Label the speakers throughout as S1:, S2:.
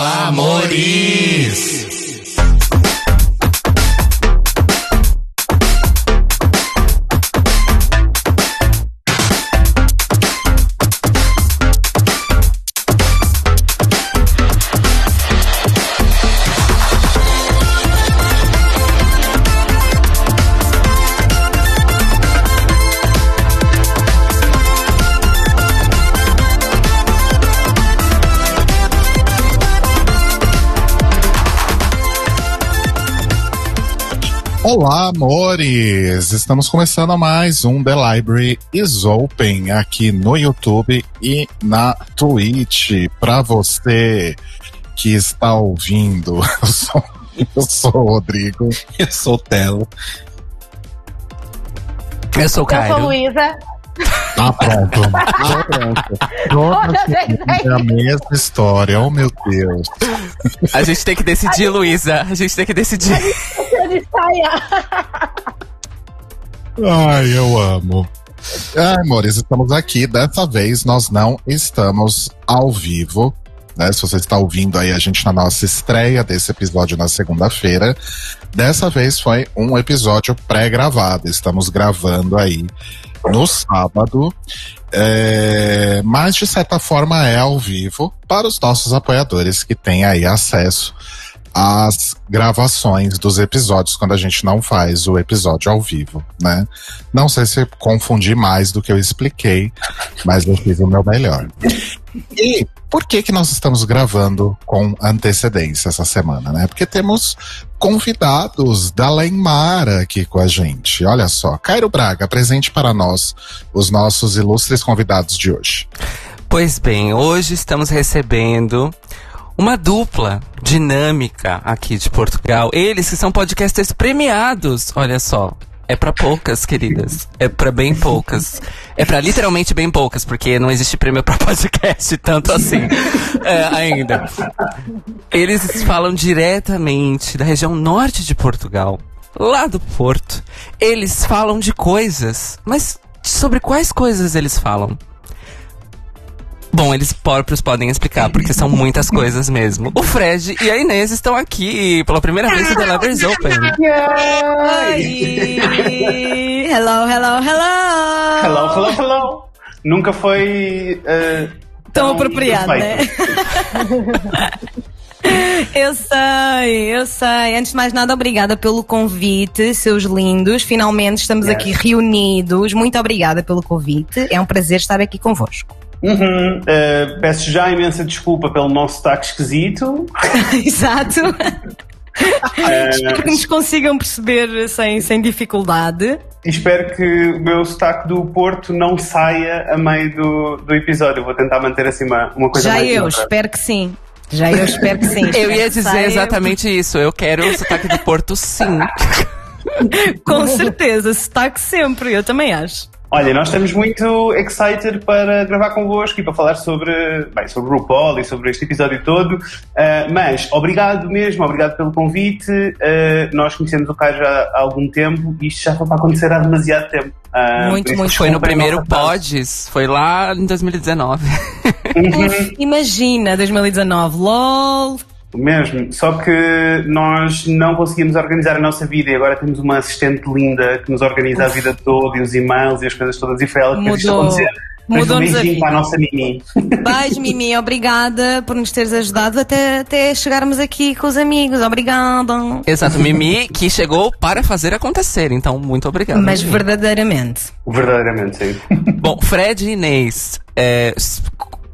S1: Amores!
S2: Olá, amores! Estamos começando mais um The Library is Open aqui no YouTube e na Twitch. Para você que está ouvindo, eu sou, eu sou o Rodrigo.
S1: Eu sou o Telo.
S3: Eu sou o
S4: Eu sou
S3: Caio.
S4: Luísa.
S2: Tá pronto. Tá pronto. Toda é a mesma história. Oh, meu Deus.
S3: A gente tem que decidir, Luísa. A gente tem que decidir.
S4: Eu ensaiar.
S2: Ai, eu amo. Ai, amores, estamos aqui. Dessa vez nós não estamos ao vivo. Né? Se você está ouvindo aí a gente na nossa estreia desse episódio na segunda-feira, dessa vez foi um episódio pré-gravado. Estamos gravando aí no sábado. É, mas de certa forma é ao vivo para os nossos apoiadores que têm aí acesso às gravações dos episódios quando a gente não faz o episódio ao vivo, né? Não sei se confundi mais do que eu expliquei, mas eu fiz o meu melhor. E por que que nós estamos gravando com antecedência essa semana, né? Porque temos convidados da Lenmara aqui com a gente. Olha só, Cairo Braga, apresente para nós os nossos ilustres convidados de hoje.
S3: Pois bem, hoje estamos recebendo uma dupla dinâmica aqui de Portugal. Eles que são podcasters premiados. Olha só. É pra poucas, queridas. É pra bem poucas. É pra literalmente bem poucas, porque não existe prêmio pra podcast tanto assim é, ainda. Eles falam diretamente da região norte de Portugal, lá do Porto. Eles falam de coisas, mas sobre quais coisas eles falam? Bom, eles próprios podem explicar, porque são muitas coisas mesmo. O Fred e a Inês estão aqui pela primeira vez no The Libraries Open.
S5: Oi! hello, hello, hello!
S6: Hello, hello, hello. Nunca foi. eh,
S5: Tão apropriado,
S6: perfeito.
S5: né? Eu sei, eu sei. Antes de mais nada, obrigada pelo convite, seus lindos. Finalmente estamos
S6: Yes.
S5: aqui reunidos. Muito obrigada pelo convite. É um prazer estar aqui convosco.
S6: Uhum, eh, peço já imensa desculpa pelo nosso sotaque esquisito.
S5: Exato.
S6: Eh,
S5: Espero que nos consigam perceber sem, sem dificuldade.
S6: e espero que o meu sotaque do Porto não saia a meio do, do episódio. Vou tentar manter assim uma, uma coisa
S5: Já
S6: mais
S5: eu, espero que sim. Já eu espero que sim.
S3: Eu ia dizer
S5: saia.
S3: exatamente isso. Eu quero o sotaque do Porto, sim.
S5: Com certeza, sotaque sempre, eu também acho.
S6: Olha, nós estamos muito excited para gravar convosco e para falar sobre, bem, sobre o RuPaul e sobre este episódio todo. Uh, mas obrigado mesmo, obrigado pelo convite. Uh, nós conhecemos o Caio já há algum tempo e isto já foi para acontecer há demasiado tempo. Uh,
S5: Muito, muito.
S3: Foi no primeiro. Pods, foi lá em 2019.
S6: Uhum.
S5: Imagina, 2019, LOL.
S6: Mesmo, só que nós não conseguimos organizar a nossa vida e agora temos uma assistente linda que nos organiza a vida toda e os e-mails e as coisas todas e foi ela que fez isto
S5: Mudou-
S6: acontecer. Mas um
S5: mudou-nos a vida.
S6: para a nossa Mimi.
S5: Beijo, Mimi, obrigada por nos teres ajudado até, até chegarmos aqui com os amigos. Obrigada.
S3: Exato, Mimi, que chegou para fazer acontecer. Então, muito obrigado.
S5: Mas
S3: Mimi.
S5: verdadeiramente.
S6: Verdadeiramente, sim.
S3: Bom, Fred e Inês, é,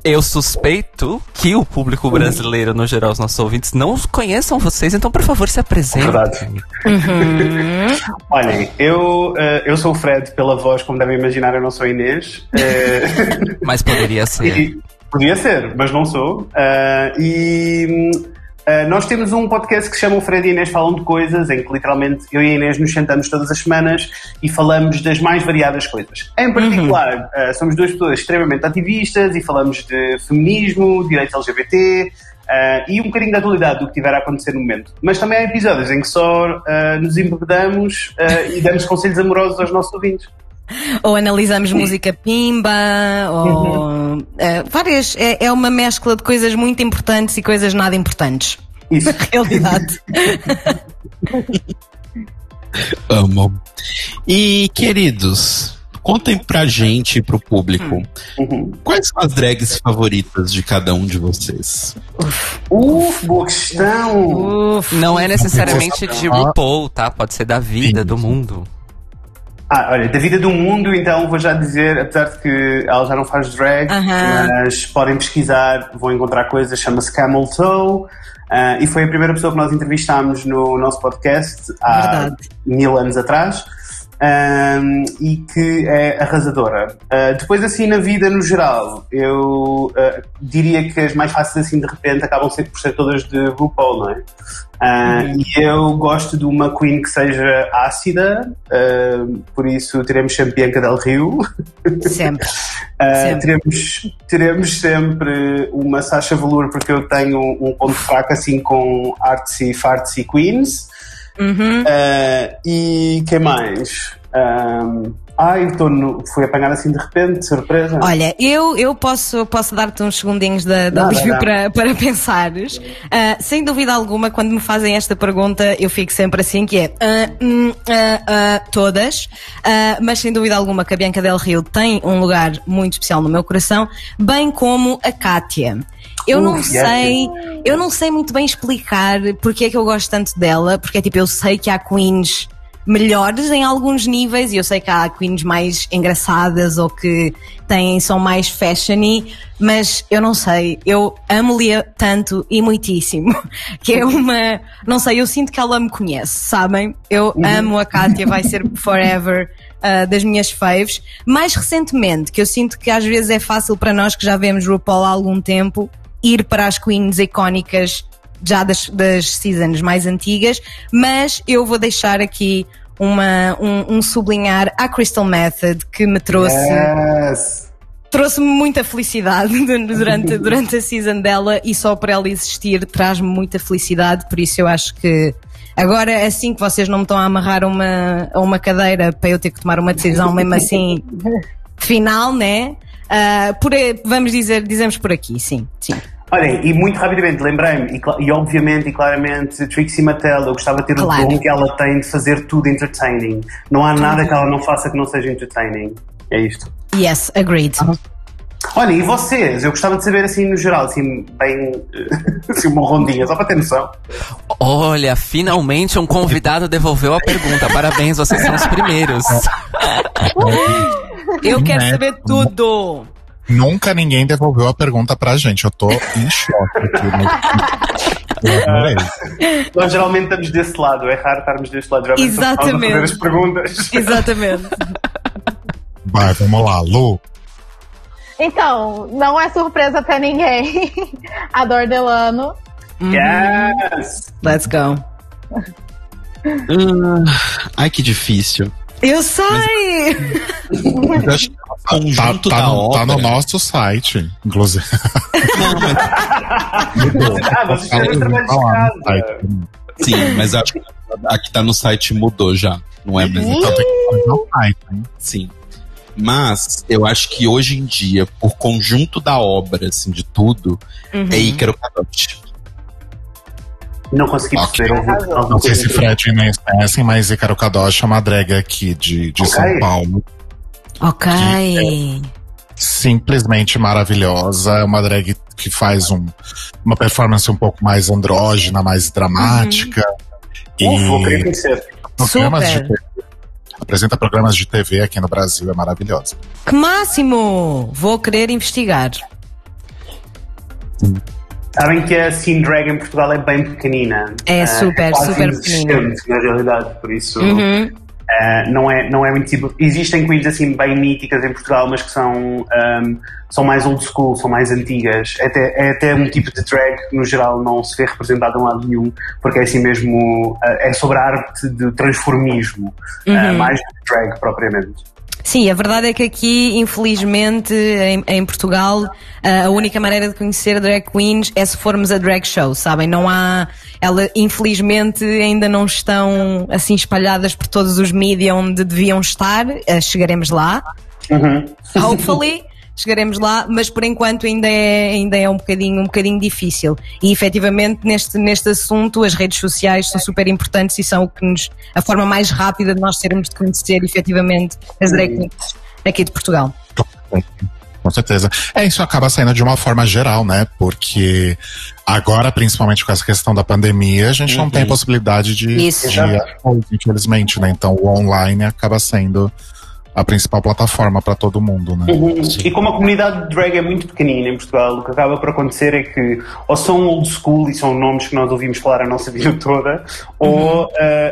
S3: eu suspeito que o público brasileiro, no geral, os nossos ouvintes, não conheçam vocês, então, por favor, se apresentem.
S6: Verdade. Olhem, eu, eh, eu sou o Fred pela voz, como devem imaginar, eu não sou a Inês. Eh,
S3: Mas poderia ser.
S6: e- podia ser, mas não sou. Ah, e ah, nós temos um podcast que se chama O Fred e Inês Falam de Coisas, em que literalmente eu e a Inês nos sentamos todas as semanas e falamos das mais variadas coisas. Em particular, ah, somos duas pessoas extremamente ativistas e falamos de feminismo, direitos LGBT. ah, e um bocadinho da atualidade do que tiver a acontecer no momento. Mas também há episódios em que só ah, nos embebedamos ah, e damos conselhos amorosos aos nossos ouvintes.
S5: Ou analisamos música pimba, ou eh, várias. É, é uma mescla de coisas muito importantes e coisas nada importantes.
S6: Isso.
S5: Na realidade.
S1: Amo. E, queridos, contem pra gente e pro público.
S6: Uhum.
S1: Quais são as drags favoritas de cada um de vocês?
S6: Uf, boa questão.
S5: Uf.
S3: Não é necessariamente de RuPaul, tá? Pode ser da vida,
S2: Sim.
S3: do mundo.
S6: Ah, olha, da vida do mundo, então vou já dizer, apesar de que ela já não faz drag,
S5: Aham.
S6: mas podem pesquisar, vão encontrar coisas, chama-se Camel Toe. ah, e foi a primeira pessoa que nós entrevistámos no nosso podcast há
S5: Verdade.
S6: mil anos atrás ahm, e que é arrasadora. Ah, depois, assim, na vida no geral, eu ah, diria que as mais fáceis, assim, de repente, acabam sempre por ser todas de RuPaul, não é? Ah, E eu gosto de uma queen que seja ácida, por isso teremos sempre Bianca Del Rio.
S5: Sempre.
S6: Uh,
S5: Sempre.
S6: teremos, teremos sempre uma Sasha Velour, porque eu tenho um ponto fraco assim com artsy, fartsy queens.
S5: Uhum.
S6: Uh, e quem mais? Um, ai, estou no, fui apanhar assim de repente, de surpresa.
S5: Olha, eu, eu posso, posso dar-te uns segundinhos
S6: dá,
S5: alívio
S6: dá.
S5: para, para pensares. Ah, sem dúvida alguma, quando me fazem esta pergunta, eu fico sempre assim, que é ah, ah, todas, mas sem dúvida alguma que a Bianca Del Rio tem um lugar muito especial no meu coração, bem como a Kátia. Eu não sei, eu não sei muito bem explicar porque é que eu gosto tanto dela, porque é tipo, eu sei que há queens melhores em alguns níveis e eu sei que há queens mais engraçadas ou que têm, são mais fashiony, mas eu não sei, eu amo-lhe tanto e muitíssimo, que é uma, não sei, eu sinto que ela me conhece, sabem? Eu amo a Kátia, vai ser forever uh, das minhas faves. Mais recentemente, que eu sinto que às vezes é fácil para nós que já vemos RuPaul há algum tempo, ir para as queens icónicas já das, das seasons mais antigas, mas eu vou deixar aqui uma, um, um sublinhar à Crystal Method que me trouxe
S6: Yes.
S5: trouxe-me muita felicidade durante, durante a season dela e só por ela existir traz-me muita felicidade, por isso eu acho que agora assim que vocês não me estão a amarrar a uma, a uma cadeira para eu ter que tomar uma decisão mesmo assim final, né? Ah, por, vamos dizer, dizemos por aqui, sim, sim.
S6: Olhem, e muito rapidamente lembrei-me, e, e obviamente e claramente, Trixie Mattel, eu gostava de ter
S5: Claro.
S6: o dom que ela tem de fazer tudo entertaining. Não há nada que ela não faça que não seja entertaining. É isto.
S5: Yes, agreed.
S6: Olhem, e vocês? Eu gostava de saber assim no geral, assim, bem. assim, uma rondinha, só para ter noção.
S3: Olha, finalmente um convidado devolveu a pergunta. Parabéns, vocês são os primeiros.
S5: Eu quero
S2: Né?
S5: saber tudo.
S2: Nunca ninguém devolveu a pergunta pra gente. Eu tô em choque aqui. adorei.
S6: Nós geralmente estamos desse lado, é raro estarmos deste lado. Geralmente
S5: Exatamente.
S6: fazer as perguntas.
S5: Exatamente.
S2: Vai, vamos lá, Lu.
S4: Então, não é surpresa pra ninguém. A Dor Delano.
S6: Yes!
S5: Let's go.
S1: Ah, ai, que difícil.
S5: Eu
S1: acho que o
S2: Tá,
S1: conjunto
S2: tá
S1: da
S2: no,
S1: obra...
S2: tá no nosso site, inclusive.
S6: Ah, um trabalho de
S2: Tá lá no
S6: casa.
S2: site.
S1: Sim, mas acho que a que tá no site mudou já. Não é mesmo?
S2: Então tem que fazer no site, hein?
S1: Sim. Mas eu acho que hoje em dia, por conjunto da obra, assim, de tudo,
S5: Uhum.
S1: é Ícaro Cadotti.
S6: Não consegui
S2: Ok.
S6: perceber. alguma
S2: Não sei se Fred nem conhecem, mas Ícaro Kadosh é uma drag aqui de, de
S6: Ok.
S2: São Paulo.
S5: Ok.
S2: Simplesmente maravilhosa. É uma drag que faz um, uma performance um pouco mais andrógena, mais dramática.
S6: Querer
S2: E
S6: conhecer.
S2: programas de. TV. Apresenta programas de TV aqui no Brasil, é maravilhosa.
S5: Que máximo! Vou querer investigar.
S6: Sabem que a Scene Drag em Portugal é bem pequenina.
S5: É
S6: Ah,
S5: super,
S6: quase
S5: super
S6: inexistente, Na realidade, por isso.
S5: Uhum.
S6: ah, não, é, não é muito tipo. Existem queens assim bem míticas em Portugal, mas que são, ahm, são mais old school, são mais antigas. É até, é até um tipo de drag que no geral não se vê representado em lado nenhum, porque é assim mesmo. ah, é sobre a arte de transformismo,
S5: Uhum.
S6: mais do que drag propriamente.
S5: Sim, a verdade é que aqui, infelizmente, em, em Portugal, a única maneira de conhecer drag queens é se formos a drag show, sabem? Não há. Ela, infelizmente, ainda não estão assim espalhadas por todos os mídias onde deviam estar. Uh, chegaremos lá.
S6: Uhum.
S5: Hopefully. Chegaremos lá, mas por enquanto ainda é, ainda é um, bocadinho, um bocadinho difícil. E efetivamente neste, neste assunto as redes sociais são super importantes e são o que nos, a forma mais rápida de nós termos de conhecer efetivamente as drag queens aqui de Portugal.
S2: Com certeza. É, isso acaba saindo de uma forma geral, né? Porque agora, principalmente com essa questão da pandemia, a gente uhum. não tem a possibilidade de,
S5: Isso.
S2: de infelizmente, né? Então o online acaba sendo a principal plataforma para todo mundo, né?
S6: Uhum. E como a comunidade de drag é muito pequenina em Portugal, o que acaba por acontecer é que ou são old school e são nomes que nós ouvimos falar a nossa vida toda, uhum. ou uh,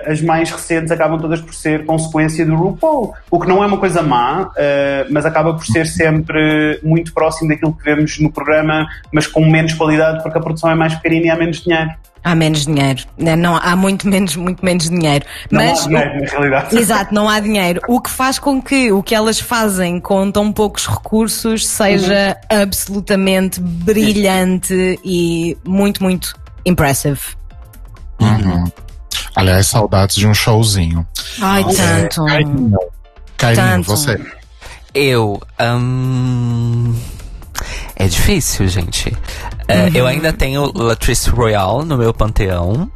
S6: as mais recentes acabam todas por ser consequência do RuPaul, o que não é uma coisa má, uh, mas acaba por ser sempre muito próximo daquilo que vemos no programa, mas com menos qualidade porque a produção é mais pequenina e há menos dinheiro.
S5: Há menos dinheiro. Né? Não, há muito menos, muito menos dinheiro.
S6: Não
S5: Mas,
S6: há dinheiro, na realidade.
S5: Exato, não há dinheiro. O que faz com que o que elas fazem com tão poucos recursos seja uhum. absolutamente brilhante e muito, muito impressive.
S2: Uhum. Aliás, saudades de um showzinho.
S5: Ai, tanto.
S2: Cairinho, Cairinho você.
S3: Eu. Um... É difícil, gente. Uh, eu ainda tenho Latrice Royale no meu panteão.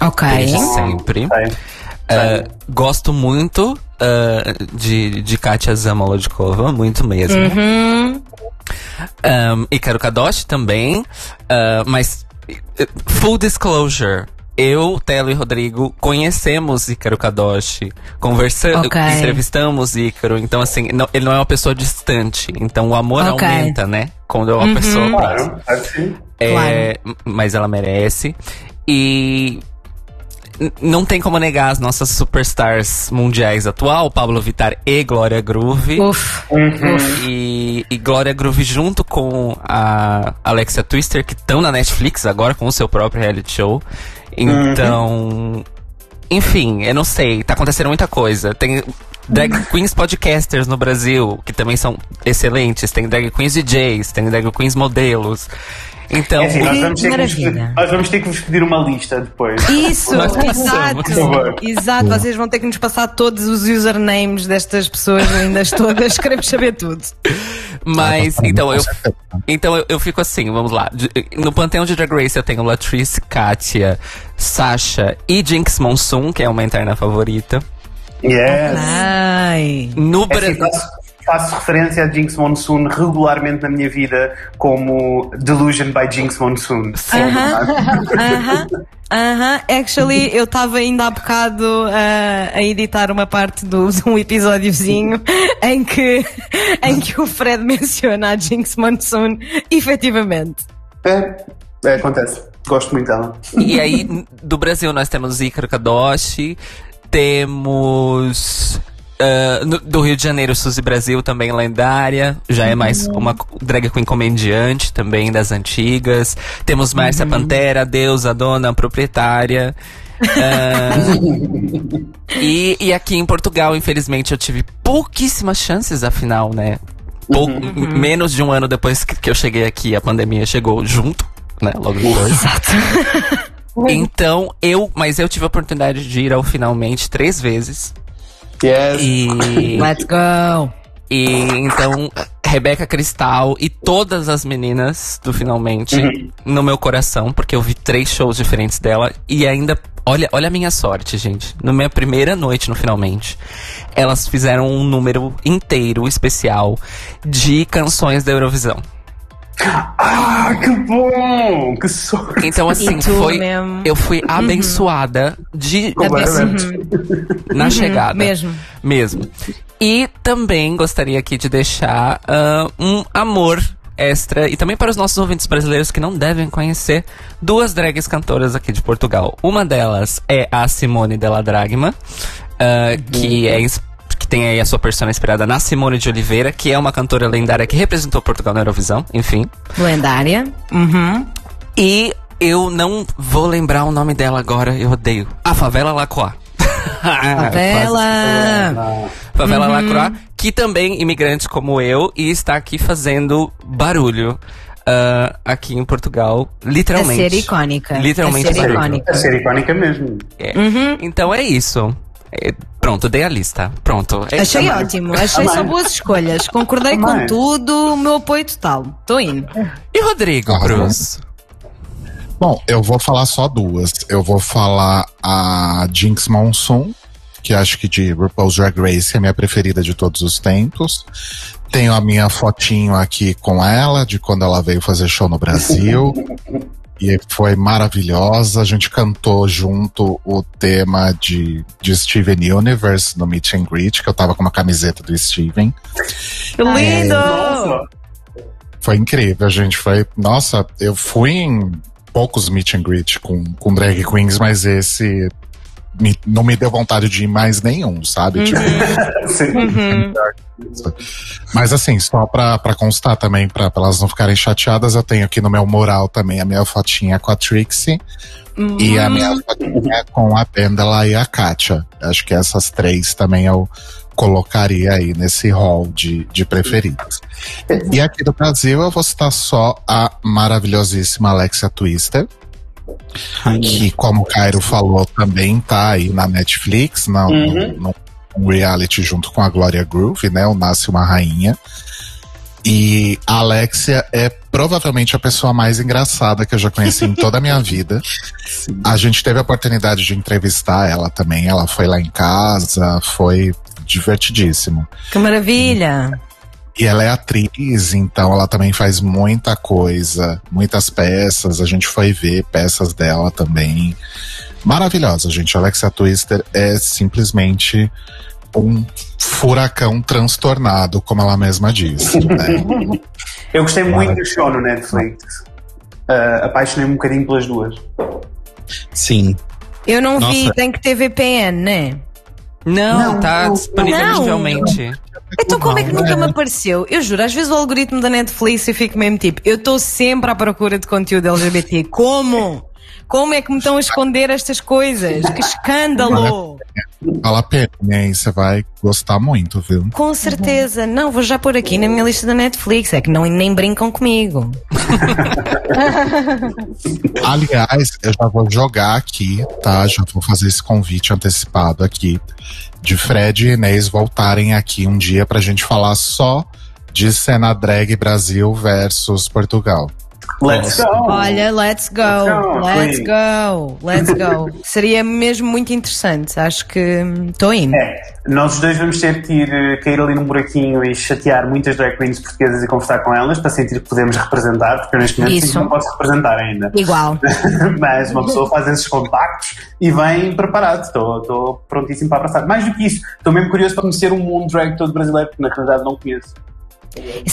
S5: Ok.
S3: Desde sempre. Uh, gosto muito uh, de, de Katia Zamolodkova, muito mesmo.
S5: Uhum.
S3: Um, e Karo Kadoshi também. Uh, mas, full disclosure, eu, Telo e Rodrigo conhecemos Ícaro Kadoshi, conversamos,
S5: okay.
S3: entrevistamos Ícaro, então assim, não, ele não é uma pessoa distante, então o amor
S5: okay.
S3: aumenta, né? Quando é uma
S5: uhum.
S3: pessoa
S6: Claro, assim.
S3: é, mas ela merece. E não tem como negar as nossas superstars mundiais atual, Pablo Vittar e Glória Groove.
S5: Uf.
S6: Uhum.
S3: E, e Glória Groove junto com a Alexia Twister, que estão na Netflix agora com o seu próprio reality show. Então, uhum. enfim, eu não sei, tá acontecendo muita coisa. Tem drag queens podcasters no Brasil, que também são excelentes. Tem drag queens DJs, tem drag queens modelos. Então,
S6: É assim, nós, vamos ter que vos,
S5: maravilha.
S6: nós vamos ter que vos pedir uma lista depois.
S5: Isso, exato. Exato, vocês vão ter que nos passar todos os usernames destas pessoas lindas todas, queremos saber tudo.
S3: mas, então eu, então eu, eu fico assim, vamos lá. No panteão de Drag Race eu tenho Latrice, Katia, Sasha e Jinx Monsoon, que é uma interna favorita.
S6: Yes.
S5: Ai.
S3: No
S6: É assim,
S3: Brasil.
S6: Faço, referência a Jinx Monsoon regularmente na minha vida como Delusion by Jinx Monsoon.
S5: Aham, aham, aham. Actually, eu estava ainda há bocado ah, a editar uma parte do, de um episódiozinho em que, em que o Fred menciona a Jinx Monsoon, efetivamente.
S6: É, é, acontece. Gosto muito dela.
S3: E aí, do Brasil, nós temos Ícaro Kadoshi, temos. Ah, no- do Rio de Janeiro, Suzy Brasil, também lendária. Já é mais uma drag queen comediante, também das antigas. Temos Márcia Pantera, deusa, dona, proprietária. Ah, e, e aqui em Portugal, infelizmente, eu tive pouquíssimas chances, afinal, né? Pou- Menos de um ano depois que, que eu cheguei aqui, a pandemia chegou junto, né? Logo depois. Então, eu. Mas eu tive a oportunidade de ir ao finalmente três vezes.
S6: Yes.
S3: E.
S5: Let's go!
S3: e então, Rebeca Cristal e todas as meninas do finalmente no meu coração, porque eu vi três shows diferentes dela. E ainda. Olha, olha a minha sorte, gente. Na minha primeira noite no finalmente, elas fizeram um número inteiro especial de canções da Eurovisão.
S6: Ah, que bom! Que sorte!
S3: Então, assim, foi.
S5: mesmo.
S3: Eu fui abençoada de
S6: Completamente.
S3: na chegada.
S5: mesmo.
S3: Mesmo. E também gostaria aqui de deixar ah, um amor extra e também para os nossos ouvintes brasileiros que não devem conhecer duas drags cantoras aqui de Portugal. Uma delas é a Simone Della Dragma, ah, que é tem aí a sua persona inspirada na Simone de Oliveira, que é uma cantora lendária que representou Portugal na Eurovisão, enfim.
S5: Lendária. Uhum.
S3: E eu não vou lembrar o nome dela agora, eu odeio. A Favela Lacroix.
S5: Favela!
S3: Favela Lacroix, que também imigrante como eu e está aqui fazendo barulho. ah, aqui em Portugal, literalmente.
S5: A ser icónica.
S3: Literalmente
S5: A ser
S3: barulho.
S5: icónica.
S6: A ser icónica mesmo.
S3: É.
S5: Uhum.
S3: Então é isso. É, pronto, dei a lista. Pronto. É
S5: Achei
S3: isso.
S5: ótimo, achei só boas escolhas. Concordei com tudo, meu apoio total. Estou indo.
S3: E Rodrigo
S2: Ah,
S3: Cruz?
S2: Bom, eu vou falar só duas. Eu vou falar a Jinx Monsoon, que acho que de RuPaul's Drag Race é a minha preferida de todos os tempos. Tenho a minha fotinho aqui com ela, de quando ela veio fazer show no Brasil. E foi maravilhosa. A gente cantou junto o tema de, de Steven Universe no Meet and Greet, que eu tava com uma camiseta do Steven.
S5: Lindo!
S6: Nossa.
S2: Foi incrível, gente. Foi. Nossa, eu fui em poucos meet and greet com, com drag queens, mas esse me- não me deu vontade de ir mais nenhum, sabe? Tipo,
S6: Sim.
S5: Uhum.
S2: mas assim, só pra, pra constar também, pra, pra elas não ficarem chateadas, eu tenho aqui no meu mural também a minha fotinha com a Trixie e a minha fotinha com a Pendela e a Katia. Acho que essas três também eu colocaria aí nesse hall de, de preferidas. E aqui do Brasil eu vou citar só a maravilhosíssima Alexia Twister, que, como o Cairo falou, também tá aí na Netflix, na,
S6: Uhum.
S2: no, no reality junto com a Gloria Groove, né? O Nasce uma Rainha. E a Alexia é provavelmente a pessoa mais engraçada que eu já conheci em toda a minha vida. A gente teve a oportunidade de entrevistar ela também. Ela foi lá em casa, foi divertidíssimo.
S5: Que maravilha!
S2: E ela é atriz, então ela também faz muita coisa, muitas peças. A gente foi ver peças dela também. Maravilhosa, gente. Alexia Twister é simplesmente um furacão transtornado, como ela mesma diz. né?
S6: Eu gostei muito do show no Netflix. Uh, Apaixonei-me um bocadinho pelas duas.
S1: Sim.
S5: Eu não vi,
S1: Nossa.
S5: tem que ter VPN, né?
S3: Não,
S6: Não,
S3: tá
S6: não,
S3: disponível
S5: não. Então como é que nunca me apareceu? Eu juro, às vezes o algoritmo da Netflix eu fico mesmo tipo, eu estou sempre à procura de conteúdo LGBT. Como? Como é que me estão a esconder estas coisas? Que escândalo!
S2: Vale a pena, hein? Você vai gostar muito, viu?
S5: Com certeza. Não, vou já pôr aqui na minha lista da Netflix. É que não, nem brincam comigo.
S2: Aliás, eu já vou jogar aqui, tá? Já vou fazer esse convite antecipado aqui de Fred e Inês voltarem aqui um dia pra gente falar só de cena drag Brasil versus Portugal.
S6: Let's go!
S5: Olha, let's go,
S6: Let's
S5: let's
S6: go,
S5: go, let's go. Seria mesmo muito interessante. Acho que estou indo.
S6: É, nós os dois vamos ter que ir eh, cair ali num buraquinho e chatear muitas drag queens portuguesas e conversar com elas para sentir que podemos representar, porque eu neste momento que não posso representar ainda.
S5: Igual.
S6: Mas uma pessoa faz esses contactos e vem preparado. Estou, estou prontíssimo para abraçar. Mais do que isso, estou mesmo curioso para conhecer um mundo drag todo brasileiro, porque na realidade não conheço.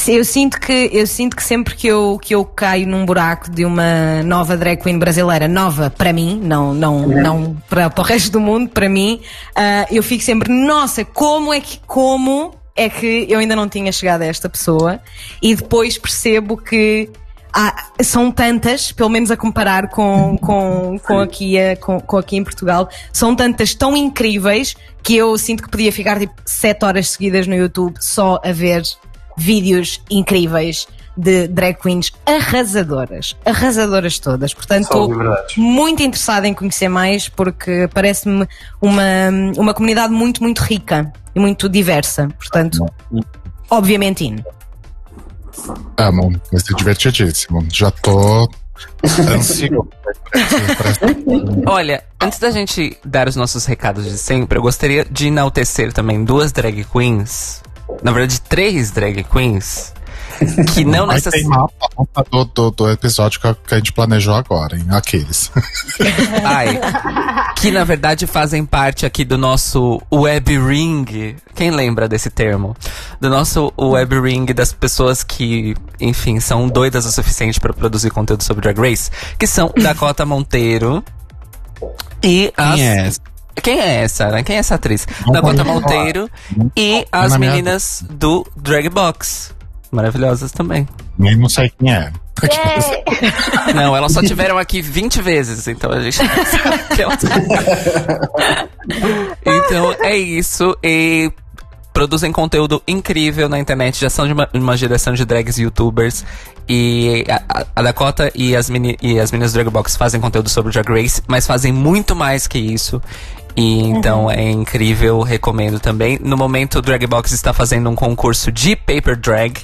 S5: Eu sinto que eu sinto que sempre que eu que eu caio num buraco de uma nova drag queen brasileira, nova para mim, não não não para, para o resto do mundo, para mim, ah, eu fico sempre, nossa, como é que como é que eu ainda não tinha chegado a esta pessoa? E depois percebo que há- são tantas, pelo menos a comparar com, com, com, aqui, com, com aqui em Portugal, são tantas tão incríveis que eu sinto que podia ficar tipo sete horas seguidas no YouTube só a ver vídeos incríveis de drag queens arrasadoras, arrasadoras todas. Portanto, estou muito interessada em conhecer mais porque parece-me uma, uma comunidade muito, muito rica e muito diversa. Portanto, obviamente, in.
S2: Amo, vai ser divertidíssimo. Já tô ansioso
S3: Olha, antes da gente dar os nossos recados de sempre, eu gostaria de enaltecer também duas drag queens. Na verdade, três drag queens. Que não necessariamente.
S2: do, do, do episódio que a, gente planejou agora, hein? Aqueles.
S3: Ai, que na verdade fazem parte aqui do nosso web ring. Quem lembra desse termo? Do nosso web ring das pessoas que, enfim, são doidas o suficiente para produzir conteúdo sobre Drag Race, que são Dakota Monteiro e as
S1: Quem é?
S3: Quem é essa, né? Quem é essa atriz?
S2: Não
S3: Dakota. Monteiro e
S2: Na
S3: as
S2: minha-
S3: meninas do Drag Box. Maravilhosas também.
S2: Nem não sei quem é.
S3: Não, elas só tiveram aqui 20 vezes, então a gente. Aquelas- então é isso. E produzem conteúdo incrível na internet, já são de uma, uma geração de drags youtubers. E a, a Dakota e as, mini, e as meninas do Drag Box fazem conteúdo sobre Drag Race, mas fazem muito mais que isso. E então é incrível, recomendo também. No momento, o Drag Box está fazendo um concurso de paper drag,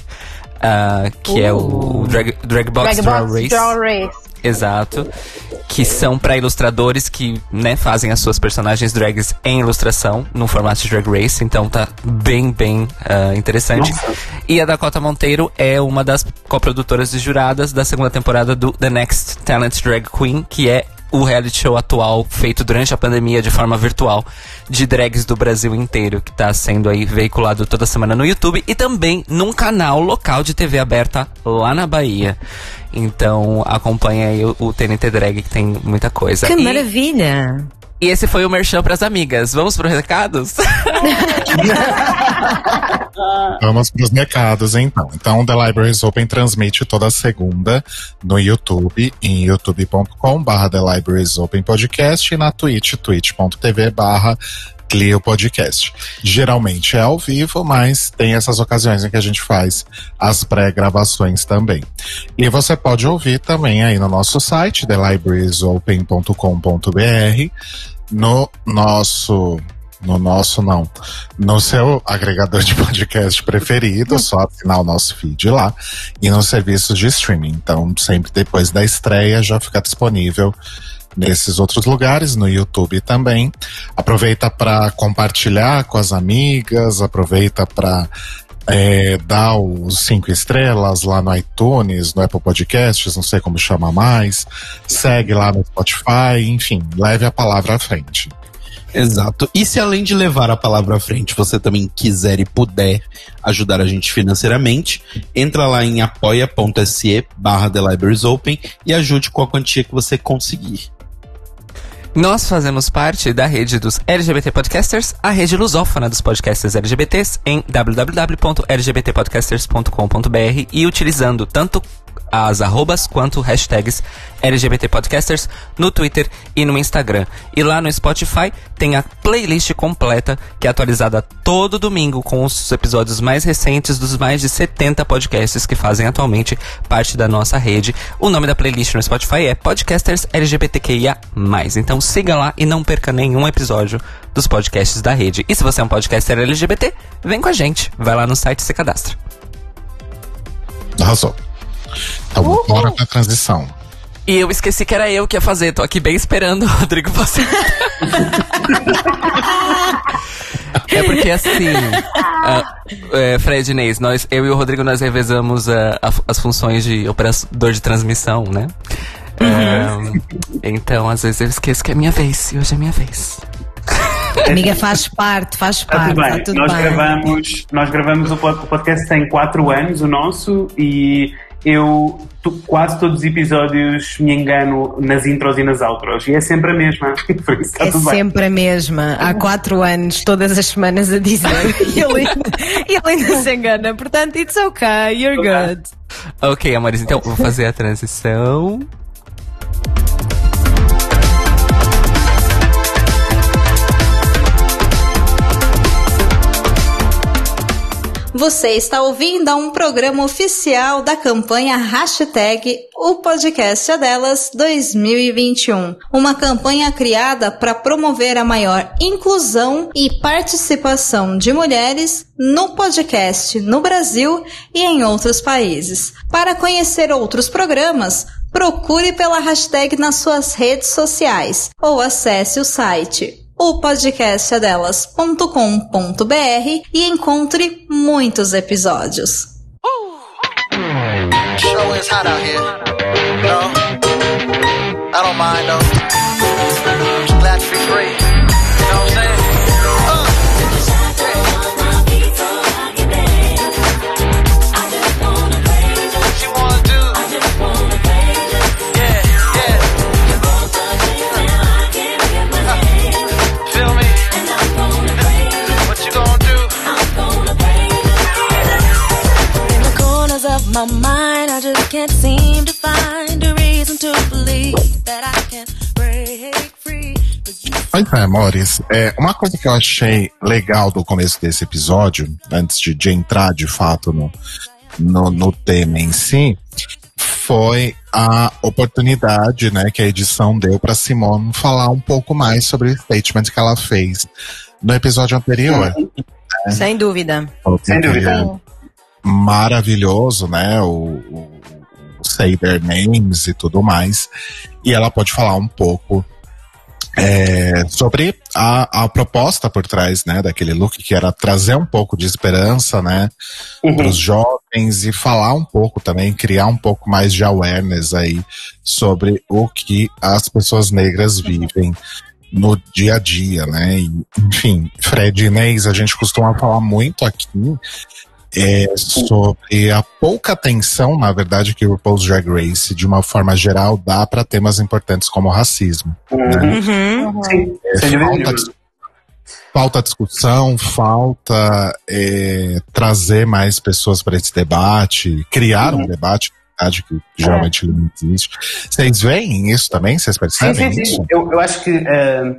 S3: ah, que é o Drag, drag Box
S4: Drag
S3: Draw Race.
S4: Draw Race.
S3: Exato. Que são para ilustradores que, né, fazem as suas personagens drags em ilustração, no formato de Drag Race. Então tá bem, bem ah, interessante.
S6: Nossa.
S3: E a Dakota Monteiro é uma das coprodutoras e juradas da segunda temporada do The Next Talent Drag Queen, que é o reality show atual feito durante a pandemia de forma virtual de drags do Brasil inteiro, que tá sendo aí veiculado toda semana no YouTube e também num canal local de TV aberta lá na Bahia. Então acompanha aí o, o TNT Drag que tem muita coisa.
S5: Que
S3: e,
S5: maravilha!
S3: E esse foi o merchan pras amigas. Vamos pro recados?
S2: Vamos para os mercados, então. Então, The Libraries Open transmite toda segunda no YouTube, em youtube.com.br The Libraries Open Podcast e na Twitch, twitch.tv barra Clio Podcast. Geralmente é ao vivo, mas tem essas ocasiões em que a gente faz as pré-gravações também. E você pode ouvir também aí no nosso site, thelibrariesopen.com.br, no nosso no nosso não, no seu agregador de podcast preferido, só assinar o nosso feed lá e nos serviços de streaming. Então, sempre depois da estreia já fica disponível nesses outros lugares, no YouTube também. Aproveita para compartilhar com as amigas, aproveita para é, dar os cinco estrelas lá no iTunes, no Apple Podcasts, não sei como chama mais. Segue lá no Spotify, enfim, leve a palavra à frente.
S1: Exato. E se além de levar a palavra à frente, você também quiser e puder ajudar a gente financeiramente, entra lá em apoia.se barra The Libraries Open e ajude com a quantia que você conseguir.
S3: Nós fazemos parte da rede dos LGBT Podcasters, a rede lusófona dos podcasters LGBTs, em www.lgbtpodcasters.com.br e utilizando tanto as arrobas quanto hashtags LGBT Podcasters no Twitter e no Instagram. E lá no Spotify tem a playlist completa, que é atualizada todo domingo com os episódios mais recentes dos mais de 70 podcasts que fazem atualmente parte da nossa rede. O nome da playlist no Spotify é Podcasters LGBTQIA+. Então siga lá e não perca nenhum episódio dos podcasts da rede. E se você é um podcaster LGBT, vem com a gente. Vai lá no site e se cadastra.
S2: Arrasou. Então, bora pra transição.
S3: E eu esqueci que era eu que ia fazer. Tô aqui bem esperando o Rodrigo fazer. é porque assim, ah, é, Fred e Inês, nós, eu e o Rodrigo, nós revezamos ah, a- as funções de operador de transmissão, né? É, então, às vezes eu esqueço que é minha vez, e hoje é minha vez.
S5: Amiga, faz parte, faz
S6: Está
S5: parte,
S6: tudo bem.
S5: está tudo
S6: nós,
S5: bem.
S6: Gravamos, nós gravamos o pod- o podcast tem 4 anos, o nosso, e eu tu- quase todos os episódios me engano nas intros e nas outros. E é sempre a mesma. Por isso está
S5: É
S6: tudo bem.
S5: sempre a mesma, há quatro anos, todas as semanas a dizer. e ele ainda, e ele ainda se engana. Portanto, it's okay, you're good.
S3: Ok, amores, então vou fazer a transição.
S7: Você está ouvindo um programa oficial da campanha Hashtag O Podcast é Delas 2021. Uma campanha criada para promover a maior inclusão e participação de mulheres no podcast no Brasil e em outros países. Para conhecer outros programas, procure pela hashtag nas suas redes sociais ou acesse o site o podcastadelas.com.br e encontre muitos episódios.
S8: Show
S9: can
S2: Pois é. É, uma coisa que eu achei legal do começo desse episódio, antes de, de entrar de fato no, no, no tema em si, foi a oportunidade né, que a edição deu para Simone falar um pouco mais sobre o statement que ela fez no episódio anterior.
S5: Sem dúvida.
S6: Sem dúvida.
S2: Maravilhoso, né? O, o Say Their Names e tudo mais. E ela pode falar um pouco é, sobre a, a proposta por trás né, daquele look, que era trazer um pouco de esperança né,
S6: Uhum.
S2: para os jovens e falar um pouco também, criar um pouco mais de awareness aí sobre o que as pessoas negras vivem no dia a dia, né? E, enfim, Fred e Inês, a gente costuma falar muito aqui é, sobre a pouca atenção, na verdade, que o RuPaul's Drag Race, de uma forma geral, dá para temas importantes como o racismo.
S6: Uhum.
S5: Uhum.
S6: Sim,
S2: É, falta, falta discussão, falta é, trazer mais pessoas para esse debate, criar
S6: Uhum.
S2: um debate na verdade, que geralmente não existe. Vocês veem isso também? Vocês
S6: Sim,
S2: percebem
S6: sim,
S2: isso?
S6: sim. Eu, eu acho que eh,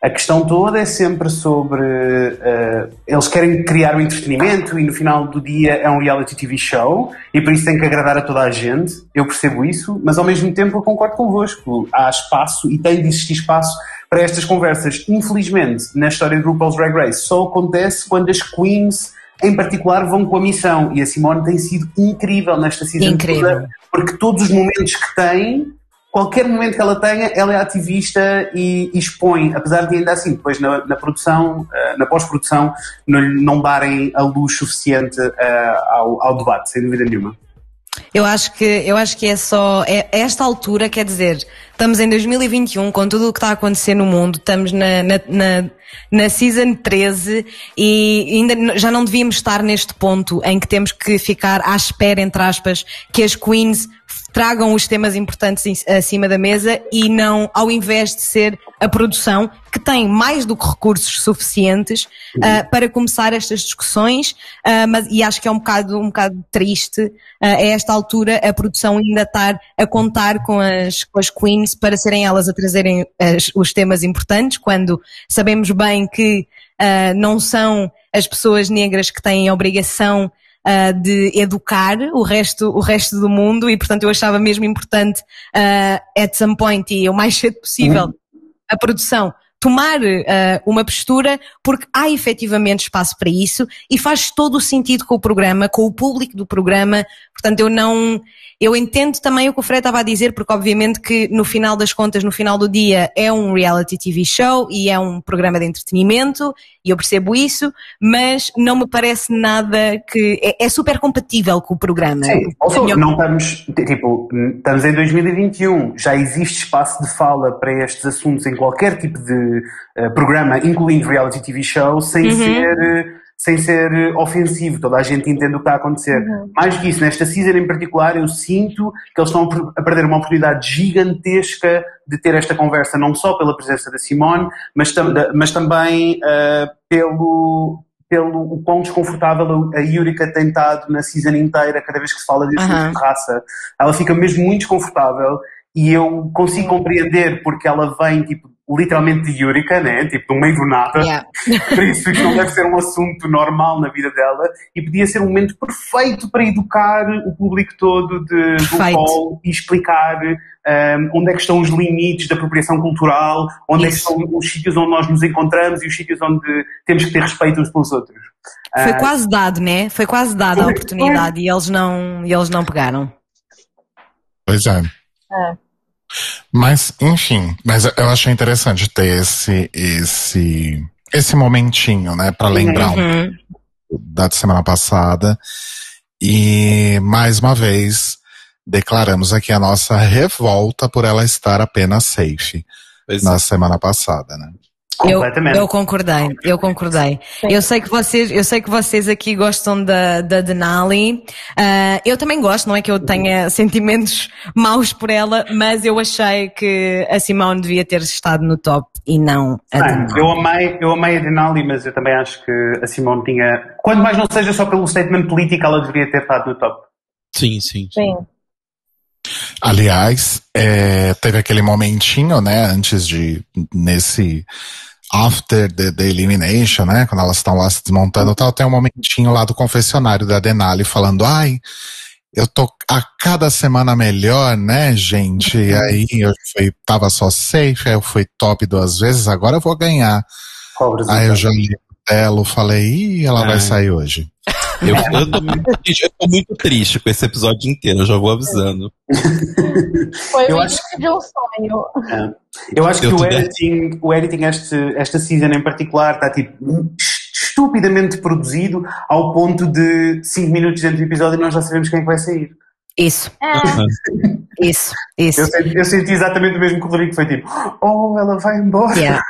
S6: a questão toda é sempre sobre. eh, eles querem criar um entretenimento e no final do dia é um reality TV show e por isso tem que agradar a toda a gente. Eu percebo isso, mas ao mesmo tempo eu concordo convosco. Há espaço e tem de existir espaço para estas conversas. Infelizmente, na história do RuPaul's Drag Race, só acontece quando as queens. Em particular, vão com a missão. E a Simone tem sido incrível nesta season
S5: Incrível.
S6: porque todos os momentos que tem, qualquer momento que ela tenha, ela é ativista e, e expõe, apesar de ainda assim, depois na, na produção, eh, na pós-produção, não, não darem a luz suficiente eh, ao, ao debate, sem dúvida nenhuma.
S5: Eu acho que eu acho que é só é, a esta altura, quer dizer, estamos em 2021 com tudo o que está a acontecer no mundo, estamos na, na, na, na season 13 e ainda já não devíamos estar neste ponto em que temos que ficar à espera, entre aspas, que as queens tragam os temas importantes em- acima da mesa e não, ao invés de ser a produção que tem mais do que recursos suficientes ah, para começar estas discussões, ah, mas e acho que é um bocado um bocado triste ah, a esta altura a produção ainda estar a contar com as, com as queens para serem elas a trazerem as- os temas importantes quando sabemos bem que ah, não são as pessoas negras que têm a obrigação ah, de educar o resto, o resto do mundo e portanto eu achava mesmo importante ah, at some point e o mais cedo possível a produção tomar ah, uma postura porque há efetivamente espaço para isso e faz todo o sentido com o programa, com o público do programa. Portanto, eu não. Eu entendo também o que o Fred estava a dizer, porque obviamente que no final das contas, no final do dia, é um reality TV show e é um programa de entretenimento, e eu percebo isso, mas não me parece nada que. É, é super compatível com o programa.
S6: Sim, also, não estamos, tipo, estamos em 2021, já existe espaço de fala para estes assuntos em qualquer tipo de eh, programa, incluindo reality TV show, sem
S5: Uhum.
S6: ser, eh, sem ser eh, ofensivo. Toda a gente entende o que está a acontecer. Mais que isso, nesta season em particular, eu sinto que eles estão a per- a perder uma oportunidade gigantesca de ter esta conversa, não só pela presença da Simone, mas, tam- mas também eh, pelo, pelo o quão desconfortável a Yurika tem estado na season inteira, cada vez que se fala assuntos
S5: Aham.
S6: de raça. Ela fica mesmo muito desconfortável e eu consigo compreender porque ela vem, tipo, literalmente de Yurika, né? Tipo, no meio do nada.
S5: Yeah.
S6: Por isso isto não deve ser um assunto normal na vida dela e podia ser um momento perfeito para educar o público todo de. RuPaul e explicar um, onde é que estão os limites da apropriação cultural, onde é que
S5: Isso.
S6: estão os sítios onde nós nos encontramos e os sítios onde temos que ter respeito uns pelos outros.
S5: Foi
S6: Ah,
S5: quase dado, né? Foi quase dada a
S6: Foi,
S5: oportunidade e eles não, e eles não pegaram.
S2: Pois é. Mas, enfim, mas eu achei interessante ter esse, esse, esse momentinho, né, para lembrar um
S5: Uhum.
S2: da semana passada. E, mais uma vez, declaramos aqui a nossa revolta por ela estar apenas safe
S1: Pois
S2: na semana passada, né?
S5: Eu,
S6: completamente.
S5: eu concordei, eu concordei. Eu sei que vocês, eu sei que vocês aqui gostam da, da Denali. Ah, eu também gosto, não é que eu tenha sentimentos maus por ela, mas eu achei que a Simone devia ter estado no top e não a
S6: Ah,
S5: Denali.
S6: eu amei, eu amei a Denali, mas eu também acho que a Simone tinha. Quando mais não seja só pelo statement político, ela deveria ter estado no top.
S1: Sim, sim.
S4: Sim.
S2: Aliás, é, teve aquele momentinho, né, antes de, nesse after the, the elimination, né, quando elas estão lá se desmontando e tal, tem um momentinho lá do confessionário da Denali falando, ai, eu tô a cada semana melhor, né, gente? E aí eu fui, tava só safe, aí eu fui top duas vezes, agora eu vou ganhar. Aí eu já li o Telo, falei, ih, ela vai
S1: Ai.
S2: sair hoje.
S1: Eu, eu, tô muito, triste, eu tô muito triste com esse episódio inteiro, eu já vou avisando.
S4: Foi
S6: Eu
S4: o
S6: acho
S4: de um sonho.
S6: Eu acho
S1: Eu
S6: que o editing, o editing este, esta season em particular está tipo estupidamente produzido ao ponto de 5 minutos dentro do episódio e nós já sabemos quem é que vai sair.
S5: Isso,
S4: É,
S5: isso, isso.
S6: Eu senti, eu senti exatamente o mesmo que o Rodrigo foi tipo, oh, ela vai embora.
S5: Yeah,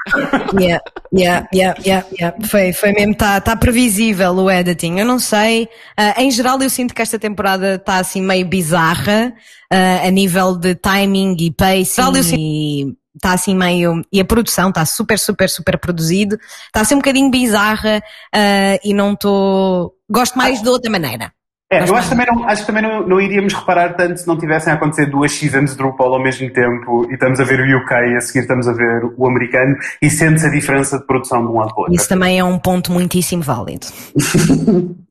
S5: yeah, yeah, yeah, yeah, yeah. Foi, foi mesmo, está tá previsível o editing. Eu não sei. Ah, em geral, eu sinto que esta temporada está assim meio bizarra ah, a nível de timing e pacing. E está assim meio. E a produção está super, super, super produzido. Está assim um bocadinho bizarra ah, e não estou. Gosto mais de outra maneira.
S6: É, eu acho, que também não, acho que também não, não iríamos reparar tanto se não tivessem a acontecer duas seasons de RuPaul ao mesmo tempo e estamos a ver o UK e a seguir estamos a ver o americano e sente-se a diferença de produção de um lado para o outro.
S5: Isso também é um ponto muitíssimo válido.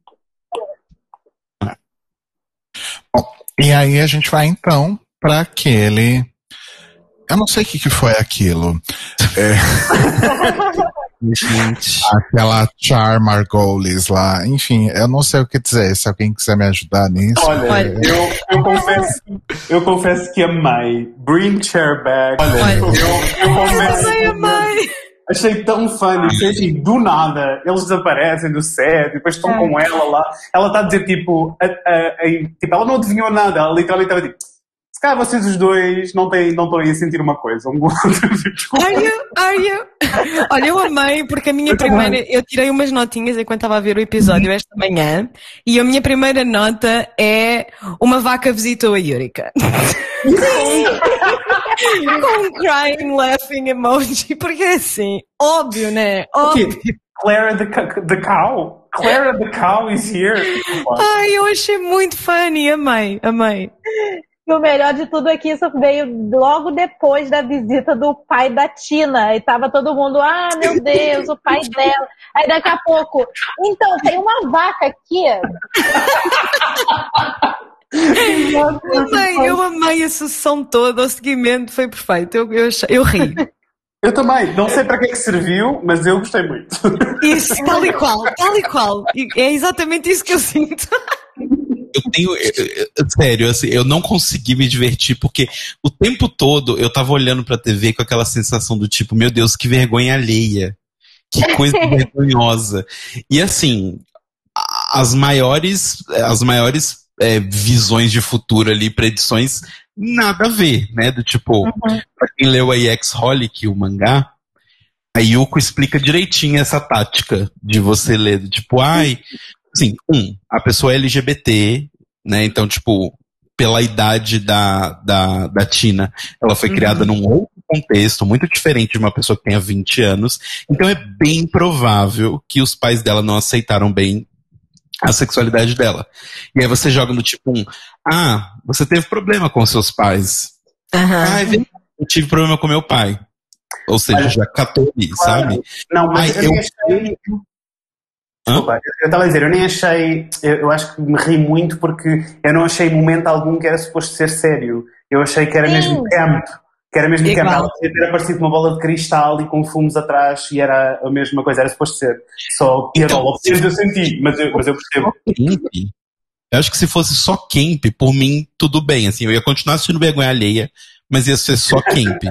S2: E aí a gente vai então para aquele. Eu não sei o que, que foi aquilo. É,
S1: Gente.
S2: aquela Char Margolis lá. Enfim, eu não sei o que dizer. Se alguém quiser me ajudar nisso.
S6: Olha,
S5: Olha.
S6: Eu, eu, confesso, eu confesso que amei. Bring chair back.
S5: Olha.
S6: eu, eu confesso que
S5: amei.
S6: achei tão funny. Foi assim, do nada, eles desaparecem do set depois estão
S5: É.
S6: com ela lá. Ela está a dizer tipo, a- a- a- tipo, ela não adivinhou nada. Ela literalmente estava tipo, se calhar vocês os dois não, têm, não estão aí a sentir uma coisa. Um outro.
S5: Are you? Are you? Olha, eu amei porque a minha
S6: Eu também.
S5: primeira. Eu tirei umas notinhas enquanto estava a ver o episódio esta manhã e a minha primeira nota é uma vaca visitou a Yurika. Com um crying, laughing emoji, porque é assim, óbvio, né? Óbvio.
S6: Clara the, the cow. Clara the cow is here.
S5: Ai, eu achei muito funny, amei, amei.
S4: E o melhor de tudo é que isso veio logo depois da visita do pai da Tina. E tava todo mundo, ah, meu Deus, o pai dela. Aí daqui a pouco, então, tem uma vaca aqui.
S5: Amei, eu amei a sessão toda, o seguimento foi perfeito. Eu, eu, achei- eu ri.
S6: Eu também. Não sei para que é que serviu, mas eu gostei muito.
S5: Isso, tal e qual, tal e qual. É exatamente isso que eu sinto.
S1: Eu tenho. eu- eu- sério, assim, eu não consegui me divertir porque o tempo todo eu tava olhando pra TV com aquela sensação do tipo, meu Deus, que vergonha alheia. Que coisa vergonhosa. E assim, a- as maiores, as maiores é, visões de futuro ali, predições, nada a ver, né? Do tipo, pra quem leu aí Ex-Holic, o mangá, a Yuko explica direitinho essa tática de você ler, do tipo, ai, assim, um, a pessoa é LGBT, né? Então, tipo, pela idade da, da, da Tina, ela foi criada num outro contexto, muito diferente de uma pessoa que tenha 20 anos. Então é bem provável que os pais dela não aceitaram bem a sexualidade dela. E aí você joga no tipo um, ah, você teve problema com seus pais. Ah, é eu tive problema com meu pai. Ou seja, já catou ali, sabe?
S6: Não, mas
S1: Ai,
S6: eu,
S1: eu-.
S6: Desculpa, eu estava a dizer, eu nem achei. Eu, eu acho que me ri muito porque eu não achei momento algum que era suposto ser sério. Eu achei que era
S4: Sim.
S6: mesmo camp. Que era mesmo camp. Ela podia ter aparecido uma bola de cristal e com fumos atrás e era a mesma coisa, era suposto ser. Só
S1: Então,
S6: piadola. Então, eu senti, mas eu, mas eu percebo.
S1: Eu acho que se fosse só Camp, por mim, tudo bem. Assim, eu ia continuar assistindo vergonha alheia, mas ia ser só Camp.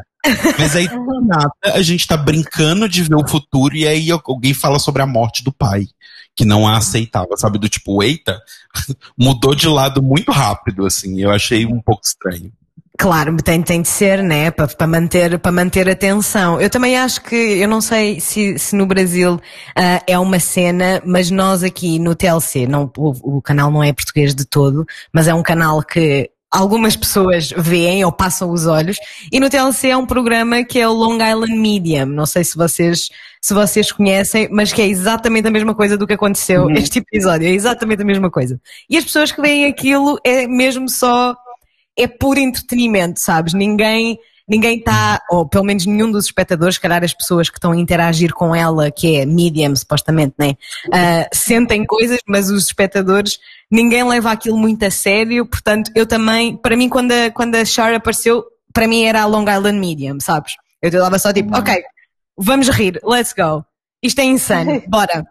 S1: Mas aí, nada, a gente tá brincando de ver o futuro e aí alguém fala sobre a morte do pai, que não a aceitava, sabe? Do tipo, eita, mudou de lado muito rápido, assim. Eu achei um pouco estranho.
S5: Claro, tem, tem de ser, né? Para manter, manter a atenção. Eu também acho que, eu não sei se, se no Brasil ah, é uma cena, mas nós aqui no TLC, não, o, o canal não é português de todo, mas é um canal que algumas pessoas veem ou passam os olhos, e no TLC é um programa que é o Long Island Medium. Não sei se vocês, se vocês conhecem, mas que é exatamente a mesma coisa do que aconteceu este episódio. É exatamente a mesma coisa. E as pessoas que veem aquilo é mesmo só é puro entretenimento, sabes? Ninguém ninguém está, ou pelo menos nenhum dos espectadores, se calhar as pessoas que estão a interagir com ela, que é medium, supostamente, né? Uh, sentem coisas, mas os espectadores, ninguém leva aquilo muito a sério, portanto, eu também, para mim, quando a, quando a Char apareceu, para mim era a Long Island Medium, sabes? Eu estava só tipo, ok, vamos rir, let's go. Isto é insano, bora.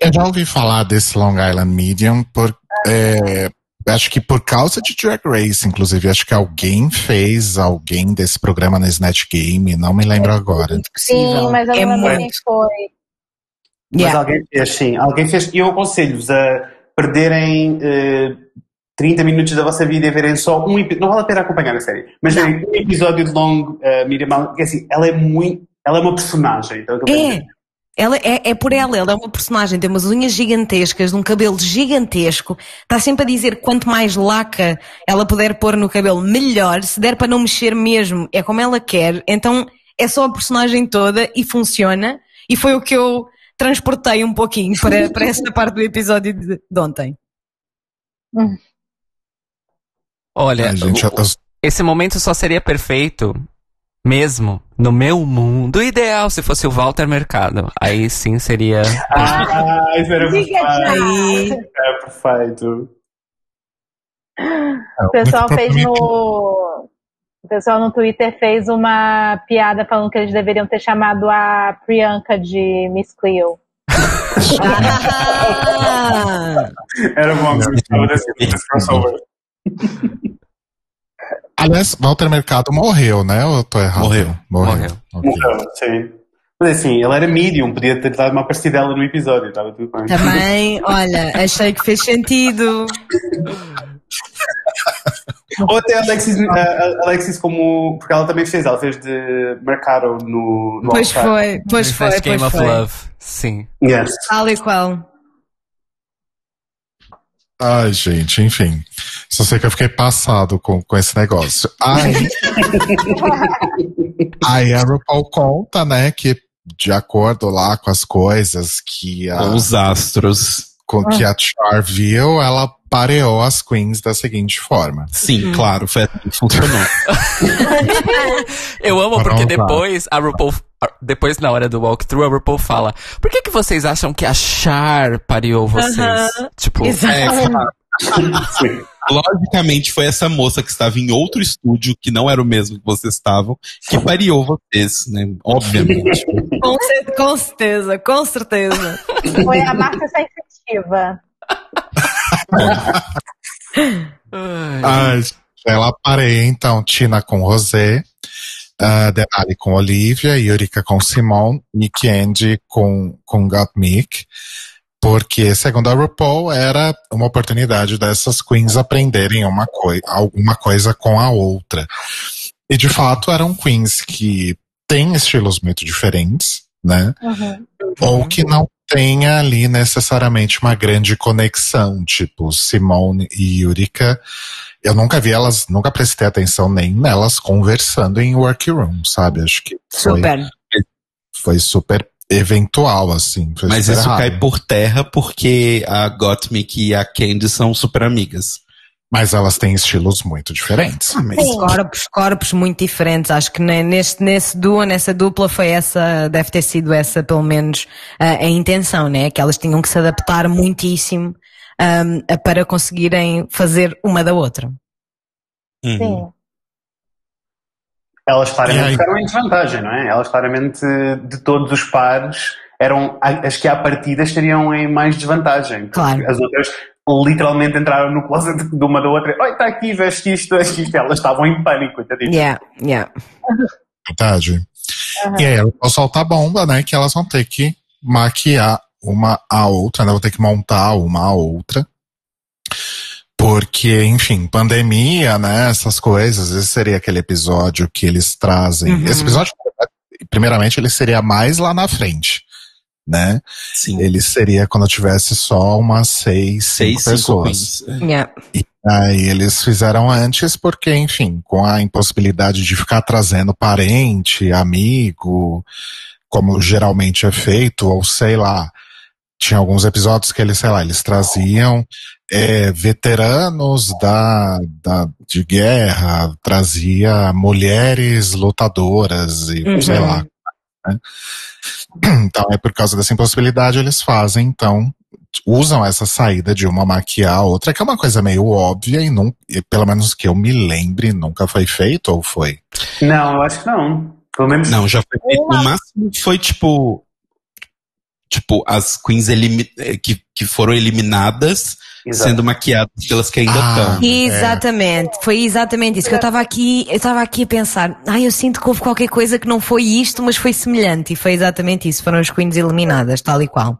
S2: Eu já ouvi falar desse Long Island Medium por, é, acho que por causa de Drag Race, inclusive, acho que alguém fez alguém desse programa na Snatch Game, não me lembro agora.
S4: Sim, mas eu
S5: É
S4: não lembro quem
S5: muito.
S4: foi.
S6: Mas
S5: Yeah.
S6: alguém fez, sim. Alguém fez. E eu aconselho-vos a perderem eh, 30 minutos da vossa vida e verem só um episódio. Não vale a pena acompanhar a série, mas verem um episódio de Long uh, Miriam Mal- porque assim, ela é muito. Ela é uma personagem. Então, é
S5: É. Ela é, é por ela, ela é uma personagem, tem umas unhas gigantescas, um cabelo gigantesco, está sempre a dizer que quanto mais laca ela puder pôr no cabelo, melhor, se der para não mexer mesmo, é como ela quer, então é só a personagem toda e funciona, e foi o que eu transportei um pouquinho para, para esta parte do episódio de, de ontem.
S3: Olha,
S2: Ai, gente,
S3: o- esse momento só seria perfeito mesmo no meu mundo ideal se fosse o Walter Mercado. Aí sim seria.
S6: Ah, isso era perfeito. É.
S4: O pessoal fez no. O pessoal no Twitter fez uma piada falando que eles deveriam ter chamado a Priyanka de Miss Cleo.
S5: Ah,
S6: Era bom, eu desse, desse crossover.
S2: Aliás, Walter Mercado morreu, né? Ou eu tô errado?
S1: Morreu.
S2: Morreu.
S3: Morreu.
S6: Sim. Mas assim, ele era medium, podia ter dado uma aparecidela no episódio, estava tudo bem.
S5: também, olha, achei que fez sentido.
S6: Ou até a Alexis, a- a Alexis como. Porque ela também fez, ela fez de Mercado no. no
S5: Pois
S6: All-Star.
S5: foi, pois foi,
S3: Fast Game
S5: pois
S3: of
S5: foi.
S3: Love. Sim.
S6: Yes.
S5: Tal e qual.
S2: Ai, gente, enfim. Só sei que eu fiquei passado com, com esse negócio. Aí, aí a RuPaul conta, né, que de acordo lá com as coisas que a,
S1: Com os astros.
S2: Com que a Char viu, ela pareou as queens da seguinte forma.
S1: Sim, claro, foi assim que funcionou.
S3: Eu amo porque depois a RuPaul. Depois, na hora do walkthrough, a RuPaul fala: Por que, que vocês acham que a Char pariu vocês?
S5: Aham.
S3: Tipo,
S5: Exato.
S6: Sim.
S1: Logicamente, foi essa moça que estava em outro estúdio, que não era o mesmo que vocês estavam, que pariu vocês, né? Obviamente.
S5: Com, cer- com certeza, com certeza.
S4: Foi a Marta Sensitiva.
S3: Ai,
S2: Ai, ela pareia, então, Tina com Rosé, uh, Denali com Olivia, Yurika com Simone, Nick Andy com, com Gottmik, porque, segundo a RuPaul, era uma oportunidade dessas queens aprenderem uma coi alguma coisa com a outra. E, de fato, eram queens que têm estilos muito diferentes, né?
S4: Uhum.
S2: ou que não tenha ali necessariamente uma grande conexão, tipo Simone e Yurika. Eu nunca vi elas, nunca prestei atenção nem nelas conversando em workroom, sabe? Acho que foi
S5: Super.
S2: foi super eventual, assim. Foi
S1: Mas
S2: super
S1: isso
S2: raro.
S1: cai por terra porque a Gottmik e a Candy são super amigas.
S2: Mas elas têm estilos muito diferentes.
S1: Ah, mas.
S5: Corpos, corpos muito diferentes. Acho que ne- neste, nesse duo, nessa dupla, foi essa, deve ter sido essa, pelo menos, a, a intenção, né? Que elas tinham que se adaptar muitíssimo a- para conseguirem fazer uma da outra.
S1: Uhum.
S4: Sim.
S6: Elas claramente ficaram em desvantagem, não é? Elas claramente, de todos os pares, eram as que à partida estariam em mais desvantagem.
S5: Claro.
S6: As outras literalmente entraram no closet de uma da outra. Oi, está aqui, veste isto, veste isto. Elas estavam em pânico, coitadinhas.
S5: Yeah, yeah.
S2: Verdade. E aí vai soltar a bomba, né? Que elas vão ter que maquiar uma a outra, né? Vão ter que montar uma a outra. Porque, enfim, pandemia, né? Essas coisas. Esse seria aquele episódio que eles trazem.
S5: Uhum.
S2: Esse episódio, primeiramente, ele seria mais lá na frente, né?
S1: Sim.
S2: Ele seria quando tivesse só umas seis,
S1: Seis,
S2: cinco
S1: cinco
S2: pessoas.
S1: queens.
S5: yeah.
S2: Aí eles fizeram antes porque, enfim, com a impossibilidade de ficar trazendo parente, amigo, como geralmente é feito, ou sei lá, tinha alguns episódios que eles, sei lá, eles traziam é, veteranos da, da, de guerra, trazia mulheres lutadoras e
S5: Uhum.
S2: sei lá. Né? Então é por causa dessa impossibilidade eles fazem, então usam essa saída de uma maquiar a outra, que é uma coisa meio óbvia e, não, e pelo menos que eu me lembre, nunca foi feito ou foi?
S6: Não, eu acho que não. Pelo menos.
S1: Não, já foi feito. No máximo foi tipo. Tipo, as queens elimi- eh, que, que foram eliminadas
S6: Exato.
S1: sendo maquiadas pelas que ainda
S2: Ah.
S1: estão.
S5: Exatamente, foi exatamente isso que eu estava aqui, eu estava aqui a pensar, ai, eu sinto que houve qualquer coisa que não foi isto, mas foi semelhante, e foi exatamente isso, foram as queens eliminadas, tal e qual.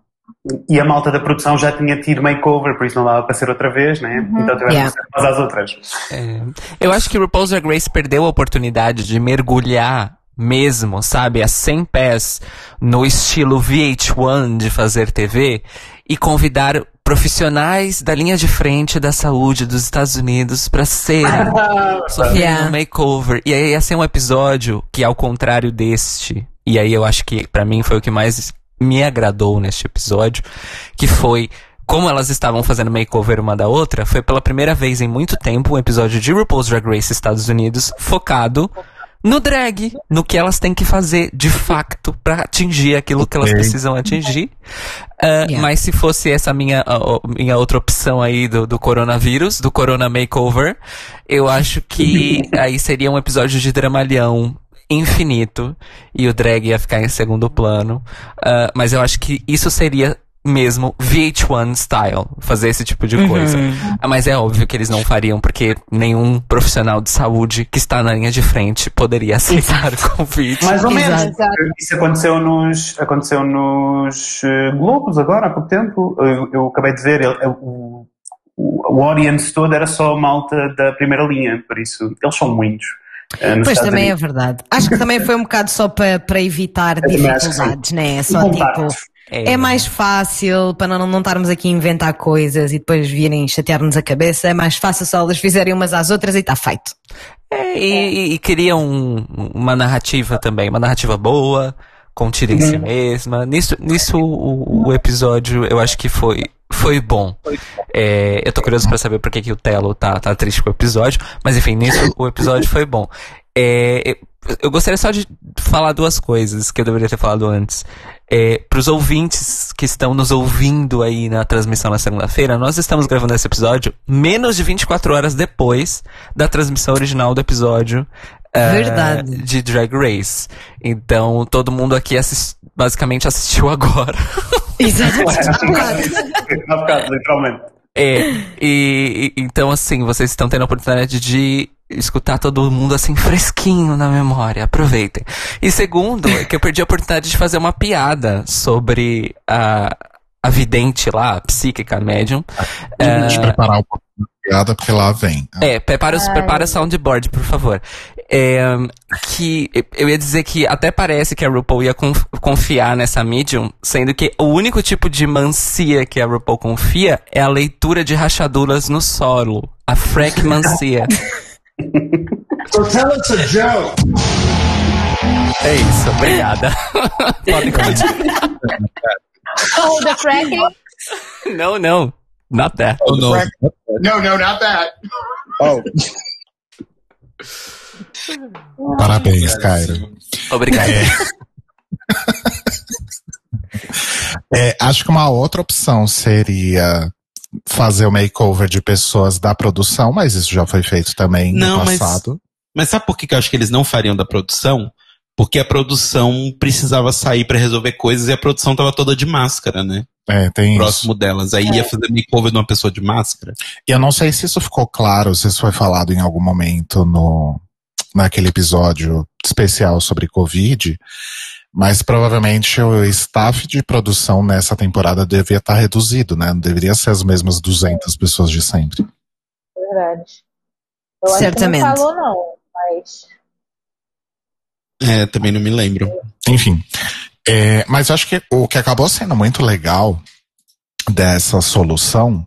S6: E a malta da produção já tinha tido makeover, por isso não dava para ser outra vez, né? Então tiveram
S5: Yeah.
S6: que ser às outras.
S3: É, eu acho que RuPaul's Drag Race perdeu a oportunidade de mergulhar mesmo, sabe, a 100 pés no estilo VH1 de fazer TV e convidar profissionais da linha de frente da saúde dos Estados Unidos para serem sofrerem
S5: Yeah.
S3: um makeover. E aí ia ser um episódio que, ao contrário deste, e aí eu acho que pra mim foi o que mais me agradou neste episódio, que foi como elas estavam fazendo makeover uma da outra, foi pela primeira vez em muito tempo um episódio de RuPaul's Drag Race Estados Unidos focado no drag, no que elas têm que fazer de facto pra atingir aquilo que elas precisam atingir. Ah,
S5: Yeah.
S3: Mas se fosse essa minha, a- minha outra opção aí do, do coronavírus, do corona makeover, eu acho que aí seria um episódio de dramalhão infinito e o drag ia ficar em segundo plano. Ah, mas eu acho que isso seria mesmo VH1 style, fazer esse tipo de coisa. Ah, Mas é óbvio que eles não fariam, porque nenhum profissional de saúde que está na linha de frente poderia aceitar o convite.
S6: Mais ou menos.
S4: Exato.
S6: Isso aconteceu nos, aconteceu nos eh, Globos agora, há pouco tempo. Eu, eu acabei de ver, ele- o, o, o audience todo era só a malta da primeira linha, por isso eles são muitos. eh, nos
S5: Pois
S6: Estados
S5: também é
S6: Unidos.
S5: verdade. Acho que também foi um bocado só para para evitar dificuldades, né? É só tipo. É mais fácil para não, não estarmos aqui a inventar coisas e depois virem chatear-nos a cabeça. É mais fácil só elas fizerem umas às outras e está feito.
S3: É, e, e- e cria um- uma narrativa também, uma narrativa boa, contida em si mesma. Nisso, nisso o, o episódio eu acho que foi, foi bom. É, eu tô curioso pra saber por que, que o Telo tá, tá triste com o episódio, mas enfim, nisso o episódio foi bom. É, eu gostaria só de falar duas coisas que eu deveria ter falado antes. É, para os ouvintes que estão nos ouvindo aí na transmissão na segunda-feira, nós estamos gravando esse episódio menos de 24 horas depois da transmissão original do episódio eh,
S5: Verdade.
S3: de Drag Race. Então, todo mundo aqui assis- basicamente assistiu agora.
S6: Bocado, literalmente.
S3: É, e, e- então assim, vocês estão tendo a oportunidade de escutar todo mundo assim fresquinho na memória, aproveitem. E segundo, é que eu perdi a oportunidade de fazer uma piada sobre a, a vidente lá, a psíquica, a médium.
S2: Deixa eu preparar um pouco da piada, porque lá vem.
S3: É, prepara, o- prepara o soundboard, por favor. É, que eu ia dizer que até parece que a RuPaul ia conf- confiar nessa medium, sendo que o único tipo de mancia que a RuPaul confia é a leitura de rachaduras no solo. A frackmancia.
S10: So tell us a joke.
S3: é isso, obrigada. Podem continuar.
S4: Oh, the fracking.
S3: Não, não. Not that.
S1: Oh, não.
S10: No, no, not that. Oh.
S2: Parabéns, Cairo.
S3: Obrigado.
S2: É, acho que uma outra opção seria fazer o makeover de pessoas da produção, mas isso já foi feito também
S1: Não,
S2: no
S1: mas-
S2: passado.
S1: Mas sabe por que que eu acho que eles não fariam da produção? Porque a produção precisava sair pra resolver coisas e a produção tava toda de máscara, né?
S2: É, tem isso.
S1: Próximo delas. Aí ia fazer makeover de uma pessoa de máscara.
S2: E eu não sei se isso ficou claro, se isso foi falado em algum momento no naquele episódio especial sobre Covid, mas provavelmente o staff de produção nessa temporada devia estar reduzido, né? Não deveria ser as mesmas 200 pessoas de sempre.
S4: Verdade. Eu acho
S5: Certamente.
S4: que não falou, não, mas.
S1: É, também não me lembro.
S2: Enfim. É, mas eu acho que o que acabou sendo muito legal dessa solução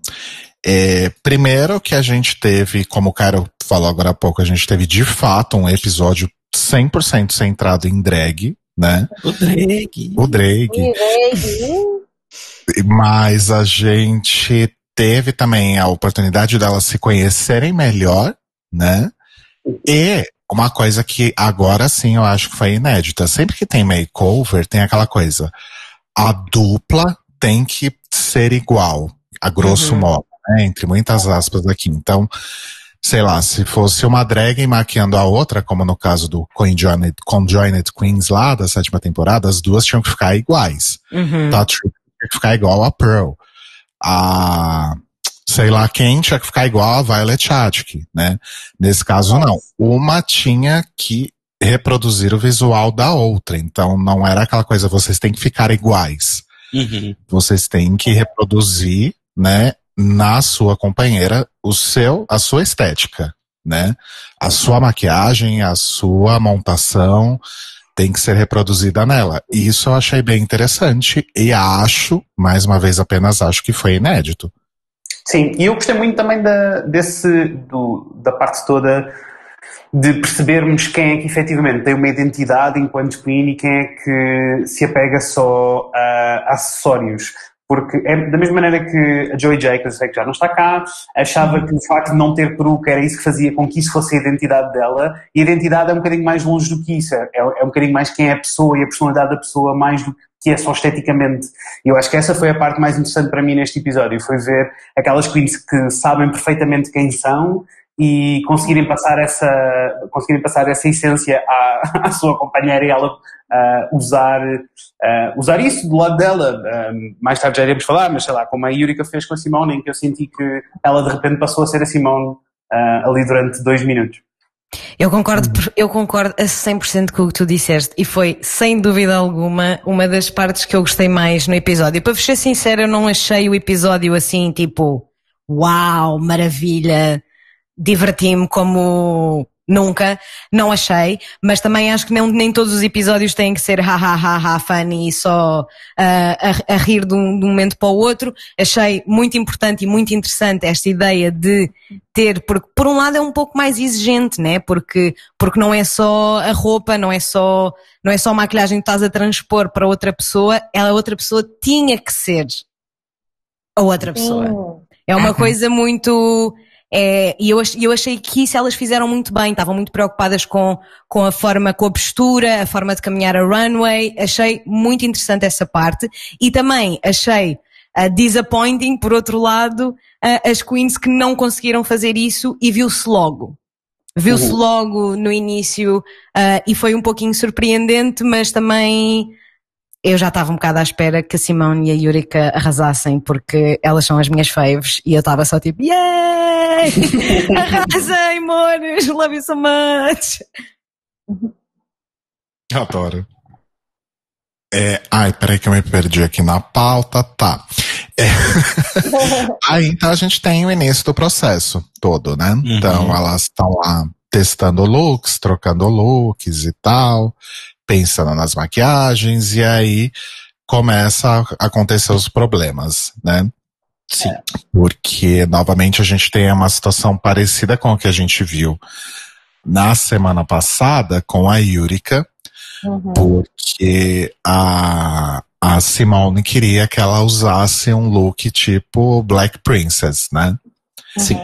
S2: é, primeiro que a gente teve, como o cara falou agora há pouco, a gente teve de fato um episódio 100% centrado em drag, né?
S1: O Drake.
S2: O drag.
S4: E veio.
S2: Mas a gente teve também a oportunidade delas se conhecerem melhor, né? E uma coisa que agora sim eu acho que foi inédita. Sempre que tem makeover, tem aquela coisa. A dupla tem que ser igual, a grosso
S5: Uhum.
S2: modo, né? Entre muitas aspas aqui. Então, sei lá, se fosse uma drag maquiando a outra, como no caso do Conjoined, Conjoined Queens lá da sétima temporada, as duas tinham que ficar iguais.
S5: Uhum.
S2: Tá, tinha que ficar igual a Pearl. A, sei lá quem tinha que ficar igual a Violet Chachki, né? Nesse caso, não. Uma tinha que reproduzir o visual da outra. Então, não era aquela coisa, vocês têm que ficar iguais.
S1: Uhum.
S2: Vocês têm que reproduzir, né, na sua companheira, o seu, a sua estética, né? A sua maquiagem, a sua montação tem que ser reproduzida nela. E isso eu achei bem interessante e acho, mais uma vez apenas acho que foi inédito.
S6: Sim, e eu gostei muito também da, desse, do, da parte toda de percebermos quem é que efetivamente tem uma identidade enquanto Queen e quem é que se apega só a acessórios. Porque é da mesma maneira que a Joey Jacobs, sei que já não está cá, achava que o facto de não ter peruca era isso que fazia com que isso fosse a identidade dela, e a identidade é um bocadinho mais longe do que isso, é, é um bocadinho mais quem é a pessoa e a personalidade da pessoa, mais do que é só esteticamente. Eu acho que essa foi a parte mais interessante para mim neste episódio, foi ver aquelas queens que sabem perfeitamente quem são e conseguirem passar essa, conseguirem passar essa essência à, à sua companheira e ela ah, usar, ah, usar isso do lado dela. Ah, mais tarde já iremos falar, mas sei lá, como a Yurika fez com a Simone, em que eu senti que ela de repente passou a ser a Simone ah, ali durante dois minutos.
S5: Eu concordo, eu concordo a 100% com o que tu disseste e foi, sem dúvida alguma, uma das partes que eu gostei mais no episódio. Para ser sincera, eu não achei o episódio assim, tipo, uau, maravilha, diverti-me como nunca, não achei, mas também acho que não, nem todos os episódios têm que ser ha ha ha ha funny e só ah, a, a rir de um, de um momento para o outro. Achei muito importante e muito interessante esta ideia de ter, porque por um lado é um pouco mais exigente, né? Porque, porque não é só a roupa, não é só, não é só a maquilhagem que estás a transpor para outra pessoa, ela outra pessoa tinha que ser a outra pessoa.
S4: Sim.
S5: É uma coisa muito. É, e eu, eu achei que isso elas fizeram muito bem, estavam muito preocupadas com, com a forma, com a postura, a forma de caminhar a runway. Achei muito interessante essa parte. E também achei uh, disappointing, por outro lado, uh, as queens que não conseguiram fazer isso e viu-se logo. Viu-se logo no início uh, e foi um pouquinho surpreendente, mas também eu já estava um bocado à espera que a Simone e a Yurika arrasassem, porque elas são as minhas faves, e eu estava só tipo, yay! Arrasem, amores! Love you so much!
S2: Adoro. É, ai, peraí que eu me perdi aqui na pauta, tá. É. Aí então a gente tem o início do processo todo, né? Então elas estão lá testando looks, trocando looks e tal, pensando nas maquiagens, e aí começa a acontecer os problemas, né?
S1: Sim.
S2: Porque novamente a gente tem uma situação parecida com o que a gente viu na semana passada com a Yurika,
S4: Uhum.
S2: porque a, a Simone queria que ela usasse um look tipo Black Princess, né?
S1: Sim.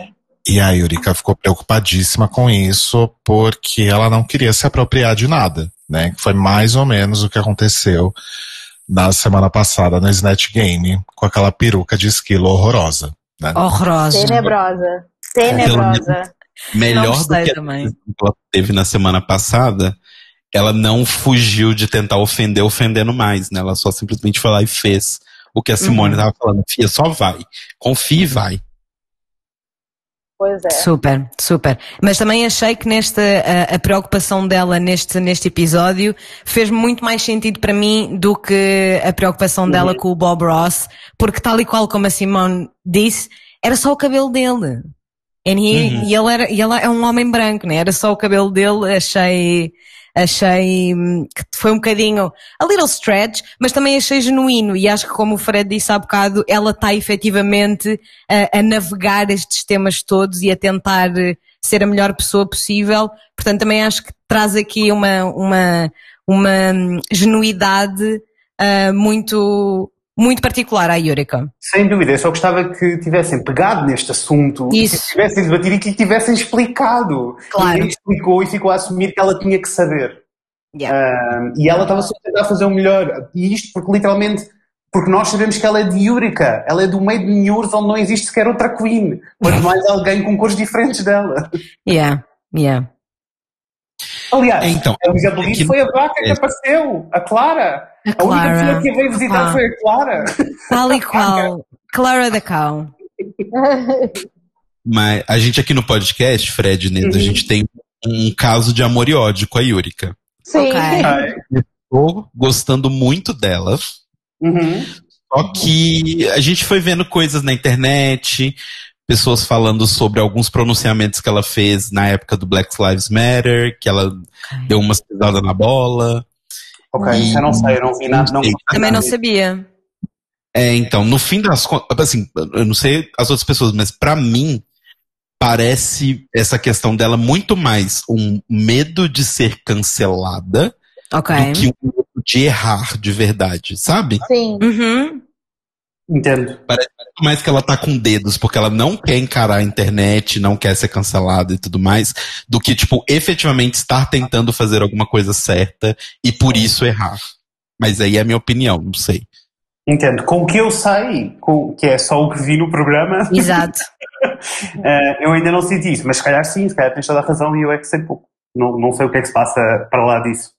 S2: E a Yurika ficou preocupadíssima com isso, porque ela não queria se apropriar de nada, né? Que foi mais ou menos o que aconteceu na semana passada no Snatch Game, com aquela peruca de esquilo horrorosa, né?
S5: Horrorosa.
S4: Tenebrosa. Tenebrosa.
S1: Melhor do que a
S5: também.
S1: que ela teve na semana passada, ela não fugiu de tentar ofender ofendendo mais, né? Ela só simplesmente foi lá e fez o que a Simone
S5: Uhum.
S1: tava falando. Fia, só vai. Confia e vai.
S4: Pois é.
S5: Super, super. Mas também achei que nesta, a, a preocupação dela neste, neste episódio fez muito mais sentido para mim do que a preocupação dela com o Bob Ross, porque tal e qual como a Simone disse, era só o cabelo dele. And he- E ele era, e ele é um homem branco, né? Era só o cabelo dele, achei, achei hum, que foi um bocadinho a little stretch, mas também achei genuíno e acho que como o Fred disse há bocado, ela está efetivamente a, a navegar estes temas todos e a tentar eh, ser a melhor pessoa possível. Portanto, também acho que traz aqui uma, uma, uma hum, genuidade ah, muito, muito particular à Yurika.
S6: Sem dúvida, eu só gostava que tivessem pegado neste assunto
S5: Isso.
S6: e que tivessem debatido e que tivessem explicado.
S5: Claro.
S6: Ninguém explicou e ficou a assumir que ela tinha que saber.
S5: Yeah.
S6: Ah, e ela estava só a tentar fazer o melhor. E isto porque literalmente, porque nós sabemos que ela é de Yurika, ela é do meio de Nhurs onde não existe sequer outra Queen. Quanto mais alguém com cores diferentes dela.
S5: Yeah, yeah.
S6: Aliás,
S1: Então,
S6: um exemplo disso foi a vaca que apareceu, a Clara.
S5: A
S6: A única pessoa que veio visitar foi a Clara.
S5: Tal e qual. Clara da Cow.
S1: Mas a gente aqui no podcast, Fred e Neda,
S6: Uhum.
S1: a gente tem um caso de amor e ódio com a Yurika.
S4: Sim.
S5: Ok.
S1: Tô gostando muito dela.
S6: Uhum.
S1: Só que a gente foi vendo coisas na internet, pessoas falando sobre alguns pronunciamentos que ela fez na época do Black Lives Matter, que ela deu umas pisadas na bola.
S6: Ok,
S1: E-
S6: isso eu não sei, eu não vi nada. Não
S1: Também
S5: Também não sabia.
S1: É, então, no fim das contas, assim, eu não sei as outras pessoas, mas pra mim parece essa questão dela muito mais um medo de ser cancelada
S5: Ok.
S1: do que um medo de errar de verdade, sabe?
S4: Sim.
S5: Uhum.
S6: Entendo.
S1: Parece mais que ela tá com dedos, porque ela não quer encarar a internet, não quer ser cancelada e tudo mais, do que, tipo, efetivamente estar tentando fazer alguma coisa certa e por isso errar. Mas aí é a minha opinião, não sei.
S6: Entendo. Com o que eu sei, com, que é só o que vi no programa,
S5: Exato.
S6: eh, eu ainda não senti isso, mas se calhar sim, se calhar tens toda a razão e eu é que sei pouco. Não, não sei o que é que se passa para lá disso.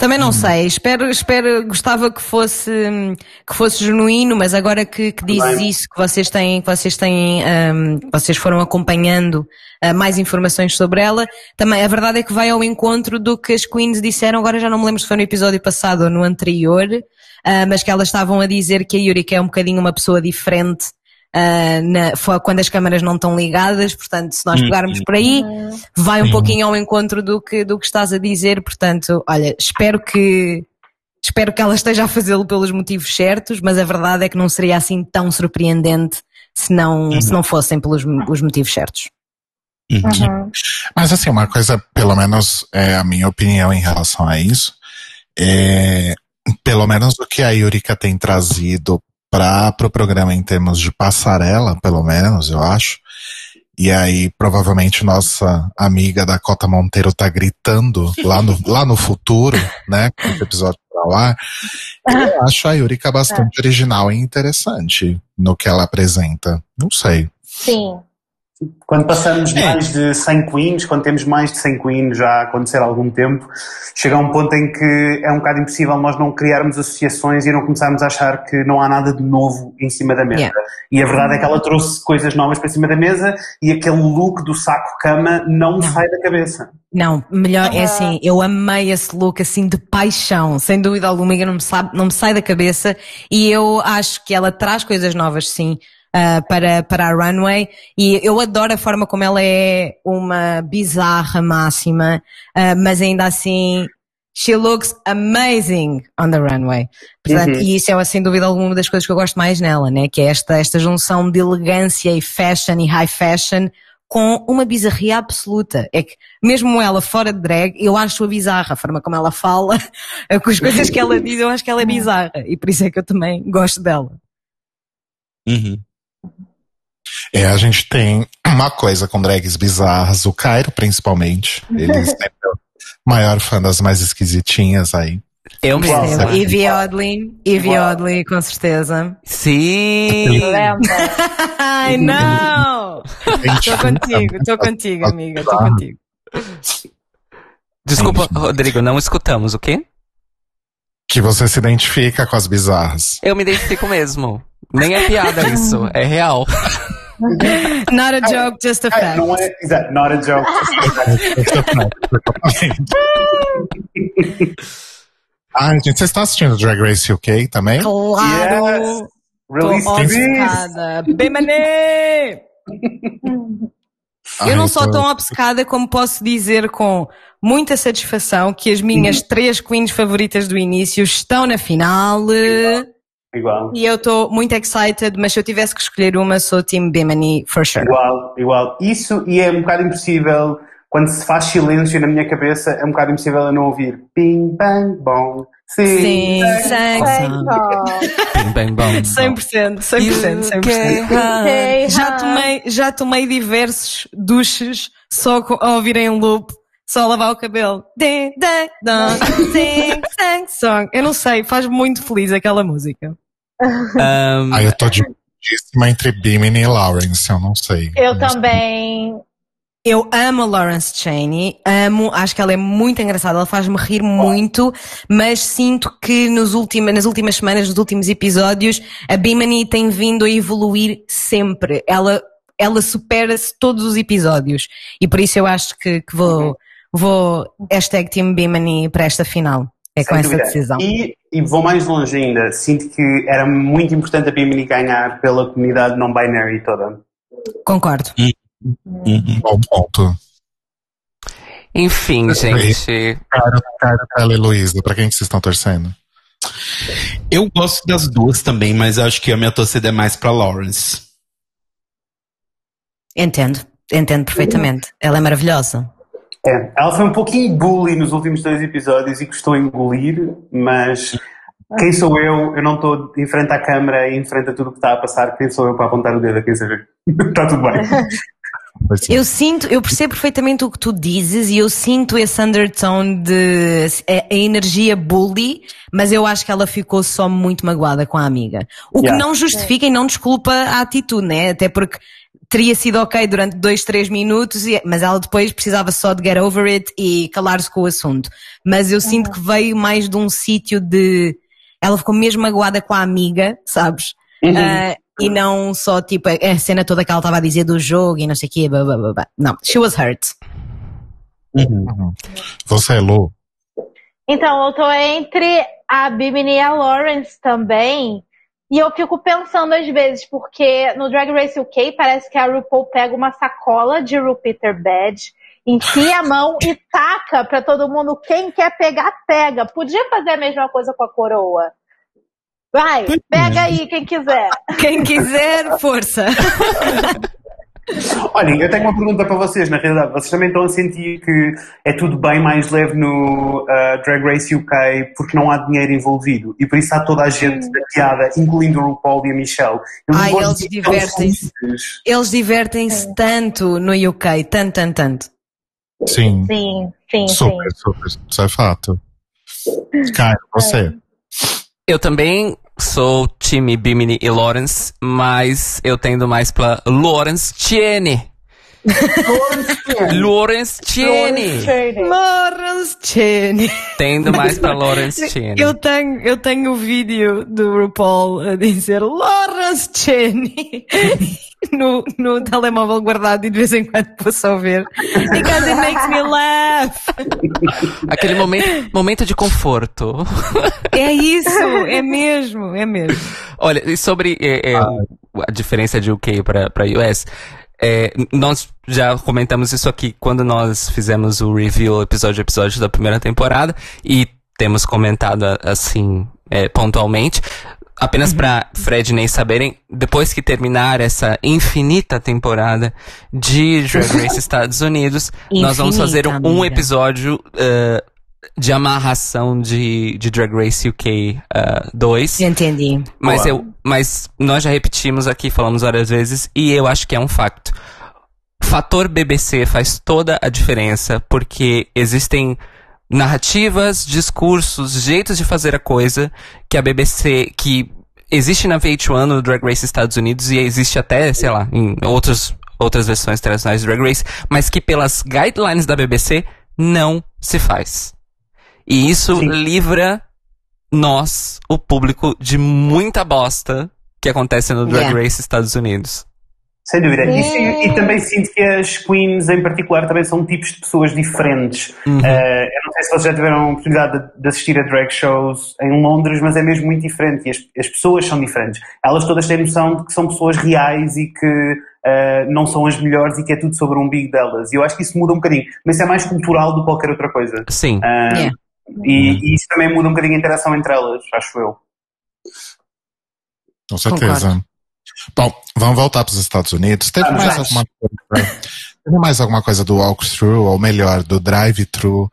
S5: Também
S1: Hum.
S5: não sei, espero, espero, gostava que fosse, hum, que fosse genuíno, mas agora que, que dizes
S6: Bem.
S5: isso, que vocês têm, que vocês têm, hum, que vocês foram acompanhando ah, mais informações sobre ela, também a verdade é que vai ao encontro do que as Queens disseram, agora já não me lembro se foi no episódio passado ou no anterior, ah, mas que elas estavam a dizer que a Yurika é um bocadinho uma pessoa diferente ah, na- foi quando as câmaras não estão ligadas, portanto, se nós
S1: Uhum.
S5: pegarmos por aí, vai um pouquinho ao encontro do que, do que estás a dizer, portanto, olha, espero que espero que ela esteja a fazê-lo pelos motivos certos, mas a verdade é que não seria assim tão surpreendente se não,
S1: Uhum.
S5: se não fossem pelos os motivos certos.
S1: Uhum.
S4: Uhum.
S2: Mas assim, uma coisa, pelo menos é a minha opinião em relação a isso, é pelo menos o que a Yurika tem trazido para o pro programa em termos de passarela, pelo menos, eu acho. E aí, provavelmente, nossa amiga Dakota Monteiro tá gritando lá no, lá no futuro, né? Com esse episódio pra lá. Eu acho a Yurika bastante original e interessante no que ela apresenta. Não sei.
S4: Sim.
S6: Quando passamos
S1: É.
S6: mais de 100 queens, quando temos mais de 100 queens já a acontecer há algum tempo, chega a um ponto em que é um bocado impossível nós não criarmos associações e não começarmos a achar que não há nada de novo em cima da mesa.
S5: Yeah.
S6: E a verdade é que ela trouxe coisas novas para cima da mesa e aquele look do saco-cama não,
S5: Não.
S6: sai da cabeça.
S5: Não, melhor é assim, eu amei esse look assim de paixão, sem dúvida alguma, não me, sabe, não me sai da cabeça e eu acho que ela traz coisas novas sim. Ah, para, para a runway e eu adoro a forma como ela é uma bizarra máxima, ah, mas ainda assim she looks amazing on the runway. Portanto,
S6: Uhum.
S5: E isso é sem dúvida alguma das coisas que eu gosto mais nela, né? Que é esta, esta junção de elegância e fashion e high fashion com uma bizarria absoluta. É que, mesmo ela fora de drag, eu acho-a bizarra, a forma como ela fala, com as coisas que ela diz, eu acho que ela é bizarra. E por isso é que eu também gosto dela.
S1: Uhum.
S2: É, a gente tem uma coisa com drags bizarras, o Cairo principalmente. Ele sempre é o maior fã das mais esquisitinhas aí.
S3: Eu mesmo.
S5: Evie Oddly, Evie. Oddly, com certeza.
S3: Sim!
S4: Lembra?
S5: Ai, não! Estou contigo, estou contigo, amiga, estou contigo.
S3: Desculpa, Rodrigo, não escutamos o quê?
S2: Que você se identifica com as bizarras.
S3: Eu me identifico mesmo. Nem é piada isso, é real.
S5: Not a joke, just a
S6: É,
S5: fact.
S6: não é, exato, not a joke.
S2: Ai, gente, vocês estão assistindo Drag Race UK também?
S5: Claro!
S6: Yes.
S5: Tô
S6: Release
S5: obcecada. Bemane! Eu não sou
S2: tô-
S5: tão obcecada como posso dizer com muita satisfação que as minhas três queens favoritas do início estão na final.
S6: Igual.
S5: E eu estou muito excited, mas se eu tivesse que escolher uma, sou Team Bimini, for sure.
S6: Igual, igual. Isso, e é um bocado impossível quando se faz silêncio na minha cabeça, é um bocado impossível eu não ouvir ping, bang, bom. Sim,
S5: Sim,
S6: bang,
S5: sim.
S3: Bem, bem bom.
S5: 100%, 100%, 100%.
S4: Hey,
S5: Já tomei, já tomei diversos duches só com- a ouvir em loop, só a lavar o cabelo. Ding, dang, dong, ding, dang, song. Eu não sei, faz muito feliz aquela música.
S3: Um,
S2: Aí eu tô divididíssima entre Bimini e Lawrence, eu não sei.
S4: Eu
S2: Não sei.
S4: também.
S5: Eu amo a Lawrence Cheney, amo, acho que ela é muito engraçada, ela faz-me rir muito, mas sinto que nos última, nas últimas semanas, nos últimos episódios, a Bimini tem vindo a evoluir sempre. Ela, ela supera-se todos os episódios. E por isso eu acho que, que vou, vou hashtag Team Bimini para esta final. É com
S6: Sem
S5: essa
S6: dúvida.
S5: decisão.
S6: E, e vou mais longe ainda. Sinto que era muito importante a Bimini ganhar pela comunidade non-binary toda.
S5: Concordo.
S1: Uhum.
S2: Bom ponto.
S3: enfim, gente.
S2: Caro, caro, Tela e Luísa, pra quem que vocês estão torcendo?
S1: Eu gosto das duas também, mas acho que a minha torcida é mais pra Lawrence.
S5: Entendo. Entendo perfeitamente. Ela é maravilhosa.
S6: É, ela foi um pouquinho bully nos últimos dois episódios e custou engolir, mas quem sou eu? Eu não estou em frente à câmara e em frente a tudo o que está a passar. Quem sou eu para apontar o dedo a quem saber? está tudo bem.
S5: Eu sinto, eu percebo perfeitamente o que tu dizes e eu sinto esse undertone de a, a energia bully, mas eu acho que ela ficou só muito magoada com a amiga. O que
S6: Yeah.
S5: não justifica e não desculpa a atitude, né? Até porque teria sido ok durante dois, três minutos, mas ela depois precisava só de get over it e calar-se com o assunto. Mas eu sinto que veio mais de um sítio de. Ela ficou mesmo magoada com a amiga, sabes? Ah, e não só tipo a, cena toda que ela estava a dizer do jogo e não sei o quê. Blá, blá, blá, blá. Não, she was hurt.
S2: Uhum. Você, Lu?
S4: Então, eu tô entre a Bimini e a Lawrence também. E eu fico pensando às vezes, porque no Drag Race UK parece que a RuPaul pega uma sacola de Peter Badge, enfia a mão e taca pra todo mundo. Quem quer pegar, pega. Podia fazer a mesma coisa com a coroa. Vai, pega aí quem quiser.
S5: Quem quiser, força.
S6: Olhem, eu tenho uma pergunta para vocês, na realidade. Vocês também estão a sentir que é tudo bem mais leve no uh, Drag Race UK porque não há dinheiro envolvido e por isso há toda a gente chateada, incluindo o RuPaul e a Michelle. Eu não
S5: Ai, eles divertem-se.
S6: felizes.
S5: Eles divertem-se tanto no UK, tanto, tanto, tanto.
S2: Sim.
S4: Sim, sim, sim.
S2: Super, super. Isso é fato. Caio, você.
S3: Eu também sou time Bimini e Lawrence, mas eu tendo mais pra Lawrence Cheney. Lawrence Cheney.
S5: Lawrence Cheney.
S3: Tendo mais pra Lawrence Cheney.
S5: Eu tenho, eu tenho o vídeo do RuPaul a dizer Lawrence Cheney no, no telemóvel guardado e de vez em quando posso ouvir. Because it makes me laugh.
S3: Aquele momento, momento de conforto.
S5: É isso, é mesmo, é mesmo.
S3: Olha, e sobre é, é, a diferença de UK para para US, é, nós já comentamos isso aqui quando nós fizemos o review episódio a episódio da primeira temporada e temos comentado assim é, pontualmente. Apenas pra Fred e Ney saberem, depois que terminar essa infinita temporada de Drag Race Estados Unidos, nós vamos fazer um,
S5: Infinita,
S3: um episódio eh, de amarração de, de Drag Race UK 2.
S5: Entendi.
S3: Mas,
S6: Boa.
S3: eu, mas nós já repetimos aqui, falamos várias vezes, e eu acho que é um facto. Fator BBC faz toda a diferença, porque existem narrativas, discursos, jeitos de fazer a coisa que a BBC, que existe na VH1 no Drag Race Estados Unidos e existe até, sei lá, em outros, outras versões internacionais de Drag Race, mas que pelas guidelines da BBC não se faz. E isso
S6: Sim.
S3: livra nós, o público, de muita bosta que acontece no Drag
S5: Yeah.
S3: Race Estados Unidos.
S6: Sem dúvida. E, e também sinto que as queens, em particular, também são tipos de pessoas diferentes.
S3: Uhum.
S6: Eh, eu não sei se vocês já tiveram a oportunidade de, de assistir a drag shows em Londres, mas é mesmo muito diferente. E as, as pessoas são diferentes. Elas todas têm noção de que são pessoas reais e que eh, não são as melhores e que é tudo sobre o umbigo delas. E eu acho que isso muda um bocadinho. Mas isso é mais cultural do que qualquer outra coisa.
S3: Sim.
S6: Ah,
S5: Yeah.
S6: E, e isso também muda um bocadinho a interação entre elas, acho eu.
S2: Com certeza. Bom, vamos voltar para os Estados Unidos. Teve
S6: Ah,
S2: mais alguma coisa? Tem mais alguma coisa do walkthrough, ou melhor, do drive-thru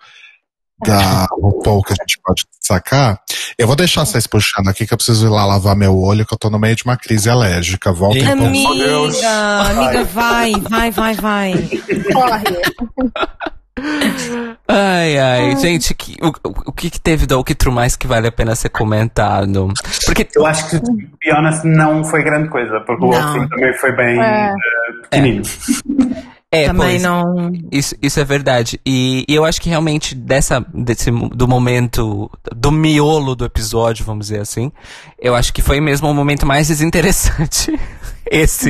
S2: da RuPaul que a gente pode sacar? Eu vou deixar vocês puxando aqui que eu preciso ir lá lavar meu olho, que eu tô no meio de uma crise alérgica.
S1: Eita.
S2: com
S5: Amiga, amiga, vai, vai, vai, vai.
S4: Corre.
S3: Ai, ai, gente, que- o, o que, que teve do Walkthrough mais que vale a pena ser comentado? Porque
S6: Eu acho que, be honest, não foi grande coisa, porque o
S5: Não.
S6: walkthrough também foi bem
S4: É.
S6: eh, pequenino.
S3: é,
S5: Também
S3: pois,
S5: não.
S3: Isso, isso é verdade. E, e eu acho que realmente dessa, desse, do momento, do miolo do episódio, vamos dizer assim, eu acho que foi mesmo o momento mais desinteressante. Esse.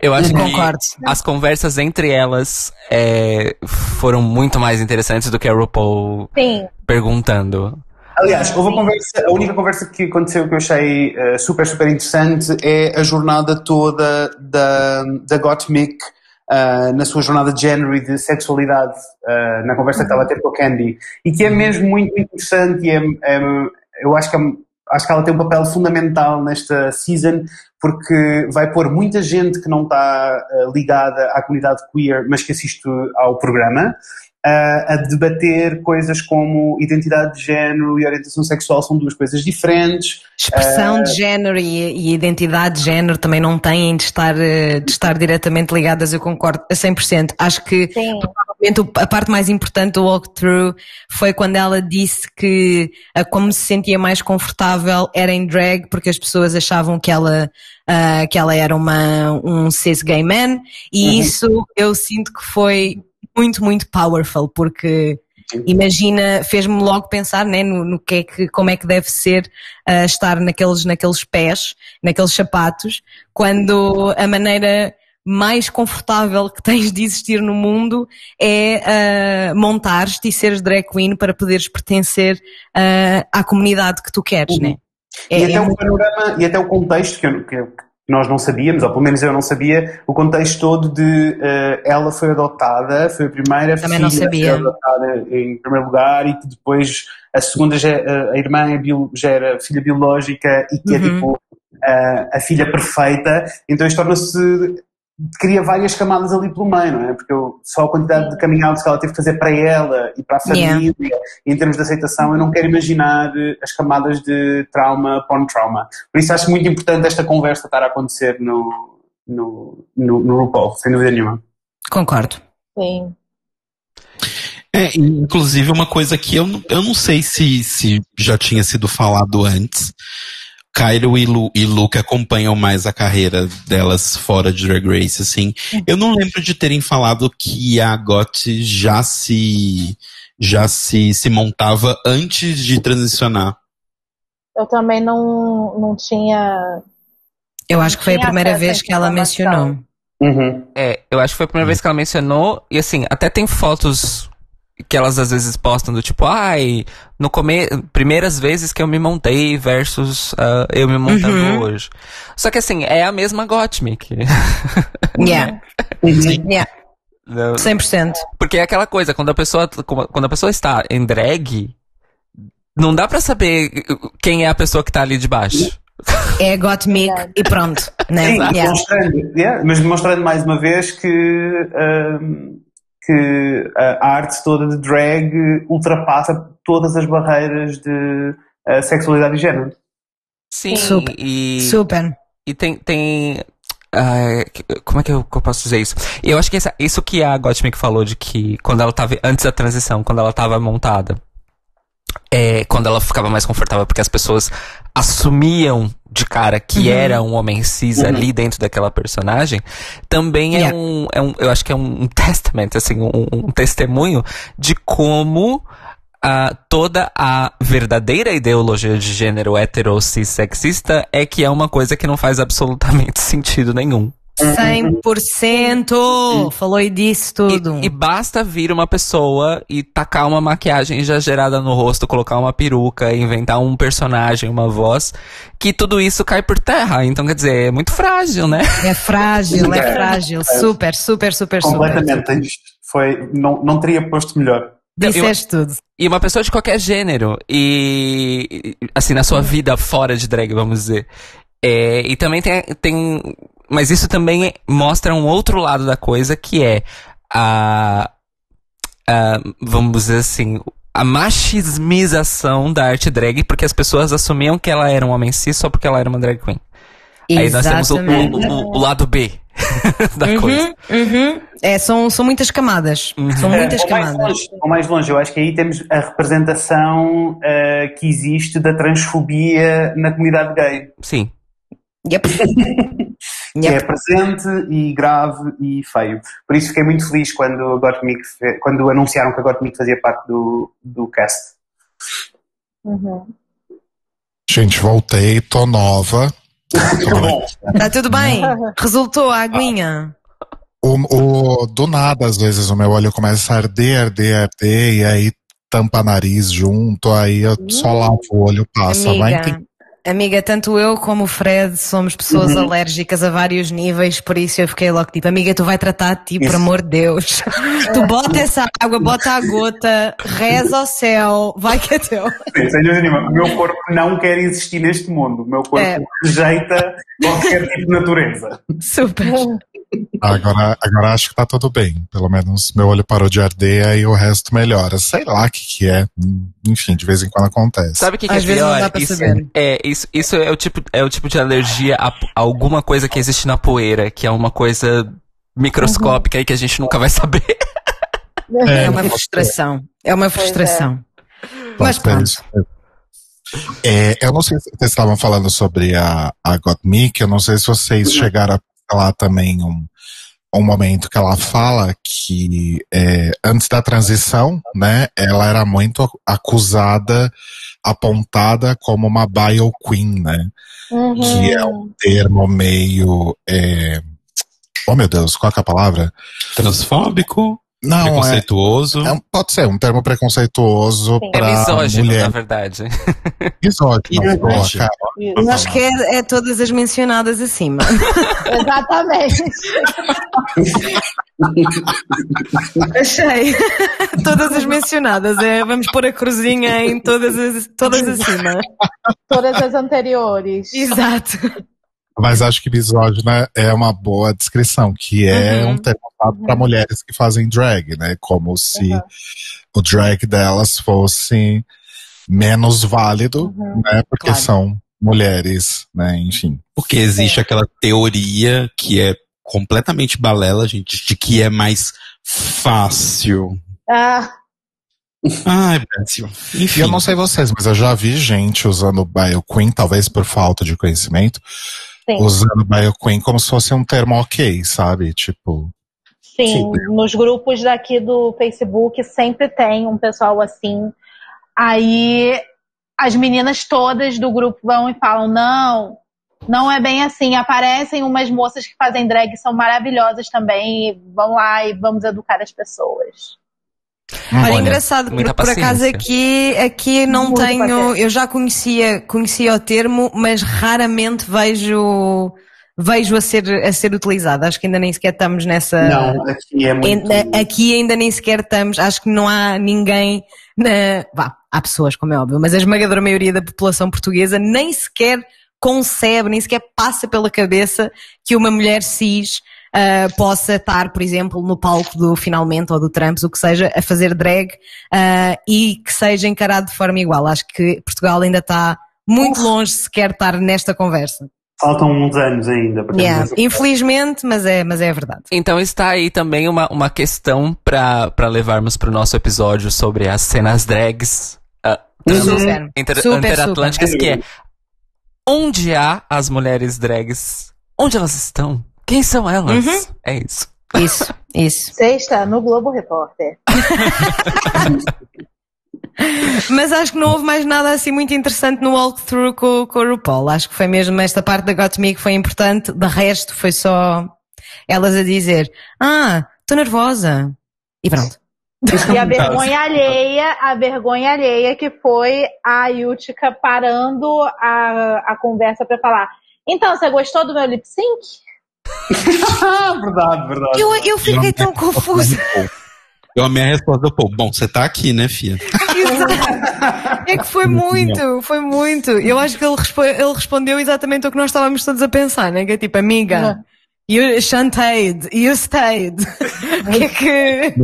S3: Eu acho que
S5: Concordo.
S3: as conversas entre elas é, foram muito mais interessantes do que a RuPaul
S4: Sim.
S3: perguntando.
S6: Aliás, houve a conversa, a única conversa que aconteceu que eu achei eh, super, super interessante é a jornada toda da, da Gottmik ah, na sua jornada de género e de sexualidade, ah, na conversa que estava a ter com a Candy. E que é mesmo muito interessante e é, é- eu acho que, é- acho que ela tem um papel fundamental nesta season porque vai pôr muita gente que não está ah, ligada à comunidade queer, mas que assiste ao programa, ah, a debater coisas como identidade de género e orientação sexual são duas coisas diferentes.
S5: Expressão
S6: Eh,
S5: de género e, e identidade de género também não têm de estar, eh, de estar diretamente ligadas, eu concordo a 100%. Acho que
S4: Sim.
S5: provavelmente a parte mais importante do walkthrough foi quando ela disse que como se sentia mais confortável era em drag porque as pessoas achavam que ela ah, que ela era uma um cis gay man e
S6: Uhum.
S5: isso eu sinto que foi muito muito powerful porque imagina fez-me logo pensar né, no, no que é que como é que deve ser ah, estar naqueles naqueles pés naqueles sapatos quando a maneira mais confortável que tens de existir no mundo é uh, montar-te e seres drag queen para poderes pertencer ah, à comunidade que tu queres, né? É,
S6: e, até
S5: é
S6: o
S5: muito-
S6: panorama, e até o contexto que, eu- que nós não sabíamos, ou pelo menos eu não sabia, o contexto todo de eh, ela foi adotada, foi a primeira
S5: Também
S6: filha ser
S5: sabia.
S6: adotada em primeiro lugar e que depois a segunda, já, a a irmã é já era filha biológica e que é
S5: Uhum.
S6: tipo a, a filha perfeita, então isto torna-se cria várias camadas ali pelo meio, não é? Porque eu- só a quantidade de coming outs que ela teve que fazer para ela e para a
S5: Yeah.
S6: família, em termos de aceitação, eu não quero imaginar eh, as camadas de trauma upon trauma. Por isso acho muito importante esta conversa estar a acontecer no, no, no, no RuPaul, sem dúvida nenhuma.
S5: Concordo.
S4: Sim.
S1: É, inclusive uma coisa que eu, não- eu não sei se, se já tinha sido falado antes. Cairo e, Lu, e Luke acompanham mais a carreira delas fora de Drag Race, assim. Eu não lembro de terem falado que a Got já se já se, se montava antes de transicionar.
S4: Eu também não, não tinha.
S5: Eu acho que foi a primeira vez que ela mencionou.
S6: Uhum.
S3: É, eu acho que foi a primeira vez que ela mencionou, e assim, até tem fotos que elas às vezes postam do tipo, ai, no come primeiras vezes que eu me montei versus ah, eu me montando
S5: Uhum.
S3: hoje. Só que assim, é a mesma Gottmik.
S5: Yeah. yeah.
S3: Não-
S5: 100%.
S3: Porque é aquela coisa, quando a pessoa, quando a pessoa está em drag, não dá pra saber quem é a pessoa que tá ali de baixo.
S5: É got me e pronto. Né?
S6: Sim,
S5: Yeah.
S6: demonstrando, yeah, mas demonstrando mais uma vez que, ahm, que a arte toda de drag ultrapassa todas as barreiras de sexualidade e género.
S3: Sim,
S5: Super.
S3: e...
S5: Super.
S3: E tem. tem que- como é que eu, que eu posso dizer isso? Eu acho que essa- isso que a Gottmik falou de que quando ela tava. Antes da transição, quando ela tava montada. É, quando ela ficava mais confortável, porque as pessoas assumiam de cara que era um homem cis ali dentro daquela personagem, também é,
S5: Yeah.
S3: um, é um. Eu acho que é um testament, assim, um, um testemunho de como ah, toda a verdadeira ideologia de gênero hetero cis sexista é que é uma coisa que não faz absolutamente sentido nenhum.
S5: 100%! Falou e disse tudo.
S3: E, e basta vir uma pessoa e tacar uma maquiagem exagerada no rosto, colocar uma peruca, inventar um personagem, uma voz, que tudo isso cai por terra. Então, quer dizer, é muito frágil, né?
S5: É frágil, é
S6: É.
S5: frágil. Super, super, super, super.
S6: Completamente. Isto Foi, não, não teria posto melhor.
S5: Disseste tudo.
S3: E uma pessoa de qualquer gênero. E, e, assim, na sua vida fora de drag, vamos dizer. É, e também tem, tem. Mas isso também mostra um outro lado da coisa, que é. a, a vamos dizer assim, a machismização da arte drag, porque as pessoas assumiam que ela era um homem cis só porque ela era uma drag queen. Aí nós temos o, o- o- o lado B da coisa.
S5: Uhum, uhum. É, são, são muitas camadas. São muitas
S6: ou, mais
S5: camadas.
S6: longe, ou mais longe, eu acho que aí temos a representação eh, que existe da transfobia na comunidade gay.
S3: Sim.
S5: Yep.
S6: Que é presente e grave e feio. Por isso fiquei muito feliz quando, a Gottmik quando anunciaram que a Gottmik fazia parte do, do cast.
S4: Uhum.
S2: Gente, voltei, tô nova.
S5: Tá tudo bem? Resultou a aguinha?
S2: O, o- do nada, às vezes, o meu olho começa a arder, arder, arder, e aí tampa nariz junto, aí eu só lavo o olho, passa. Vai
S5: Amiga,
S2: entender.
S5: Amiga, tanto eu como o Fred somos pessoas
S6: Uhum.
S5: alérgicas a vários níveis, por isso eu fiquei logo tipo, amiga, tu vai tratar de ti, por
S6: Isso.
S5: amor de Deus. tu bota essa água, bota a gota, reza ao céu, vai que é teu.
S6: Sim, sem dúvida nenhuma. O meu corpo não quer existir neste mundo. O meu corpo
S5: É.
S6: rejeita qualquer tipo de natureza.
S5: Super.
S2: Agora, agora acho que tá tudo bem. Pelo menos meu olho parou de arder, aí o resto melhora. Sei lá o que que é. Enfim, de vez em quando acontece.
S3: Sabe o que, que
S5: Às
S3: é
S5: vezes não
S3: pior?
S5: dá pra
S3: isso,
S5: saber.
S3: É, isso, isso é o tipo, é o tipo de alergia a, a alguma coisa que existe na poeira, que é uma coisa microscópica e que a gente nunca vai saber.
S5: É uma frustração. É uma frustração. Mas
S2: Pode ser
S5: pronto.
S2: isso. É, eu não sei se vocês estavam falando sobre a, a Gottmik, eu não sei se vocês chegaram a falar também um, um momento que ela fala que é, antes da transição, né, ela era muito acusada, apontada como uma bio queen, né,
S4: Uhum.
S2: que é um termo meio, é, oh meu Deus, qual que é a palavra?
S1: Transfóbico,
S2: Não, é,
S1: preconceituoso.
S2: é um- pode ser um termo preconceituoso
S4: Sim.
S3: É
S2: para
S3: misógino,
S2: mulher.
S3: na verdade.
S2: Misógino, boa,
S1: Misógino.
S2: cara.
S5: Eu acho que é, é todas as mencionadas acima.
S4: Exatamente.
S5: Achei. todas as mencionadas. É, vamos pôr a cruzinha em todas as, todas acima.
S4: Todas as anteriores.
S5: Exato.
S2: Mas acho que misógina é uma boa descrição, que é
S5: Uhum.
S2: um termo usado para mulheres que fazem drag, né? Como se o drag delas fosse menos válido, né? Porque
S5: Claro.
S2: são mulheres, né? Enfim.
S1: Porque existe aquela teoria que é completamente balela, gente, de que é mais fácil.
S4: Ah,
S1: Ai, Brasil.
S2: E
S1: Enfim.
S2: eu não sei vocês, mas eu já vi gente usando Bio Queen, talvez por falta de conhecimento,
S4: sim.
S2: usando Bio Queen como se fosse um termo ok, sabe? Tipo,
S4: Sim, nos grupos daqui do Facebook sempre tem um pessoal assim. Aí as meninas todas do grupo vão e falam: não, não é bem assim. Aparecem umas moças que fazem drag, são maravilhosas também. E vão lá e vamos educar as pessoas.
S5: Olha,
S3: Olha,
S5: engraçado, por,
S3: muita
S5: por acaso aqui, aqui não
S4: Muita
S5: tenho.
S4: paciência.
S5: Eu já conhecia, conhecia o termo, mas raramente vejo, vejo a ser, a ser utilizado. Acho que ainda nem sequer estamos nessa.
S6: Não, aqui é muito.
S5: Ainda- aqui ainda nem sequer estamos, acho que não há ninguém na, vá, há pessoas, como é óbvio, mas a esmagadora maioria da população portuguesa nem sequer concebe, nem sequer passa pela cabeça que uma mulher cis ah, possa estar, por exemplo, no palco do Finalmente ou do Trumps, o que seja, a fazer drag ah, e que seja encarado de forma igual. Acho que Portugal ainda está muito longe de sequer estar nesta conversa.
S6: Faltam uns anos ainda. para
S5: Yeah.
S6: essa-
S5: Infelizmente, mas é, mas é verdade.
S3: Então está aí também uma, uma questão pra levarmos pro nosso episódio sobre as cenas drags trans-
S5: Super.
S3: inter,
S5: Super,
S3: interatlânticas, que é onde há as mulheres drags? Onde elas estão? Quem são elas?
S5: Uhum.
S3: É isso.
S5: Isso, isso.
S4: Sexta, no Globo Repórter.
S5: Mas acho que não houve mais nada assim muito interessante no walkthrough com, com o RuPaul. Acho que foi mesmo esta parte da Got Me que foi importante. De resto, foi só elas a dizer: Ah, estou nervosa. E pronto.
S4: E a vergonha alheia, a vergonha alheia que foi a Yutica parando a, a conversa pra falar. Então, você gostou do meu lip sync?
S6: Verdade, verdade.
S5: Eu, eu fiquei tão confusa.
S1: Eu amei a resposta do povo. Bom, você tá aqui, né, filha?
S5: É que foi muito, foi muito. Eu acho que ele, respo- ele respondeu exatamente o que nós estávamos todos a pensar, né? Que é tipo, amiga, You chanted, you stayed. O que é que.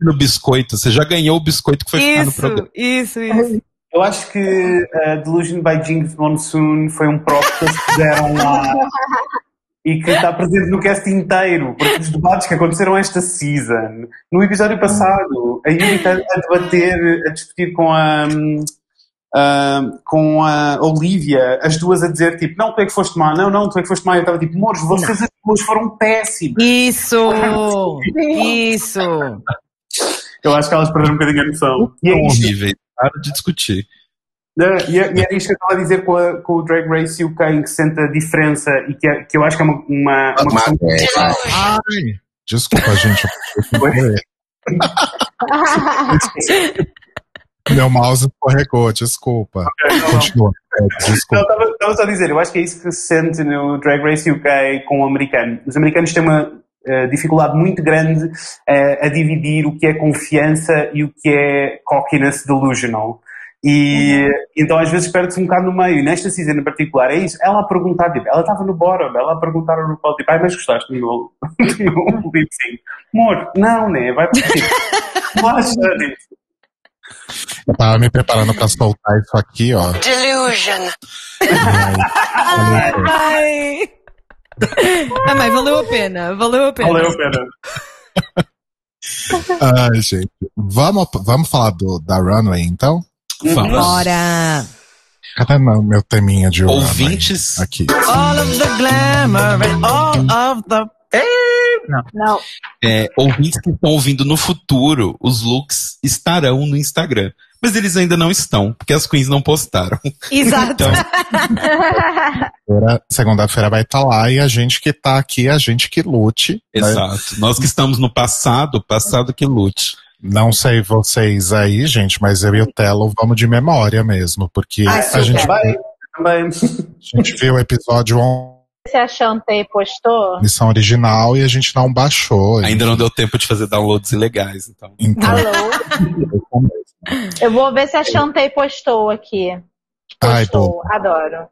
S1: No biscoito, você já ganhou o biscoito que foi ficar no
S5: Isso,
S1: programa.
S5: isso, isso.
S6: Eu acho que uh, Delusion by Jinx Monsoon foi um prop que eles fizeram lá e que está presente no cast inteiro, porque os debates que aconteceram esta season, no episódio passado, a Yuri está a debater, a discutir com a. hum, ah, com a Olivia, as duas a dizer tipo, não, tu é que foste má, não, não, tu é que foste má. Eu estava tipo, mores, vocês as duas foram péssimas.
S5: Isso! Isso!
S6: Eu acho que elas perderam um bocadinho a noção. E é isto,
S1: de discutir.
S6: Não, E é- e era isto que eu estava a dizer com, a- com o Drag Race UK, em que sente a diferença e que, é- que eu acho que é uma, uma, uma questão
S2: Ai, desculpa, gente. Meu mouse escorregou, desculpa. Continua. É, desculpa.
S6: estava, estava só a dizer, eu acho que é isso que se sente no Drag Race UK com o americano. Os americanos têm uma eh, dificuldade muito grande eh, a dividir o que é confiança e o que é cockiness delusional. E então às vezes perde-se um bocado no meio. E nesta season em particular é isso. Ela a perguntar, tipo, ela estava no bottom, ela a perguntar ao RuPaul, tipo, ai, mas gostaste do meu, do meu lip sync? Amor, não, né? Vai para ti. Relaxa, né?
S2: Eu tava me preparando pra soltar isso aqui, ó.
S9: Delusion.
S2: Ai,
S5: Ai! Ah, mãe, valeu a pena, valeu a pena.
S6: Valeu a pena.
S2: Ai, gente. Vamos, vamos falar do, da Runway, então?
S1: Vamos.
S5: Bora!
S2: Cadê meu, meu teminha de Runway?
S1: Ouvintes.
S2: Aqui.
S11: All of the glamour and all of the.
S4: Não.
S1: É, ouvintes que estão ouvindo no futuro, os looks estarão no Instagram. Mas eles ainda não estão, porque as queens não postaram.
S5: Exato.
S1: Então,
S2: Segunda- Segunda-feira vai estar lá e a gente que tá aqui, a gente que lute. né?
S1: exato. Nós que estamos no passado, passado que lute.
S2: Não sei vocês aí, gente, mas eu e o Telo vamos de memória mesmo, porque
S5: Ai,
S2: a, gente,
S6: Vai, também.
S2: a gente viu o episódio on
S4: Se a Chantei postou,
S2: missão original e a gente não baixou.
S1: Ainda não deu tempo de fazer downloads ilegais, então.
S2: Então,
S4: alô? Eu vou ver se a Chantei postou aqui.
S2: Ai,
S4: Postou, adoro.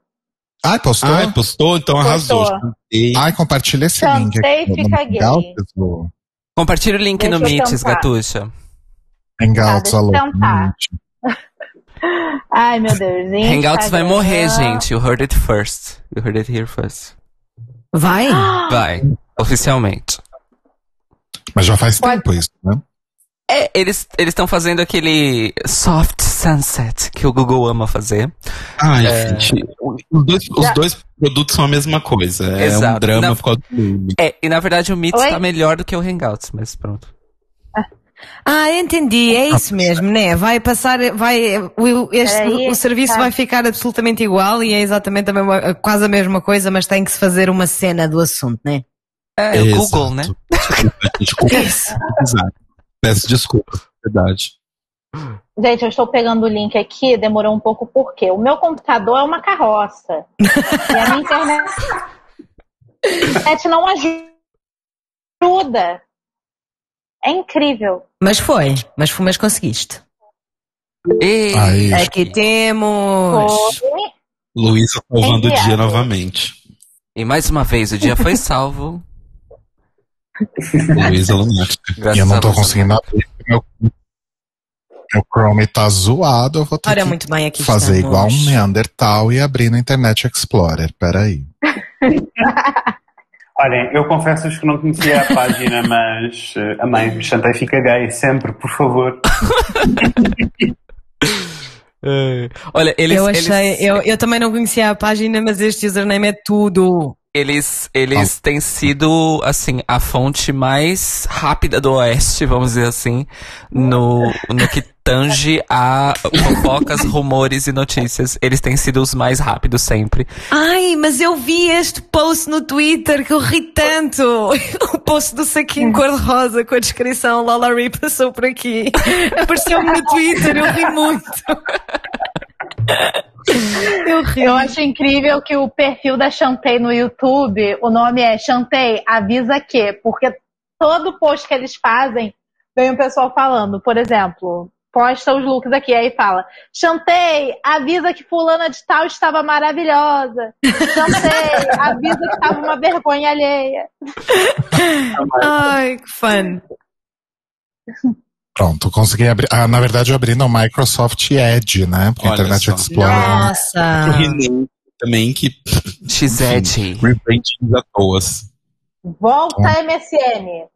S2: Ai, postou?
S1: Ah, postou? Então arrasou.
S4: Postou.
S1: E
S2: Ai, compartilha esse
S4: Chantei
S2: link aqui.
S4: fica gay.
S2: Lu.
S3: Compartilha o link
S4: Deixa
S3: no Meets. Gatuxa.
S2: Hangouts, alô.
S4: tentar. Ai, meu Deus.
S3: Hangouts vai
S4: Instagram.
S3: morrer, gente. You heard it first. You heard it here first.
S5: Vai?
S3: Vai. Oficialmente.
S2: Mas já faz
S4: Pode-
S2: tempo isso, né?
S3: É, eles estão fazendo aquele soft sunset que o Google ama fazer.
S1: Ai,
S3: É.
S1: gente. Os dois, os dois produtos são a mesma coisa. É um
S3: Exato.
S1: drama
S3: Não.
S1: por causa do.
S3: É, e na verdade o Meets
S4: Oi?
S3: tá melhor do que o Hangouts, mas pronto.
S5: Ah, entendi, é isso mesmo, né? Vai passar, vai, o, este-
S4: Peraí,
S5: o serviço
S4: tá.
S5: vai ficar absolutamente igual e é exatamente a mesma, quase a mesma coisa, mas tem que se fazer uma cena do assunto, né?
S3: É, o
S1: Exato.
S3: Google, né?
S1: Desculpa, desculpa.
S5: Isso.
S1: Exato. Peço desculpa, verdade.
S4: Gente, eu estou pegando o link aqui, demorou um pouco porque o meu computador é uma carroça. e a minha internet internet não ajuda. É incrível.
S5: Mas foi, mas, foi- mas conseguiste.
S3: E...
S2: Aí,
S5: Aqui temos.
S4: Foi.
S1: Luísa salvando o dia novamente.
S3: e mais uma vez, o dia foi salvo.
S1: Luísa Lunática.
S2: e eu não
S3: a
S2: tô
S3: Deus.
S2: conseguindo abrir. Meu, meu Chrome tá zoado, eu vou ter
S5: Olha,
S2: que
S5: muito bem, aqui
S2: fazer
S5: estamos.
S2: igual um Neandertal e abrir no Internet Explorer. Peraí.
S6: Olhem, eu confesso-vos que não conhecia a página, mas eh, amei. Chantei fica gay, sempre, por favor.
S3: É. Olha, eles,
S5: eu achei,
S3: eles,
S5: eu, eu também não conhecia a página, mas este username é tudo.
S3: Eles, eles têm sido, assim, a fonte mais rápida do Oeste, vamos dizer assim, no, no que tange a fofocas, rumores e notícias. Eles têm sido os mais rápidos sempre.
S5: Ai, mas eu vi este post no Twitter que eu ri tanto. O post do saquinho cor-de-rosa com a descrição Lola Ree passou por aqui. Apareceu-me no Twitter, eu ri muito. Eu.
S4: Eu acho incrível que o perfil da Chantei no YouTube, o nome é Chantei Avisa Que, porque todo post que eles fazem, vem o pessoal falando. Por exemplo, posta os looks aqui, aí fala: Chantei, avisa que fulana de tal estava maravilhosa. Chantei, avisa que estava uma vergonha alheia.
S5: Ai, que fun.
S2: Pronto, consegui abrir. Ah, na verdade, eu abri no Microsoft Edge, né? Porque
S1: Olha
S2: Internet
S1: só.
S2: Explorer.
S5: Nossa.
S1: O Renan também que.
S3: X-Edge.
S1: Repente à toas.
S4: Volta MSN.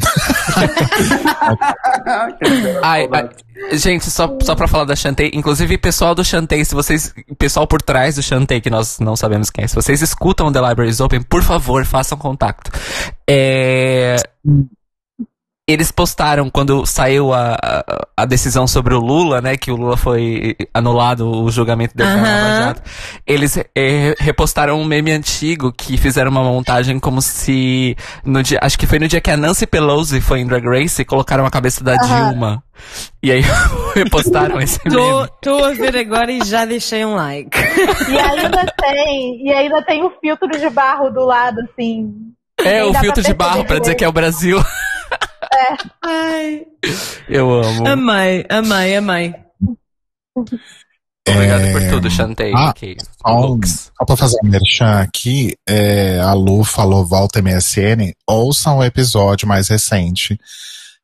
S3: Ai, ai, gente, só, só pra falar da Chantei, inclusive pessoal do Chantei, se vocês, pessoal por trás do Chantei, que nós não sabemos quem é, se vocês escutam The Libraries Open, por favor, façam contato. É, eles postaram quando saiu a, a, a decisão sobre o Lula, né, que o Lula foi anulado o julgamento dele na Lava. Eles eh, repostaram um meme antigo que fizeram uma montagem como se no dia, acho que foi no dia que a Nancy Pelosi foi em Drag Race e colocaram a cabeça da
S4: Aham.
S3: Dilma. E aí repostaram esse
S5: Tô,
S3: meme.
S5: tô a ver agora e já deixei um like.
S4: E ainda tem, e ainda tem o filtro de barro do lado, assim.
S3: É, o filtro de barro pra dizer que é o Brasil.
S5: Ai.
S3: Eu amo.
S5: Amei, amei, amei.
S3: Obrigado
S2: É,
S3: por tudo, Chantei.
S2: ah,
S3: Ok.
S2: Só, pra fazer um merchan aqui, é, a Lu falou volta MSN, ouçam o episódio mais recente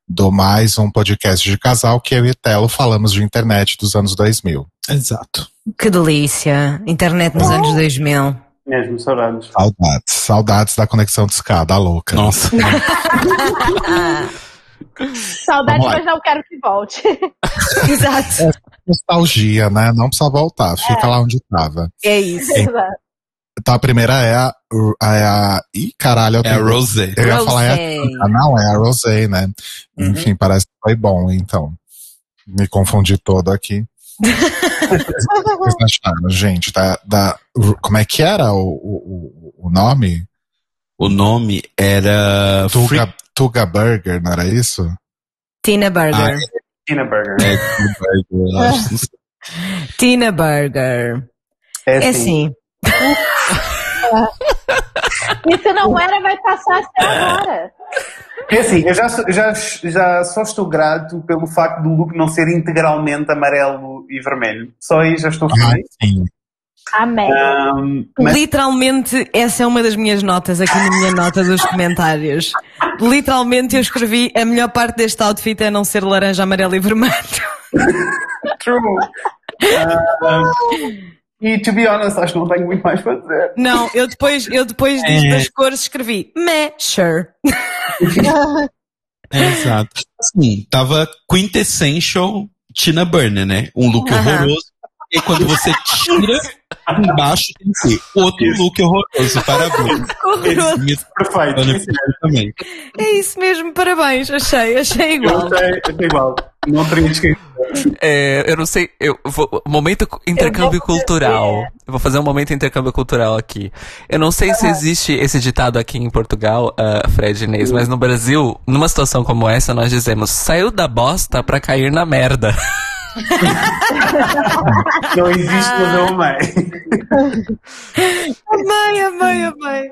S2: do mais um podcast de casal que eu e Telo falamos de internet dos anos 2000.
S1: Exato.
S5: Que delícia. Internet nos anos 2000.
S6: Mesmo, saudades.
S2: Saudades. Saudades da conexão de escada, a louca.
S1: Nossa.
S4: Saudade,
S2: Vamos lá.
S4: mas não quero que volte.
S5: Exato.
S2: Nostalgia, né? Não precisa voltar, fica lá onde tava.
S5: É isso.
S4: Exato.
S2: Então a primeira é a. a, a ih, caralho, eu
S1: É a
S2: tenho-
S1: Rosé.
S2: Eu ia falar é a não, é a Rosé, né? Enfim, parece que foi bom, então. Me confundi todo aqui. Vocês acharam, gente, da, da, como é que era o, o, o- nome?
S1: O nome era.
S2: Tuga, Tuga Burger, não era isso?
S5: Tina Burger.
S6: Tina Burger.
S1: É, eu acho, não sei.
S5: Tina Burger.
S6: É
S5: É
S6: assim.
S4: se não era, vai passar a ser agora.
S6: É assim, eu já, já, já só estou grato pelo facto do look não ser integralmente amarelo e vermelho. Só aí já estou
S2: Ah,
S6: feliz.
S2: sim.
S4: Amém.
S6: Ahm, mas
S5: Literalmente, essa é uma das minhas notas aqui na minha nota dos comentários. Literalmente, eu escrevi a melhor parte deste outfit é não ser laranja, amarelo e vermelho.
S6: true. Ahm, e to be honest, acho que não tenho muito mais para dizer.
S5: Não, eu depois, eu depois
S1: É.
S5: das cores escrevi meh, sure.
S1: É, exato. Assim, tava quintessential Tina Burner, né? Um look
S5: Aham.
S1: horroroso. E quando você tira, embaixo tem que ser outro look horroroso. Parabéns.
S5: Horroroso.
S1: Minha
S6: Perfeito.
S1: Ana Pinheiro também.
S5: É isso mesmo, parabéns, achei, achei
S6: Eu
S5: igual.
S6: eu sei igual. Não esquecido.
S3: É, eu não sei, eu vou, momento intercâmbio cultural. Eu vou fazer um momento intercâmbio cultural aqui. Eu não sei se existe esse ditado aqui em Portugal, ah, Fred Inês, mas no Brasil, numa situação como essa, nós dizemos, saiu da bosta pra cair na merda.
S6: Não existe, mas eu amei.
S5: Amei, amei, amei.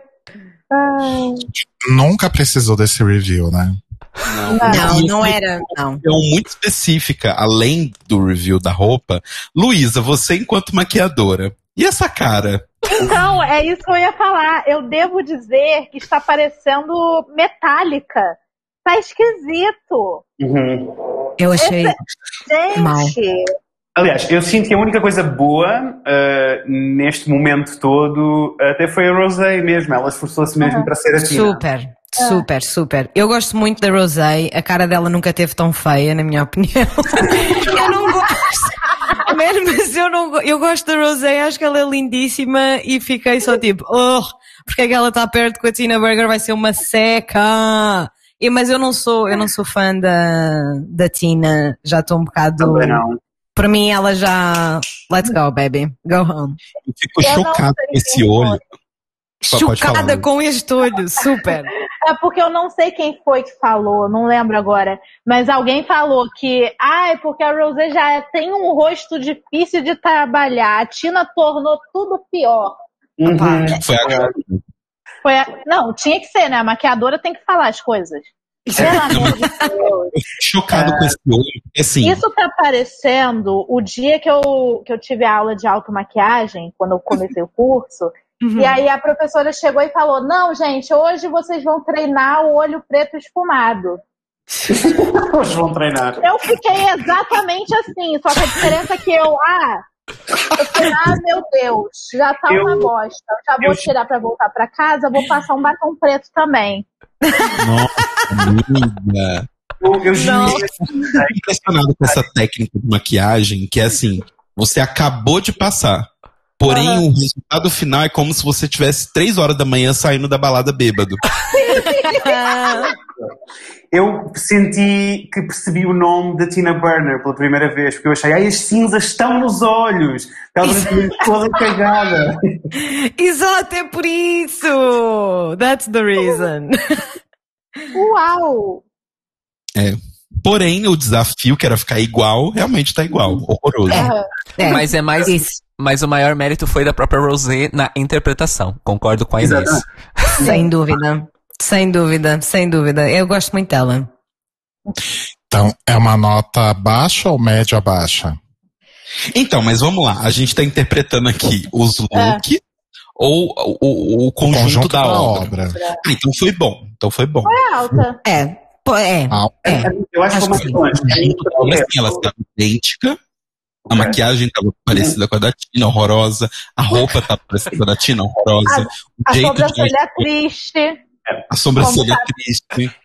S2: Nunca precisou desse review, né?
S5: Não, não
S1: esse
S5: era, não.
S1: É muito específica, além do review da roupa. Luísa, você enquanto maquiadora. E essa cara?
S4: Então, é isso que eu ia falar. Eu devo dizer que está parecendo metálica. Tá esquisito.
S6: Uhum.
S5: Eu achei.
S4: Gente,
S5: Mal.
S6: Aliás, eu sinto que a única coisa boa ah, neste momento todo até foi a Rosé mesmo. Ela esforçou-se mesmo para ser a Tina.
S5: Super, super, super. Eu gosto muito da Rosé. A cara dela nunca teve tão feia, na minha opinião. eu não gosto. Man, mas eu não Eu gosto da Rosé, acho que ela é lindíssima e fiquei só tipo, oh, porque é que ela está perto com a Tina Burger vai ser uma seca. E, mas eu não sou, eu não sou fã da, da Tina, já estou um bocado.
S6: Também não.
S5: Para mim, ela já. Let's go, baby. Go home.
S1: Eu fico
S4: Eu não
S1: chocado com esse olho.
S5: Chocada com este olho, super.
S4: É porque eu não sei quem foi que falou, não lembro agora. Mas alguém falou que, ah, é porque a Rosé já tem um rosto difícil de trabalhar. A Tina tornou tudo pior.
S6: Uhum.
S1: Foi a.
S4: Foi a- Não, tinha que ser, né? A maquiadora tem que falar as coisas. Pelo amor de Deus.
S1: Chocado com esse olho. Assim,
S4: Isso tá parecendo o dia que eu, que eu tive aula de automaquiagem, quando eu comecei o curso. E aí a professora chegou e falou: Não, gente, hoje vocês vão treinar o olho preto esfumado.
S6: Hoje vão treinar.
S4: Eu fiquei exatamente assim, só que a diferença é que eu, ah, eu falei, ah, meu Deus, já tá uma
S6: Eu-
S4: bosta. Eu já vou
S6: eu-
S4: tirar pra voltar pra casa, vou passar um batom preto também.
S1: nossa, amiga.
S6: Eu.
S1: Tô impressionado com essa técnica de maquiagem, que é assim, você acabou de passar. Porém, o resultado final é como se você tivesse três horas da manhã saindo da balada bêbado.
S6: Eu senti que percebi o nome da Tina Burner pela primeira vez, porque eu achei, ai, as cinzas estão nos olhos. Ela toda cagada.
S5: Exato, é por isso! That's the reason.
S4: Uau!
S1: É. Porém, o desafio, que era ficar igual, realmente tá igual. Horroroso.
S4: Aham.
S5: É,
S3: Mas é mais.
S5: isso.
S3: Mas o maior mérito foi da própria Rosé na interpretação. Concordo com a Inês.
S5: Sem dúvida. Sem dúvida, sem dúvida. Eu gosto muito dela.
S2: Então, é uma nota baixa ou média baixa?
S1: Então, mas vamos lá. A gente tá interpretando aqui os looks ou o, o- o conjunto, da, obra. Ah, então foi bom. Então foi bom.
S4: É alta.
S5: É, é.
S2: Ah,
S5: é.
S6: Eu acho que
S5: Acho
S6: foi
S5: que
S6: mais longe.
S1: A obra, assim, ela estava idêntica. A maquiagem estava parecida com a da Tina, horrorosa. A roupa estava parecida com a da Tina, horrorosa.
S4: A
S1: de
S4: sobrancelha triste.
S1: a sobrancelha
S4: Como
S1: triste.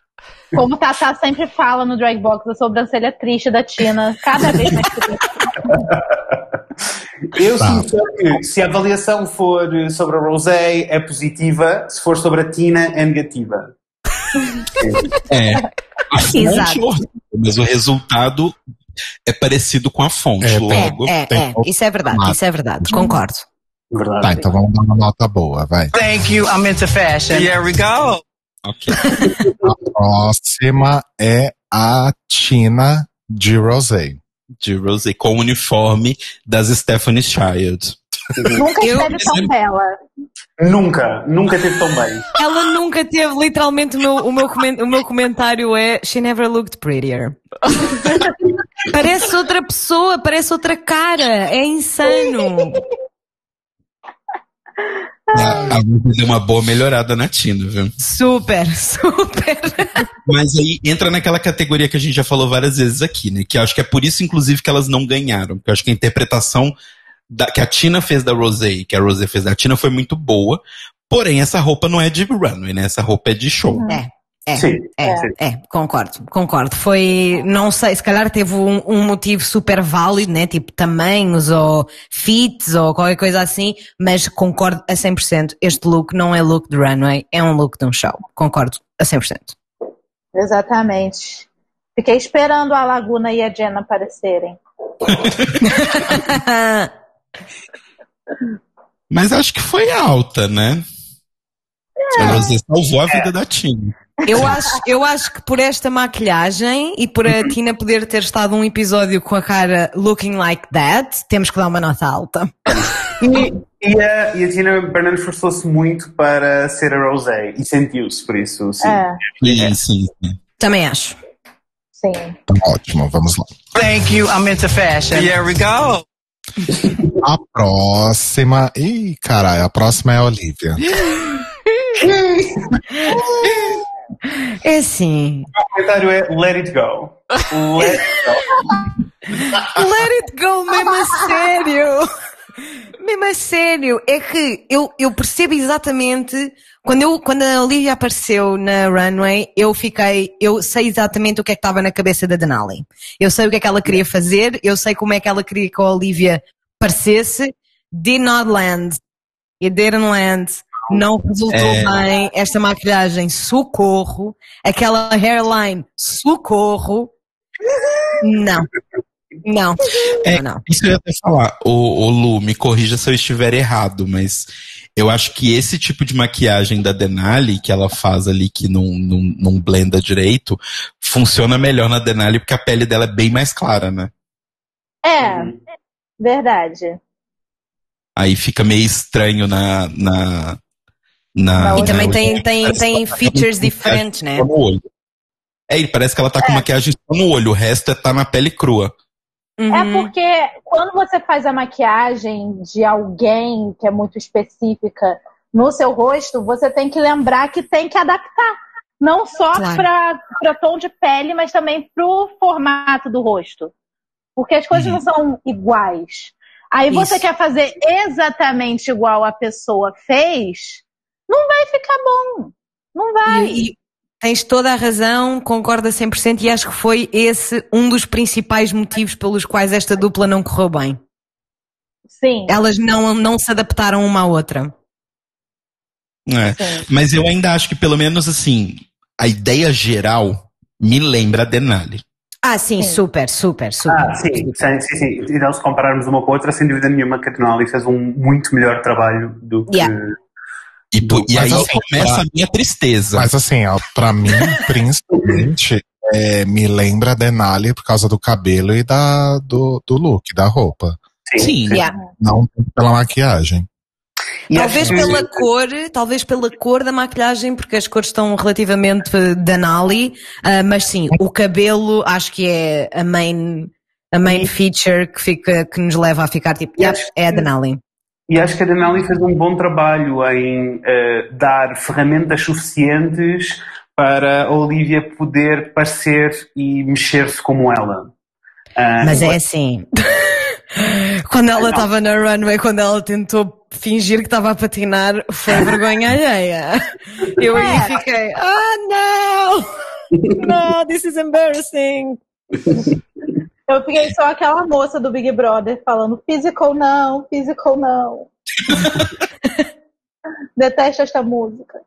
S4: Como o Tata sempre fala no Drag Box, a sobrancelha triste da Tina. Cada vez mais triste.
S6: Eu
S2: Tá.
S6: sinto que se a avaliação for sobre a Rosé é positiva, se for sobre a Tina é negativa.
S1: É. A fonte
S5: Exato.
S1: é horrível, mas o resultado é parecido com a fonte.
S2: É,
S1: logo.
S5: É, é, isso é verdade, isso é verdade, concordo.
S6: Verdade.
S2: Tá, então vamos dar uma nota boa, vai.
S11: Thank you. I'm into fashion. Here we go.
S1: Ok.
S2: A próxima é a Tina de Rosé.
S1: De Rosé com o uniforme das Stephanie Child.
S4: Nunca
S5: Eu-
S4: esteve tão bela.
S6: Nunca, nunca teve tão bem.
S5: Ela nunca teve, literalmente, o meu, o meu, comen- o meu comentário é She never looked prettier. parece outra pessoa, parece outra cara. É insano.
S1: A, a Rosé deu uma boa melhorada na Tina, viu?
S5: Super, super.
S1: Mas aí entra naquela categoria que a gente já falou várias vezes aqui, né? Que eu acho que é por isso, inclusive, que elas não ganharam. Porque eu acho que a interpretação da- que a Tina fez da Rosé, que a Rosé fez da Tina, foi muito boa. Porém, essa roupa não é de runway, né? Essa roupa é de show.
S5: É, é,
S6: Sim,
S5: é,
S6: sim.
S5: é, concordo, concordo. Foi, não sei, se calhar teve um, um motivo super válido, né? Tipo tamanhos ou fits ou qualquer coisa assim, mas concordo a 100%. Este look não é look de runway, é um look de um show. Concordo a 100%.
S4: Exatamente. Fiquei esperando a Laguna e a Jenna aparecerem.
S1: Mas acho que foi alta, né? A Rosé salvou a vida da Tina.
S5: Eu acho, eu acho que por esta maquilhagem e por a Tina poder ter estado um episódio com a cara looking like that, temos que dar uma nota alta.
S6: E, e a, e a Tina Burner esforçou-se muito para ser a Rosé e sentiu-se por isso, sim.
S4: É,
S1: Sim, sim, sim.
S5: Também acho.
S4: sim.
S2: Então, ótimo, vamos lá.
S11: Thank you. I'm into fashion. Here we go.
S2: A próxima. Ih, caralho, a próxima é a Olivia.
S5: É assim.
S6: O comentário é Let it go. Let it go.
S5: Let it go, mesmo a sério. Mesmo a sério. É que eu, eu percebo exatamente. Quando, eu, quando a Olivia apareceu na runway, eu fiquei. Eu sei exatamente o que é que estava na cabeça da Denali. Eu sei o que é que ela queria fazer, eu sei como é que ela queria que a Olivia parecesse. Did not land. It didn't land. Não resultou
S1: É.
S5: bem. Esta maquilhagem, socorro. Aquela hairline, socorro. Não. Não.
S1: É,
S5: não, não.
S1: Isso eu ia até falar. O, o Lu, me corrija se eu estiver errado, mas eu acho que esse tipo de maquiagem da Denali, que ela faz ali, que não, não, não blenda direito, funciona melhor na Denali porque a pele dela é bem mais clara, né?
S4: É, verdade.
S1: Aí fica meio estranho na. na, na
S4: Na
S5: E
S4: outra.
S5: também
S1: na-
S5: tem, tem, tem
S1: tá
S5: features diferentes, né?
S1: no olho. É, e parece que ela tá com maquiagem só no olho, o resto é tá na pele crua.
S5: Uhum.
S4: É porque quando você faz a maquiagem de alguém que é muito específica no seu rosto, você tem que lembrar que tem que adaptar. Não só
S5: Claro.
S4: para tom de pele, mas também pro formato do rosto. Porque as coisas não são iguais. Aí você
S5: Isso.
S4: quer fazer exatamente igual a pessoa fez, não vai ficar bom. Não vai.
S5: E, e tens toda a razão, concordo a 100% e acho que foi esse um dos principais motivos pelos quais esta dupla não correu bem.
S4: Sim.
S5: Elas não, não se adaptaram uma à outra.
S1: É.
S4: sim.
S1: Mas eu ainda acho que pelo menos assim, a ideia geral me lembra a Denali.
S5: Ah, sim, super, super, super.
S6: Ah, sim, sim, sim, sim. E então, se compararmos uma com a outra, sem dúvida nenhuma, que a Denali fez um muito melhor trabalho do que.
S5: Yeah.
S1: E, po- e aí
S2: assim,
S1: começa
S2: pra-
S1: a minha tristeza.
S2: Mas assim, ó, pra mim, principalmente, é, me lembra a Denali por causa do cabelo e da, do, do look, da roupa.
S1: Sim.
S5: Yeah.
S2: Não pela maquiagem.
S5: Talvez pela cor, talvez pela cor da maquilhagem, porque as cores estão relativamente eh, Denali, ah, mas sim, o cabelo acho que é a main, a main feature que fica, que nos leva a ficar tipo, "Yep,
S6: acho
S5: é a Denali.
S6: E acho que a Denali fez um bom trabalho em eh, dar ferramentas suficientes para a Olivia poder parecer e mexer-se como ela. Ah,
S5: Mas é assim. Quando ela
S6: não.
S5: estava na runway, quando ela tentou fingir que estava a patinar, foi vergonha alheia. Eu aí fiquei, ah não! No, this is embarrassing.
S4: Eu fiquei só aquela moça do Big Brother falando physical não, physical não. Detesto esta música.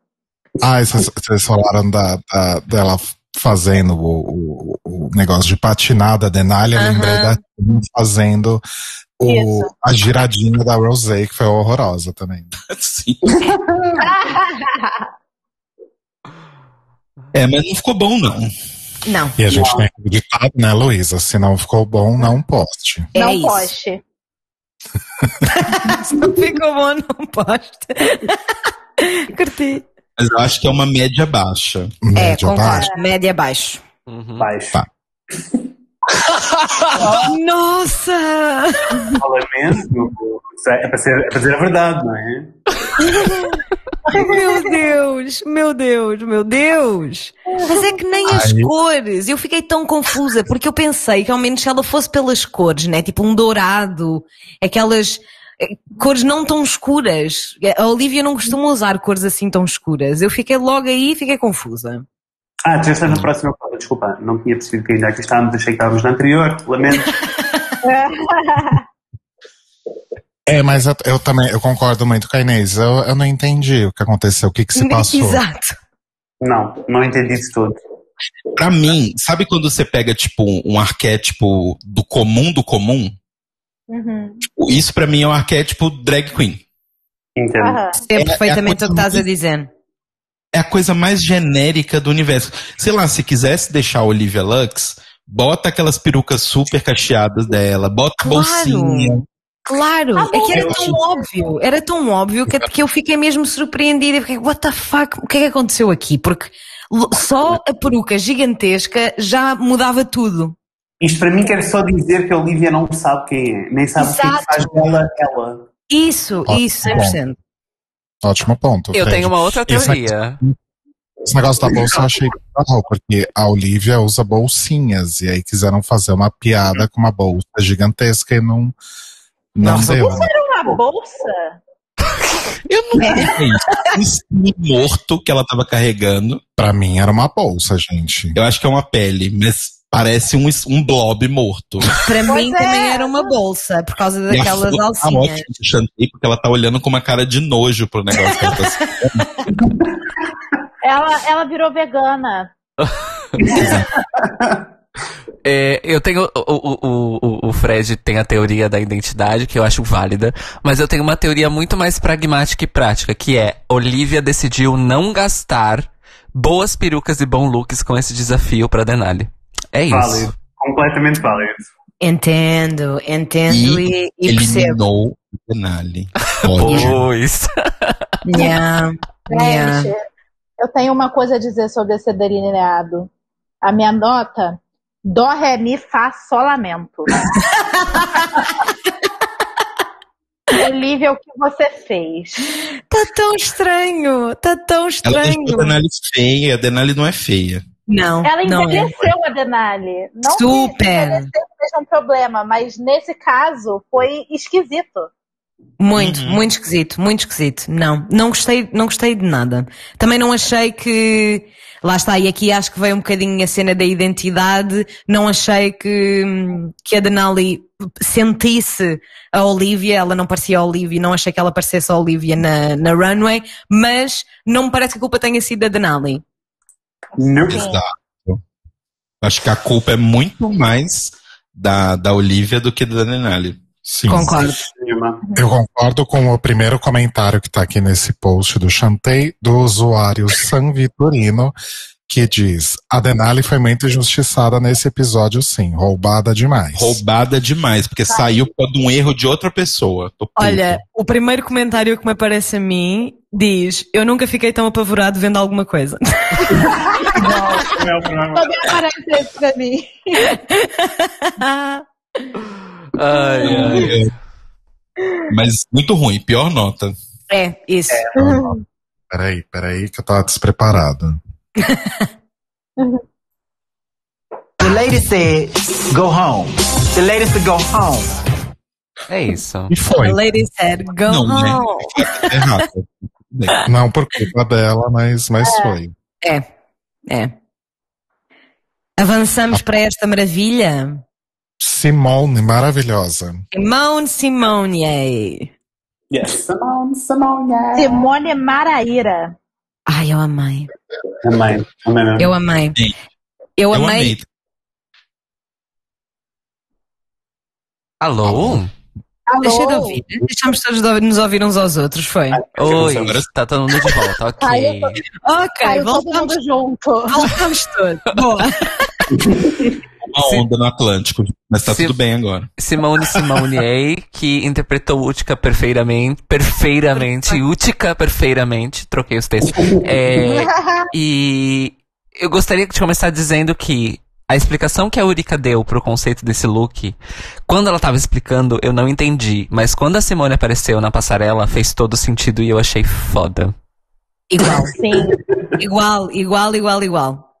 S2: Ah, vocês falaram da, da- dela fazendo o, o, o negócio de patinar da Denali, eu
S5: Aham.
S2: lembrei da fazendo o, a giradinha da Rosé, que foi horrorosa também.
S1: Sim. É, mas não ficou bom, não.
S5: Não,
S2: E a gente tem que acreditar, né, Luísa? Se não ficou bom, não poste.
S5: é
S4: não
S5: isso.
S4: poste.
S5: Se não ficou bom, não poste. Curti.
S1: Mas eu acho que é uma média baixa.
S5: É,
S2: Média
S5: concordo.
S2: baixa.
S5: Média baixo.
S3: Uhum.
S6: baixo.
S2: Tá.
S5: Nossa!
S6: Fala mesmo. É para, ser, é para dizer a verdade, não é?
S5: Meu Deus, meu Deus, meu Deus. Mas é que nem as
S2: Ai.
S5: cores. Eu fiquei tão confusa porque eu pensei que ao menos se ela fosse pelas cores, né? Tipo um dourado, aquelas eh, cores não tão escuras. A Olivia não costuma usar cores assim tão escuras. Eu fiquei logo aí e fiquei confusa.
S6: Ah, já estás na próxima prova, desculpa, não tinha percebido que ainda aqui estávamos, achei que estávamos na anterior, lamento.
S2: É, mas eu, eu também, eu concordo muito com a Inês. Eu, eu não entendi o que aconteceu, o que, que se passou.
S5: Exato.
S6: Não, não entendi isso todo.
S1: Pra mim, sabe quando você pega, tipo, um arquétipo do comum do comum?
S4: Uhum.
S1: Isso pra mim é um arquétipo drag queen.
S6: Entendo.
S4: Aham.
S5: É,
S1: É- é
S5: perfeitamente o que estás a dizer.
S1: É a coisa mais genérica do universo. Sei lá, se quisesse deixar a Olivia Lux, bota aquelas perucas super cacheadas dela, bota
S5: Claro.
S1: bolsinha.
S5: Claro,
S4: Ah,
S5: é que era tão óbvio, era tão óbvio que, que eu fiquei mesmo surpreendida. Fiquei, what the fuck, o que é que aconteceu aqui? Porque só a peruca gigantesca já mudava tudo.
S6: Isto para mim quer só dizer que a Olivia não sabe quem é, nem sabe o que é faz dela ela.
S5: Isso, isso, 100%.
S2: Ótimo ponto.
S3: Eu
S2: Fred.
S3: tenho uma outra
S2: Esse
S3: teoria.
S2: Esse negócio da bolsa eu achei bizarro, porque a Olivia usa bolsinhas, e aí quiseram fazer uma piada com uma bolsa gigantesca e não, não
S3: Nossa,
S2: deu. né?
S4: Era uma bolsa?
S1: Eu não sei isso. Um morto que ela tava carregando.
S2: Pra mim era uma bolsa, gente.
S1: Eu acho que é uma pele, mas parece um, um blob morto.
S5: Para
S4: Pois
S5: mim
S4: é.
S5: também era uma bolsa, por causa
S1: E a
S5: daquelas
S1: tá
S5: alcinhas.
S1: ótima do Chantei, porque ela tá olhando com uma cara de nojo pro negócio que ela tá
S4: Ela, ela virou vegana.
S3: É, eu tenho. O, o, o, o Fred tem a teoria da identidade, que eu acho válida, mas eu tenho uma teoria muito mais pragmática e prática, que é Olivia decidiu não gastar boas perucas e bons looks com esse desafio pra Denali. É isso.
S6: Válido. Completamente válido.
S5: Entendo, entendo e, e percebo.
S1: eliminou o Denali.
S3: Pois.
S5: Yeah, yeah.
S4: Gente, eu tenho uma coisa a dizer sobre esse delineado. A minha nota, dó, ré, mi, fá, sol, lamento. Olivia, o que você fez?
S5: Tá tão estranho, tá tão
S1: Ela
S5: estranho.
S1: deixou a Denali feia, a Denali não é feia.
S5: Não,
S4: Ela
S5: não é.
S4: envelheceu a Denali. Não
S5: Super.
S4: que seja um problema, mas nesse caso foi esquisito.
S5: Muito,
S1: Uhum.
S5: muito esquisito, muito esquisito. Não, não gostei, não gostei de nada. Também não achei que, lá está, e aqui acho que veio um bocadinho a cena da identidade, não achei que, que a Denali sentisse a Olivia, ela não parecia a Olivia, não achei que ela parecesse a Olivia na, na runway, mas não me parece que a culpa tenha sido da Denali.
S6: Nope.
S1: Exato. Acho que a culpa é muito mais da, da Olivia do que da Denali.
S2: Sim.
S5: Concordo.
S2: Eu concordo com o primeiro comentário que tá aqui nesse post do Chantei, do usuário San Vitorino, que diz: A Denali foi muito injustiçada nesse episódio, sim. Roubada demais.
S1: Roubada demais, porque saiu por de um erro de outra pessoa.
S5: Olha, o primeiro comentário que me aparece a mim diz: Eu nunca fiquei tão apavorado vendo alguma coisa.
S4: Também aparece isso pra mim.
S3: Ai, ai.
S1: Mas muito ruim, pior nota.
S5: é, isso.
S2: Peraí, peraí, que eu tava despreparado.
S11: The lady said, go home. The lady said, go home.
S3: É isso.
S2: E foi.
S5: A lady said, go
S1: Não, né?
S5: home.
S1: É errado.
S2: Não por culpa dela, mas, mas foi.
S5: É, é. Avançamos para esta maravilha.
S2: Simone, maravilhosa.
S5: Simone Simone.
S6: Yes. Simone, Simone.
S4: Simone Maraíra.
S5: Ai, eu amei.
S6: Amém. Amém. mesmo.
S5: Eu amei.
S1: Sim.
S5: Eu
S1: Eu
S5: amei.
S1: amei.
S3: Alô?
S5: Deixa de ouvir. Deixamos todos de ouvir- nos ouvir uns aos outros, foi?
S3: Oi,
S1: Agora-
S3: tá todo mundo de volta, ok.
S4: Ai, tô-
S5: Ok,
S4: todo
S5: voltamos,
S4: mundo junto.
S5: voltamos todos. Boa.
S1: Uma
S3: Sim.
S1: onda no Atlântico. Mas tá
S3: Sim.
S1: tudo bem agora.
S3: Simone Simone A, que interpretou Utica perfeitamente, perfeitamente, Utica perfeitamente, troquei os textos. É, e eu gostaria de começar dizendo que a explicação que a Urika deu pro conceito desse look, quando ela tava explicando, eu não entendi, mas quando a Simone apareceu na passarela, fez todo sentido e eu achei foda.
S5: Igual,
S4: Sim.
S5: igual, igual, igual, igual.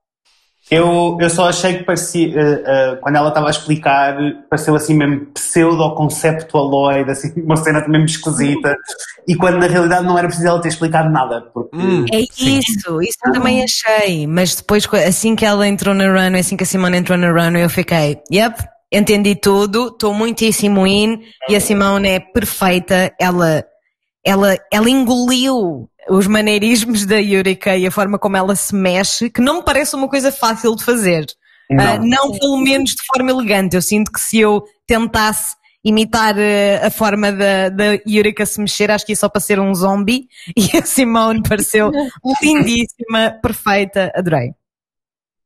S6: Eu, eu só achei que parecia, eh, eh, quando ela estava a explicar, pareceu assim mesmo pseudo-conceptualoid, assim, uma cena mesmo esquisita, e quando na realidade não era preciso ela ter explicado nada, porque
S3: Hum,
S5: É
S3: sim.
S5: isso, isso eu também achei. Mas depois, assim que ela entrou na runway, assim que a Simone entrou na runway, eu fiquei, yep, entendi tudo, estou muitíssimo in, e a Simone é perfeita, ela, ela, ela engoliu os maneirismos da Yurika e a forma como ela se mexe, que não me parece uma coisa fácil de fazer. Ah, não pelo menos de forma elegante. Eu sinto que se eu tentasse imitar eh, a forma da, da Yurika se mexer, acho que ia só para ser um zombie. E a Simone pareceu lindíssima, perfeita, adorei.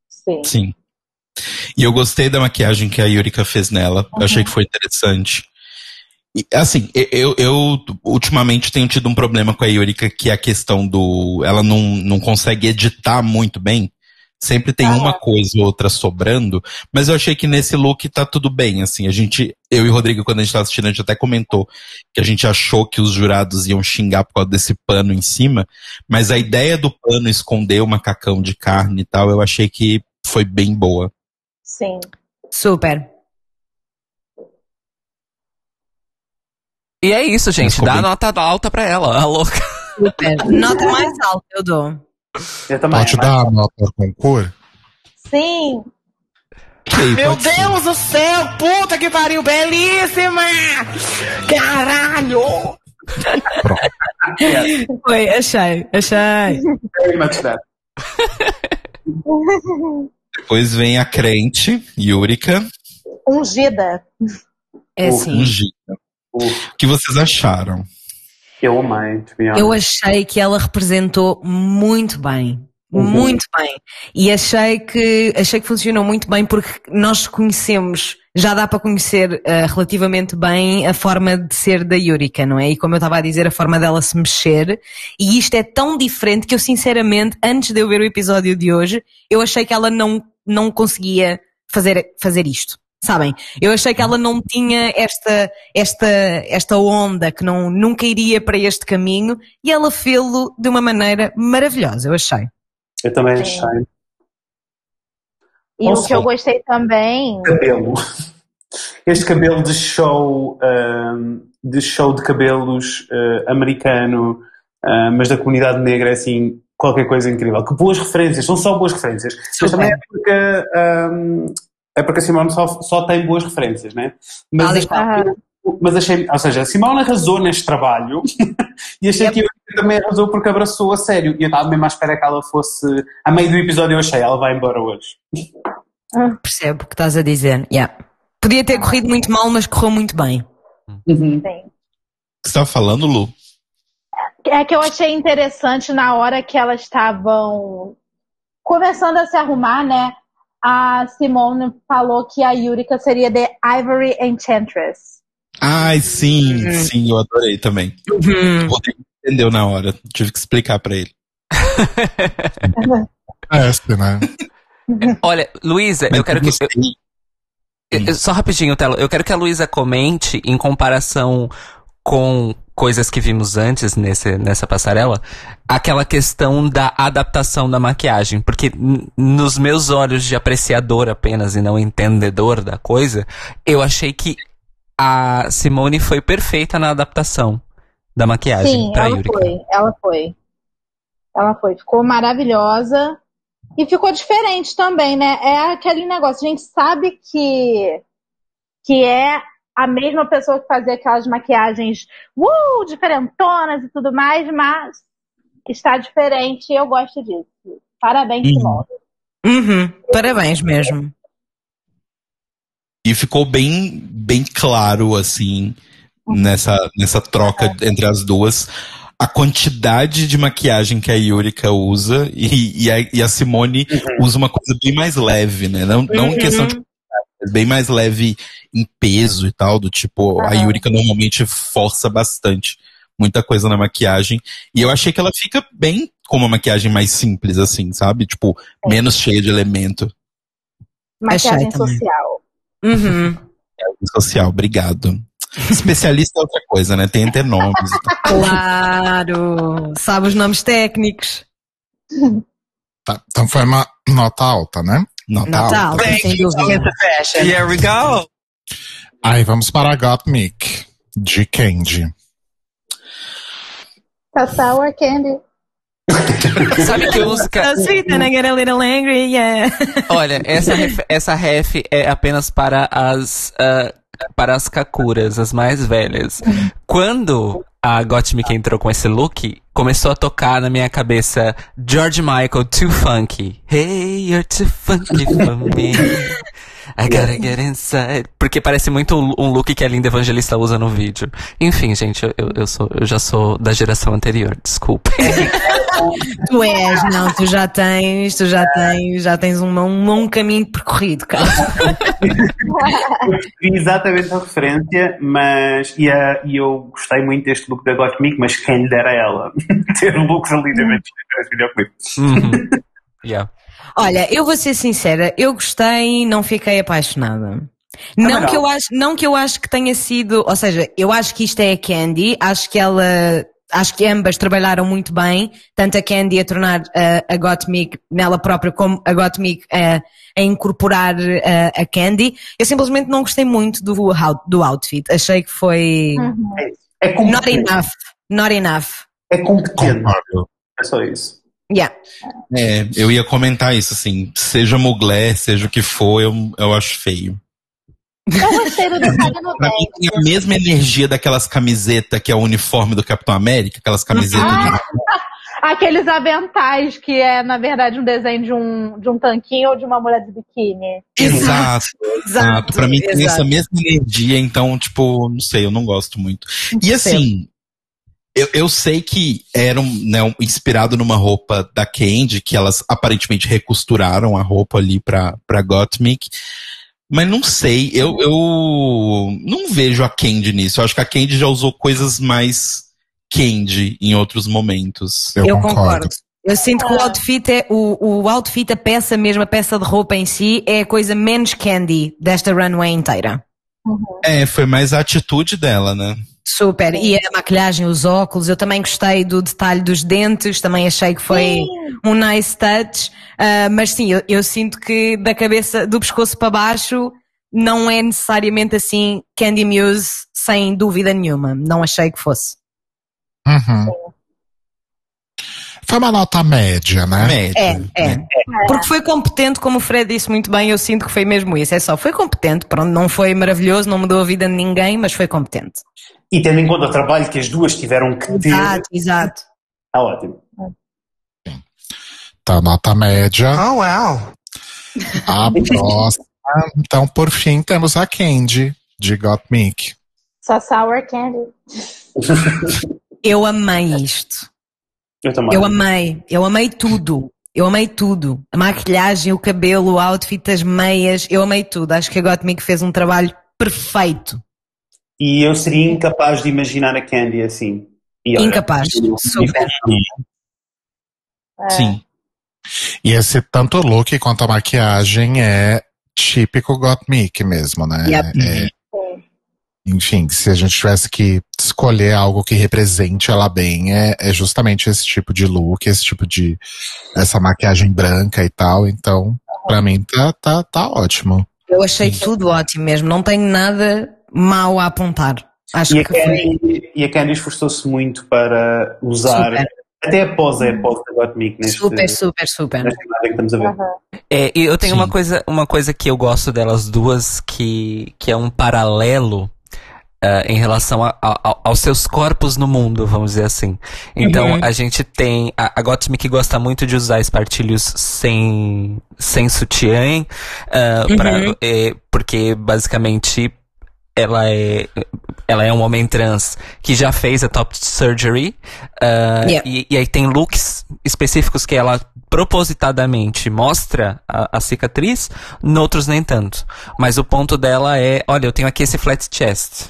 S4: Sim.
S1: Sim. E eu gostei da maquiagem que a Yurika fez nela. Eu achei que foi interessante. Assim, eu, eu ultimamente tenho tido um problema com a Yurika, que é a questão do. Ela não, não consegue editar muito bem. Sempre tem uma coisa ou outra sobrando, mas eu achei que nesse look tá tudo bem, assim, a gente, eu e o Rodrigo, quando a gente tava assistindo, a gente até comentou que a gente achou que os jurados iam xingar por causa desse pano em cima, mas a ideia do pano esconder o macacão de carne e tal, eu achei que foi bem boa.
S4: Sim.
S5: Super.
S3: E é isso, gente. Dá nota alta pra ela, a louca.
S5: Nota mais alta eu dou.
S6: eu também.
S2: Pode dar a nota com cor?
S4: Sim.
S11: Meu
S1: pode ser.
S11: Deus do céu, puta que pariu, belíssima! Caralho!
S5: Foi, achei, achei.
S6: That.
S1: Depois vem a crente, Yurika,
S4: Ungida.
S5: É assim.
S1: ungida. O que vocês acharam?
S6: Eu amei.
S5: Eu achei que ela representou muito bem. Muito bem. E achei que, achei que funcionou muito bem porque nós conhecemos, já dá para conhecer eh, relativamente bem a forma de ser da Yurika, não é? E como eu estava a dizer, a forma dela se mexer. E isto é tão diferente que eu sinceramente, antes de eu ver o episódio de hoje, eu achei que ela não, não conseguia fazer, fazer isto. Sabem? Eu achei que ela não tinha esta, esta, esta onda, que não, nunca iria para este caminho, e ela fê-lo de uma maneira maravilhosa, eu achei.
S6: Eu também
S4: Sim.
S6: achei.
S4: E
S6: Nossa.
S4: o que eu gostei também.
S6: Cabelo. Este cabelo de show, ahm, de show de cabelos ah, americano, ah, mas da comunidade negra, é assim, qualquer coisa incrível. Que boas referências, são só boas referências. Mas também é porque, ahm, é porque a Simone só, só tem boas referências, né? Mas,
S5: Ali
S6: achei- mas achei, ou seja, a Simone arrasou neste trabalho e achei que também arrasou porque abraçou a sério. E eu estava mesmo à espera que ela fosse. A meio do episódio eu achei, ela vai embora hoje.
S5: Percebo o que estás a dizer. Yeah. Podia ter corrido muito mal, mas correu muito bem.
S6: Uhum.
S4: Sim.
S1: Você tava falando, Lu?
S4: É que eu achei interessante na hora que elas estavam começando a se arrumar, né? A Simone falou que a Yurika seria The Ivory Enchantress.
S1: Ai, sim, sim, eu adorei também.
S5: Uhum.
S1: O Rodrigo entendeu na hora, tive que explicar pra ele.
S2: Esse, né?
S3: Olha, Luísa, eu quero que. eu- eu- só rapidinho, Telo. Eu quero que a Luísa comente em comparação com coisas que vimos antes nesse, nessa passarela, aquela questão da adaptação da maquiagem. Porque nos meus olhos de apreciador apenas e não entendedor da coisa, eu achei que a Simone foi perfeita na adaptação da maquiagem
S4: Sim,
S3: pra
S4: ela foi, ela foi. Ela foi, ficou maravilhosa. E ficou diferente também, né? É aquele negócio, a gente sabe que, que é a mesma pessoa que fazia aquelas maquiagens uh, diferentonas e tudo mais, mas está diferente e eu gosto disso. Parabéns,
S1: Uhum.
S4: Simone.
S5: Uhum. Parabéns mesmo.
S1: E ficou bem, bem claro, assim, nessa, nessa troca entre as duas, a quantidade de maquiagem que a Yurika usa e, e, a, e a Simone usa uma coisa bem mais leve, né? Não, não em questão de mas bem mais leve em peso e tal, do tipo, a Yurika normalmente força bastante muita coisa na maquiagem. E eu achei que ela fica bem com uma maquiagem mais simples, assim, sabe? Tipo, menos cheia de elemento.
S4: Maquiagem
S5: Achei também.
S4: social.
S5: Uhum.
S1: Social, obrigado. Especialista é outra coisa, né? Tem até nomes. e.
S5: Claro. Sabe os nomes técnicos.
S2: Tá, então foi uma nota alta, né?
S1: Alta.
S5: alta, sem dúvida.
S3: Here we go!
S2: Aí vamos para Got Mick, de Candy.
S4: Tá sour candy.
S3: Sabe que música.
S5: So sweet and I get a little angry, yeah.
S3: Olha, essa ref, essa ref é apenas para as ah, para as kakuras, as mais velhas. Quando a Gottmik entrou com esse look, começou a tocar na minha cabeça George Michael, Too Funky. Hey, you're too funky for me. I gotta get inside. Porque parece muito um um look que a Linda Evangelista usa no vídeo. Enfim, gente, eu, eu, sou, eu já sou da geração anterior, desculpa.
S5: Tu és, não, tu já tens, tu já tens, já tens um, um longo caminho percorrido, cara.
S6: Vi exatamente a referência, mas e, a- e eu gostei muito deste look da Gottmik, mas quem lhe dera a ela ter looks ali da nesse videoclipe.
S3: Yeah.
S5: Olha, eu vou ser sincera, eu gostei, não fiquei apaixonada. Não
S6: não.
S5: que, eu acho, não que eu acho que tenha sido, ou seja, eu acho que isto é a Candy, acho que ela, acho que ambas trabalharam muito bem, tanto a Candy a tornar uh, a Gottmik nela própria, como a Gottmik uh, a incorporar uh, a Candy. Eu simplesmente não gostei muito do, do outfit, achei que foi
S6: É
S5: not
S6: competente.
S5: enough, not enough.
S6: É competente.
S2: Concordo.
S6: É só isso.
S5: Yeah.
S1: É, eu ia comentar isso, assim, seja mulher, seja o que for, eu, eu acho feio.
S4: Eu gostei do no
S1: Pra mim tem a mesma energia daquelas camisetas que é o uniforme do Capitão América, aquelas camisetas de
S4: Aqueles aventais que é, na verdade, um desenho de um, de um tanquinho ou de uma mulher de biquíni.
S1: Exato, exato. Pra mim tem
S5: exato.
S1: essa mesma energia, então, tipo, não sei, eu não gosto muito. E assim, eu, eu sei que era um, né, um- inspirado numa roupa da Candy, que elas aparentemente recosturaram a roupa ali pra, pra Gottmik. Mas não sei, eu, eu não vejo a Candy nisso. Eu acho que a Candy já usou coisas mais Candy em outros momentos.
S2: Eu,
S5: Eu
S2: concordo.
S5: concordo. Eu sinto que o outfit é o, o outfit, a peça mesmo, a peça de roupa em si, é a coisa menos candy desta runway inteira.
S1: É, foi mais a atitude dela, né?
S5: Super. E a maquilhagem, os óculos, eu também gostei do detalhe dos dentes, também achei que foi um nice touch. Ah, mas sim, eu, eu sinto que da cabeça, do pescoço para baixo, não é necessariamente assim Candy Muse, sem dúvida nenhuma. Não achei que fosse.
S2: Uhum. Foi uma nota média, né?
S1: Média.
S5: É, é. Porque foi competente, como o Fred disse muito bem, eu sinto que foi mesmo isso. É só, foi competente, pronto, não foi maravilhoso, não mudou a vida de ninguém, mas foi competente.
S6: E tendo em conta o trabalho que as duas tiveram que ter,
S5: Exato, exato.
S6: está ótimo.
S2: Tá, nota média.
S8: Oh, wow.
S2: A próxima. Então, por fim, temos a Candy, de Got Mick.
S4: Só sour candy.
S5: Eu amei isto.
S6: Eu também.
S5: Eu amei, eu amei tudo. Eu amei tudo. A maquilhagem, o cabelo, o outfit, as meias, eu amei tudo. Acho que a Gottmik fez um trabalho perfeito.
S6: E eu seria incapaz de imaginar a Candy assim. E olha,
S5: Incapaz. Super.
S1: Sim.
S2: E esse tanto o look quanto a maquiagem é típico Got Mick mesmo, né?
S5: Yep.
S2: É, enfim, se a gente tivesse que escolher algo que represente ela bem, é, é justamente esse tipo de look, esse tipo de. essa maquiagem branca e tal. Então, pra mim tá, tá, tá ótimo.
S5: Eu achei tudo ótimo mesmo. Não tenho nada mau a apontar. Acho
S6: E a,
S5: que foi.
S6: Candy, e a Candy esforçou-se muito para usar.
S5: Super.
S6: Até a pose é a pose da Gottmik neste,
S5: Super, super, super.
S6: que estamos a ver.
S3: É, e eu tenho
S1: Sim.
S3: uma coisa, uma coisa que eu gosto delas duas, que, que é um paralelo ah, em relação a- a- aos seus corpos no mundo, vamos dizer assim. Então,
S5: Uhum.
S3: a gente tem. A, a Gottmik gosta muito de usar espartilhos sem, sem sutiã, ah, pra-
S5: Uhum.
S3: é, porque basicamente ela é, ela é um homem trans que já fez a top surgery. ah,
S5: Yeah.
S3: e, e aí tem looks específicos que ela propositadamente mostra a, a cicatriz, noutros nem tanto. Mas o ponto dela é, olha, eu tenho aqui esse flat chest.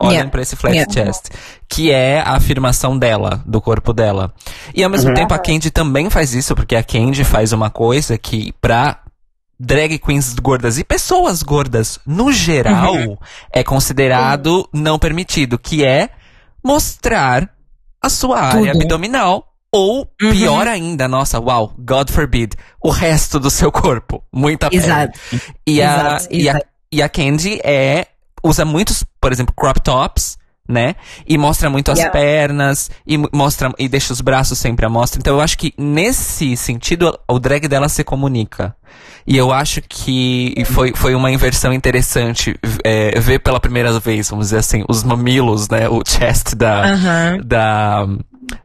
S3: Olhem
S5: Yeah.
S3: pra esse flat
S5: Yeah.
S3: chest. Que é a afirmação dela, do corpo dela. E ao mesmo tempo a Candy também faz isso, porque a Candy faz uma coisa que pra drag queens gordas e pessoas gordas no geral é considerado não permitido, que é mostrar a sua área
S5: Tudo.
S3: abdominal ou
S5: Uhum.
S3: pior ainda, nossa, uau, God forbid, o resto do seu corpo, muita pele.
S5: Exato.
S3: E a,
S5: Exato,
S3: e a,
S5: exato.
S3: e a Candy é, usa muitos, por exemplo, crop tops, né? E mostra muito as
S5: Yeah.
S3: pernas, e mo- mostra, e deixa os braços sempre à mostra. Então eu acho que nesse sentido, o drag dela se comunica. E eu acho que foi, foi uma inversão interessante é, ver pela primeira vez, vamos dizer assim, os mamilos, né? O chest da,
S5: Aham.
S3: da,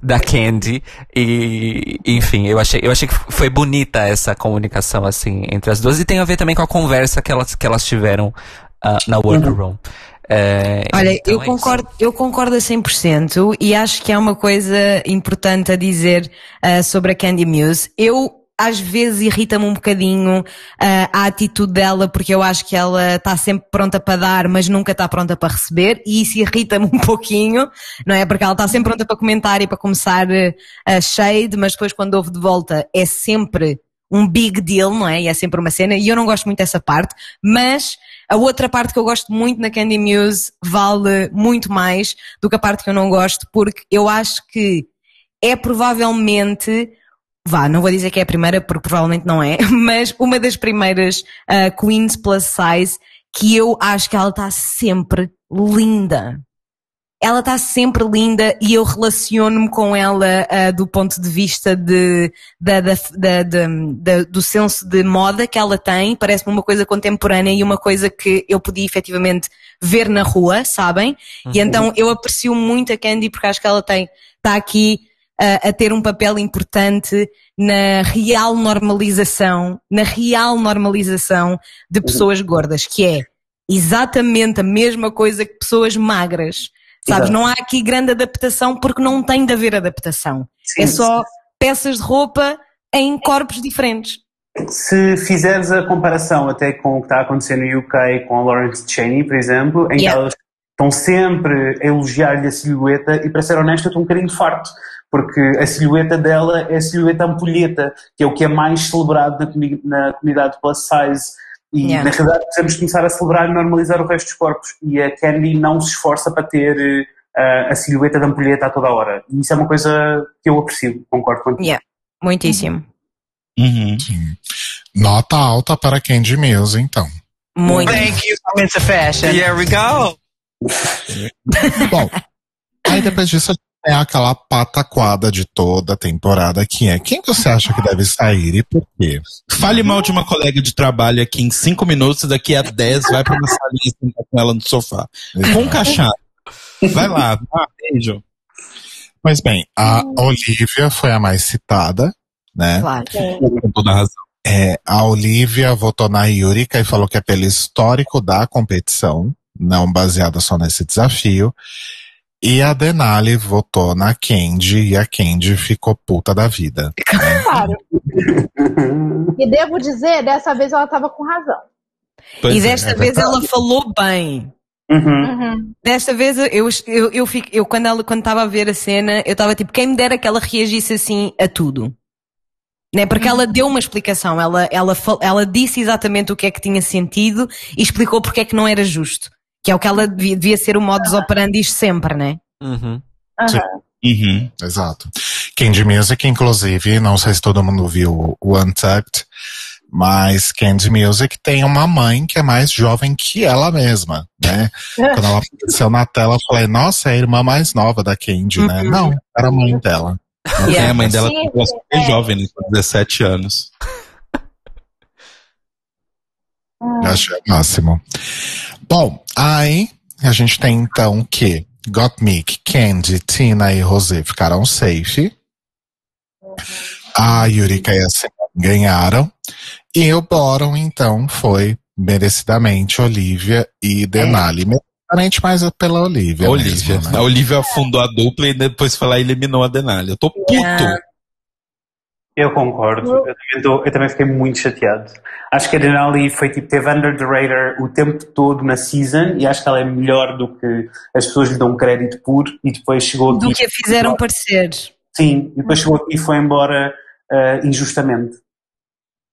S3: da Candy. E, enfim, eu achei, eu achei que foi bonita essa comunicação, assim, entre as duas. E tem a ver também com a conversa que elas, que elas tiveram ah, na workroom. É,
S5: Olha,
S3: então
S5: eu
S3: é
S5: concordo, eu concordo a 100% e acho que é uma coisa importante a dizer ah, sobre a Candy Muse. Eu, às vezes, irrita-me um bocadinho ah, a atitude dela, porque eu acho que ela está sempre pronta para dar, mas nunca está pronta para receber, e isso irrita-me um pouquinho, não é? Porque ela está sempre pronta para comentar e para começar eh, a shade, mas depois quando ouve de volta é sempre um big deal, não é? E é sempre uma cena, e eu não gosto muito dessa parte, mas a outra parte que eu gosto muito na Candy Muse vale muito mais do que a parte que eu não gosto, porque eu acho que é provavelmente, vá, não vou dizer que é a primeira, porque provavelmente não é, mas uma das primeiras ah, Queens Plus Size que eu acho que ela está sempre linda. Ela está sempre linda e eu relaciono-me com ela ah, do ponto de vista de, da, da, da- da- da- do senso de moda que ela tem. Parece-me uma coisa contemporânea e uma coisa que eu podia efetivamente ver na rua, sabem? E então eu aprecio muito a Candy porque acho que ela tem, está aqui ah, a ter um papel importante na real normalização, na real normalização de pessoas gordas, que é exatamente a mesma coisa que pessoas magras. Sabes,
S6: Exato.
S5: não há aqui grande adaptação porque não tem de haver adaptação.
S6: Sim,
S5: é só peças de roupa em corpos diferentes.
S6: Se fizeres a comparação até com o que está a acontecer no UK com a Lawrence Cheney, por exemplo, em
S5: Yeah.
S6: que elas estão sempre a elogiar-lhe a silhueta e para ser honesto eu estou um bocadinho farto, porque a silhueta dela é a silhueta ampulheta, que é o que é mais celebrado na, na comunidade plus size. E
S5: Yeah.
S6: na realidade precisamos começar a celebrar e normalizar o resto dos corpos. E a Candy não se esforça para ter eh, a silhueta da ampulheta a toda a hora. E isso é uma coisa que eu aprecio, concordo contigo.
S5: Yeah, muitíssimo.
S1: Uhum.
S2: Nota alta para Candy Mills, então.
S5: Muito.
S11: Thank you, into fashion.
S3: Here we go!
S2: Bom, aí depois disso tem aquela pataquada de toda a temporada que é quem você acha que deve sair e por quê?
S1: Fale mal de uma colega de trabalho aqui em cinco minutos, daqui a dez vai pra uma salinha e sentar com ela no sofá. Com cachaça. Vai lá, ah, beijo.
S2: Pois bem, a Olivia foi a mais citada, né?
S5: Claro.
S1: Com toda a razão.
S2: É, a Olivia votou na Yurika e falou que é pelo histórico da competição, não baseada só nesse desafio. E a Denali votou na Candy e a Candy ficou puta da vida.
S4: Claro. E devo dizer, dessa vez ela estava com razão.
S1: Pois
S5: e
S1: é,
S5: desta
S1: é
S5: vez ela falou bem.
S6: Uhum.
S4: Uhum.
S5: Desta vez eu, eu, eu, fico, eu quando ela quando estava a ver a cena, eu estava tipo, quem me dera que ela reagisse assim a tudo. Né? Porque ela deu uma explicação, ela, ela, ela disse exatamente o que é que tinha sentido e explicou porque é que não era justo. Que é o que ela devia, devia ser o modus operandi sempre, né?
S3: Uhum.
S2: Sim.
S1: Uhum.
S2: Exato. Candy Music, inclusive, não sei se todo mundo viu o Untucked, mas Candy Music tem uma mãe que é mais jovem que ela mesma, né? Quando ela apareceu na tela, eu falei, nossa, é a irmã mais nova da Candy, né?
S5: Uhum.
S2: Não, era a mãe dela.
S1: É, a mãe dela
S4: Sim,
S1: é super
S4: é.
S1: jovem, né? Com 17 anos.
S2: Eu achei o máximo. Bom, aí a gente tem então que Gottmik, Candy, Tina e Rosé ficaram safe. A Yurika e a Sam ganharam. E o Boron, então, foi merecidamente Olivia e Denali. Merecidamente mais pela Olivia.
S1: A Olivia.
S2: mesmo, né?
S1: A Olivia afundou a dupla e depois foi lá e eliminou a Denali. Eu tô puto.
S5: Yeah.
S6: Eu concordo. Eu também, tô- eu também fiquei muito chateado. Acho que a Denali foi tipo, teve under the radar o tempo todo na season e acho que ela é melhor do que as pessoas lhe dão crédito por e depois chegou aqui.
S5: Do que a fizeram parecer.
S6: Sim, e depois chegou aqui e foi embora ah, injustamente.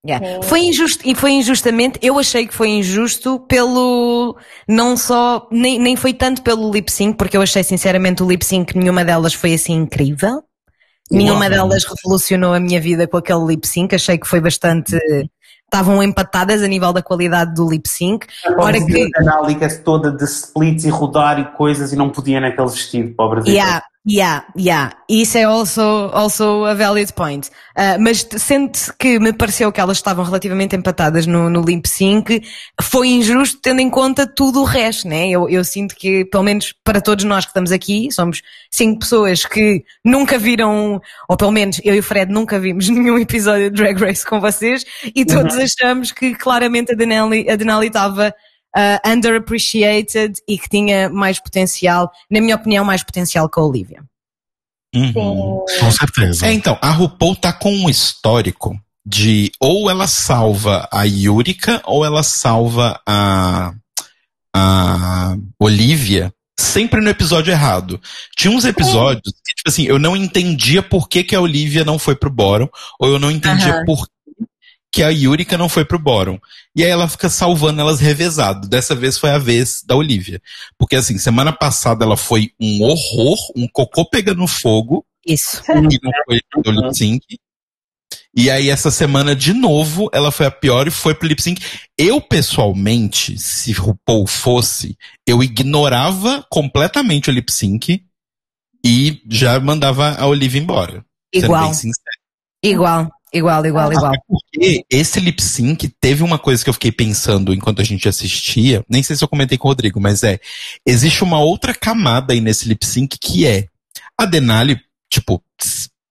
S5: Yeah. Foi injusto, e foi injustamente, eu achei que foi injusto pelo, não só, nem, nem foi tanto pelo lip sync, porque eu achei sinceramente o lip sync, nenhuma delas foi assim incrível. Nenhuma delas revolucionou a minha vida com aquele lip sync, achei que foi bastante, estavam empatadas a nível da qualidade do lip sync. Ora que,
S6: A é toda de splits e rodar e coisas e não podia naquele vestido, pobre
S5: Yeah, yeah, yeah. Isso é also, also a valid point. Uh, mas sendo que me pareceu que elas estavam relativamente empatadas no, no lip sync, foi injusto tendo em conta tudo o resto, né? Eu, eu sinto que, pelo menos para todos nós que estamos aqui, somos cinco pessoas que nunca viram, ou pelo menos eu e o Fred nunca vimos nenhum episódio de Drag Race com vocês, e todos achamos que claramente a Denali, a Denali estava uh, underappreciated e que tinha mais potencial, na minha opinião, mais potencial que a Olivia.
S1: Uhum.
S2: Com certeza.
S1: É, então, a RuPaul tá com um histórico de ou ela salva a Yurika ou ela salva a, a Olivia sempre no episódio errado. Tinha uns episódios que, tipo assim, eu não entendia por que, que a Olivia não foi pro Boron, ou eu não entendia
S5: Aham.
S1: por que a Yurika não foi pro Boron. E aí ela fica salvando elas revezado. Dessa vez foi a vez da Olivia. Porque assim, semana passada ela foi um horror, um cocô pegando fogo,
S5: Isso.
S1: e não foi do lip sync. E aí, essa semana, de novo, ela foi a pior e foi pro lip sync. Eu, pessoalmente, se RuPaul fosse, eu ignorava completamente o lip sync e já mandava a Olivia embora. sendo
S5: Igual. Igual, igual, igual, igual.
S1: Porque esse lip sync teve uma coisa que eu fiquei pensando enquanto a gente assistia. Nem sei se eu comentei com o Rodrigo, mas é. Existe uma outra camada aí nesse lip sync que é a Denali, tipo,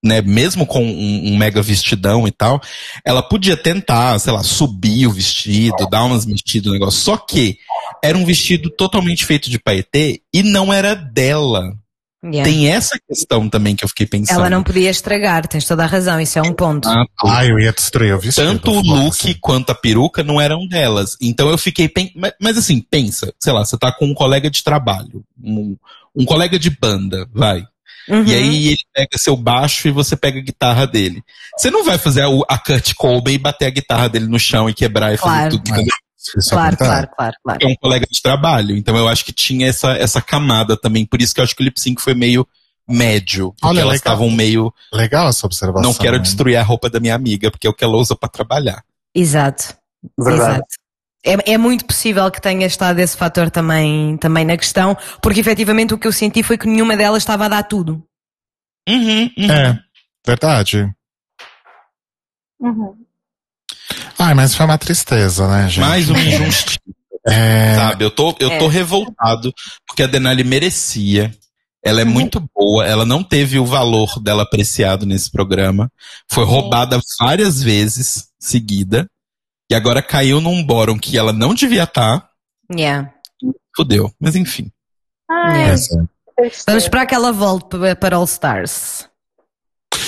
S1: né, mesmo com um, um mega vestidão e tal, ela podia tentar, sei lá, subir o vestido, dar umas mexidas no negócio. Só que era um vestido totalmente feito de paetê e não era dela.
S5: Yeah.
S1: Tem essa questão também que eu fiquei pensando.
S5: Ela não podia estragar, tens toda a razão, isso é um ponto.
S1: Ah,
S2: Ah, eu ia destruir o vestido.
S1: Tanto o look quanto a peruca não eram delas. Então eu fiquei. Mas, assim, pensa, sei lá, você tá com um colega de trabalho, um, um colega de banda, vai.
S5: Uhum.
S1: E aí ele pega seu baixo e você pega a guitarra dele. Você não vai fazer a, a Kurt Cobain e bater a guitarra dele no chão e quebrar e fazer
S5: Claro.
S1: tudo. entendeu?
S5: Claro, claro, claro, claro.
S1: É um colega de trabalho. Então eu acho que tinha essa, essa camada também. Por isso que eu acho que o lip sync foi meio médio. Porque
S2: Olha,
S1: elas
S2: legal.
S1: estavam meio.
S2: Legal essa observação.
S1: Não quero
S2: hein?
S1: destruir a roupa da minha amiga, porque é o que ela usa pra trabalhar.
S5: Exato.
S6: Verdade.
S5: Exato. É, é muito possível que tenha estado esse fator também, também na questão, porque efetivamente o que eu senti foi que nenhuma delas estava a dar tudo.
S1: Uhum, uhum.
S2: É, verdade.
S4: Uhum.
S2: Ai, mas foi uma tristeza, né, gente?
S1: Mais uma injustiça.
S2: É,
S1: Sabe, eu tô, eu tô
S5: É.
S1: revoltado, porque a Denali merecia. Ela é
S5: Uhum.
S1: muito boa, ela não teve o valor dela apreciado nesse programa. Foi roubada várias vezes seguida. E agora caiu num bórum que ela não devia estar.
S5: Yeah.
S1: Fudeu. Mas enfim.
S4: Ai, tristeza.
S5: Vamos esperar que ela volte pa- para All Stars.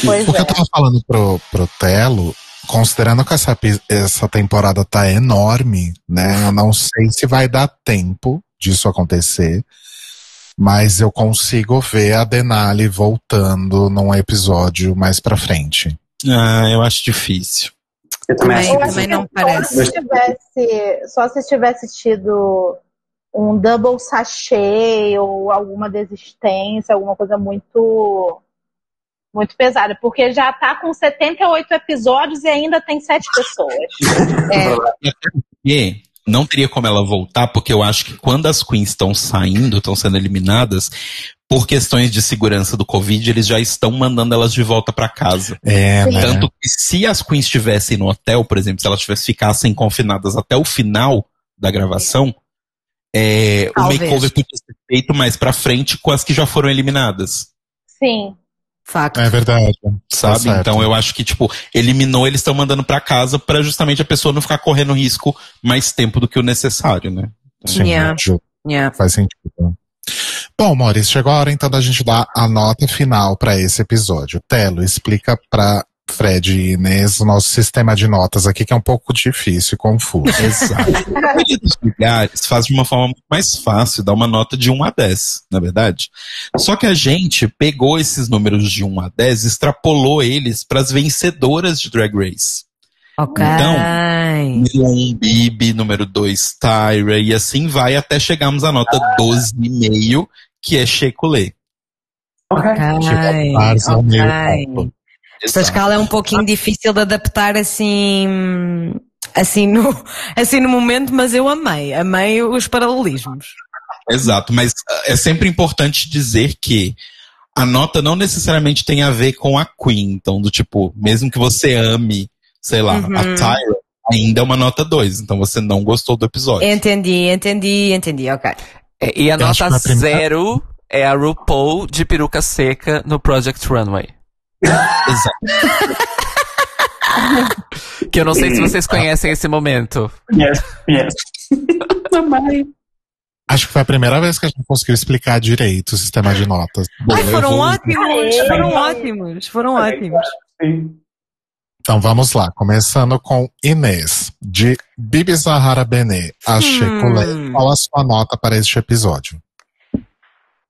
S4: Pois
S2: Porque
S4: é.
S2: eu tava falando pro, pro Telo, considerando que essa, essa temporada tá enorme, né? Eu não sei se vai dar tempo disso acontecer, mas eu consigo ver a Denali voltando num episódio mais pra frente.
S1: Ah, eu acho difícil.
S6: Eu também acho
S4: Eu acho
S5: também não
S4: Só
S5: parece.
S4: se tivesse, só se tivesse tido um double sachê ou alguma desistência, alguma coisa muito muito pesada, porque já tá com 78 episódios e ainda tem sete pessoas.
S5: É,
S1: E não teria como ela voltar, porque eu acho que quando as queens estão saindo, estão sendo eliminadas, por questões de segurança do Covid, eles já estão mandando elas de volta pra casa.
S2: É, né?
S1: Tanto que se as queens estivessem no hotel, por exemplo, se elas tivessem, ficassem confinadas até o final da gravação, é, o makeover podia ser feito mais pra frente com as que já foram eliminadas.
S4: Sim.
S5: Facto.
S2: É verdade.
S1: Sabe?
S2: certo.
S1: então eu acho que, tipo, eliminou, eles estão mandando pra casa pra justamente a pessoa não ficar correndo risco mais tempo do que o necessário, né?
S2: Sim,
S5: Yeah.
S2: ju-
S5: Yeah.
S2: faz sentido. Bom, Maurício, chegou a hora então da gente dar a nota final pra esse episódio. Telo, explica pra Fred e Inês o nosso sistema de notas aqui, que é um pouco difícil e confuso.
S1: Exato. A maioria dos lugares faz de uma forma muito mais fácil, dá uma nota de 1 a 10, na verdade. Só que a gente pegou esses números de 1 a 10 e extrapolou eles para as vencedoras de Drag Race.
S5: Ok.
S1: Então, Número 1, Bibi, número 2, Tyra, e assim vai até chegarmos à nota 12,5, que é Shekulé.
S6: Ok.
S5: ok.
S2: Pars
S5: Esta escala é um pouquinho difícil de adaptar assim, assim no, assim no momento, mas eu amei, amei os paralelismos.
S1: Exato, mas ah, é sempre importante dizer que a nota não necessariamente tem a ver com a Queen. Então, do tipo, mesmo que você ame, sei lá,
S5: Uhum.
S1: a Tyra, ainda é uma nota 2. Então você não gostou do episódio.
S5: Entendi, entendi, entendi, ok.
S3: E a nota
S2: na primeira-
S3: zero é a RuPaul de peruca seca no Project Runway.
S1: Exato.
S3: Que eu não sei se vocês conhecem esse momento.
S6: Yes, yes.
S2: Acho que foi a primeira vez que a gente conseguiu explicar direito o sistema de notas.
S1: Bom,
S5: Ai, foram
S1: vou-
S5: ótimos, foram ótimos, foram ótimos.
S2: Então vamos lá, começando com Inês, de Bibi Zahara Benet a Shekulé. Qual a sua nota para este episódio?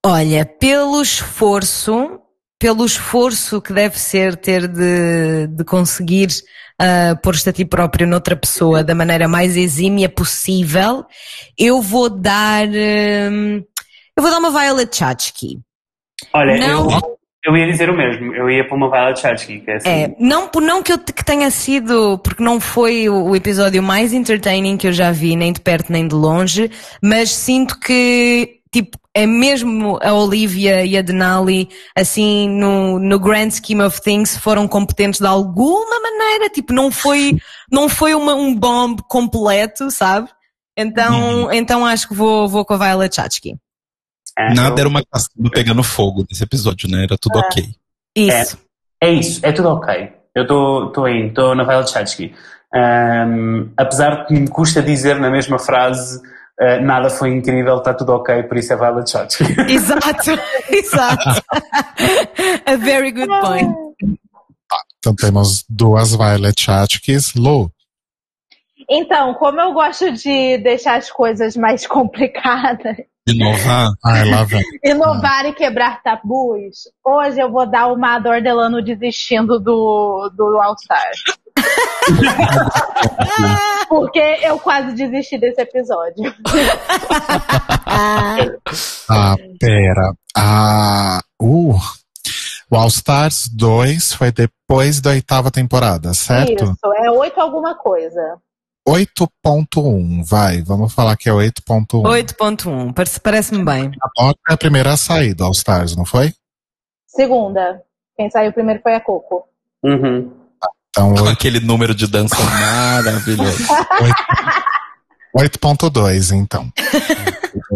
S5: Olha, pelo esforço, pelo esforço que deve ser ter de, de conseguir ah, pôr-te a ti próprio noutra pessoa da maneira mais exímia possível, eu vou dar. hum, eu vou dar uma Violet Chachki.
S6: Olha,
S5: Não.
S6: eu, eu ia dizer o mesmo. Eu ia para uma Violet Chachki, é assim.
S5: É, não, não que, eu, que tenha sido, porque não foi o, o episódio mais entertaining que eu já vi, nem de perto nem de longe, mas sinto que, tipo, é mesmo a Olivia e a Denali, assim, no, no grand scheme of things, foram competentes de alguma maneira, tipo, não foi, não foi uma, um bomb completo, sabe? Então, então acho que vou, vou com a Violet Chachki.
S6: É,
S1: Nada
S6: eu-
S1: era uma caçamba pegando fogo nesse episódio, né? Era tudo ok.
S5: Isso.
S6: É isso, é tudo ok. Eu estou indo, estou na Violet Chachki. Ahm, apesar de que me custa dizer na mesma frase uh, nada foi incrível, está tudo ok, por isso é Violet Chachki.
S5: Exato, exato. A very good point.
S2: Então temos duas Violet Chachkis. Lu,
S4: Então, como eu gosto de deixar as coisas mais complicadas,
S1: Inovar.
S2: lá vem.
S4: inovar e quebrar tabus, hoje eu vou dar uma Ador Delano desistindo do, do All Stars. Porque eu quase desisti desse episódio.
S2: Ah, pera. Ah, uh, o All Stars 2 foi depois da oitava temporada, certo?
S4: Isso, é oito alguma coisa.
S2: 8.1, vai, vamos falar que é 8.1.
S5: 8.1, parece- parece-me bem.
S2: A nota é a primeira a sair do All Stars, não foi?
S4: Segunda. Quem saiu primeiro foi a Coco.
S6: Uhum.
S2: Então,
S1: Com aquele número de dança maravilhoso.
S2: 8.2, então.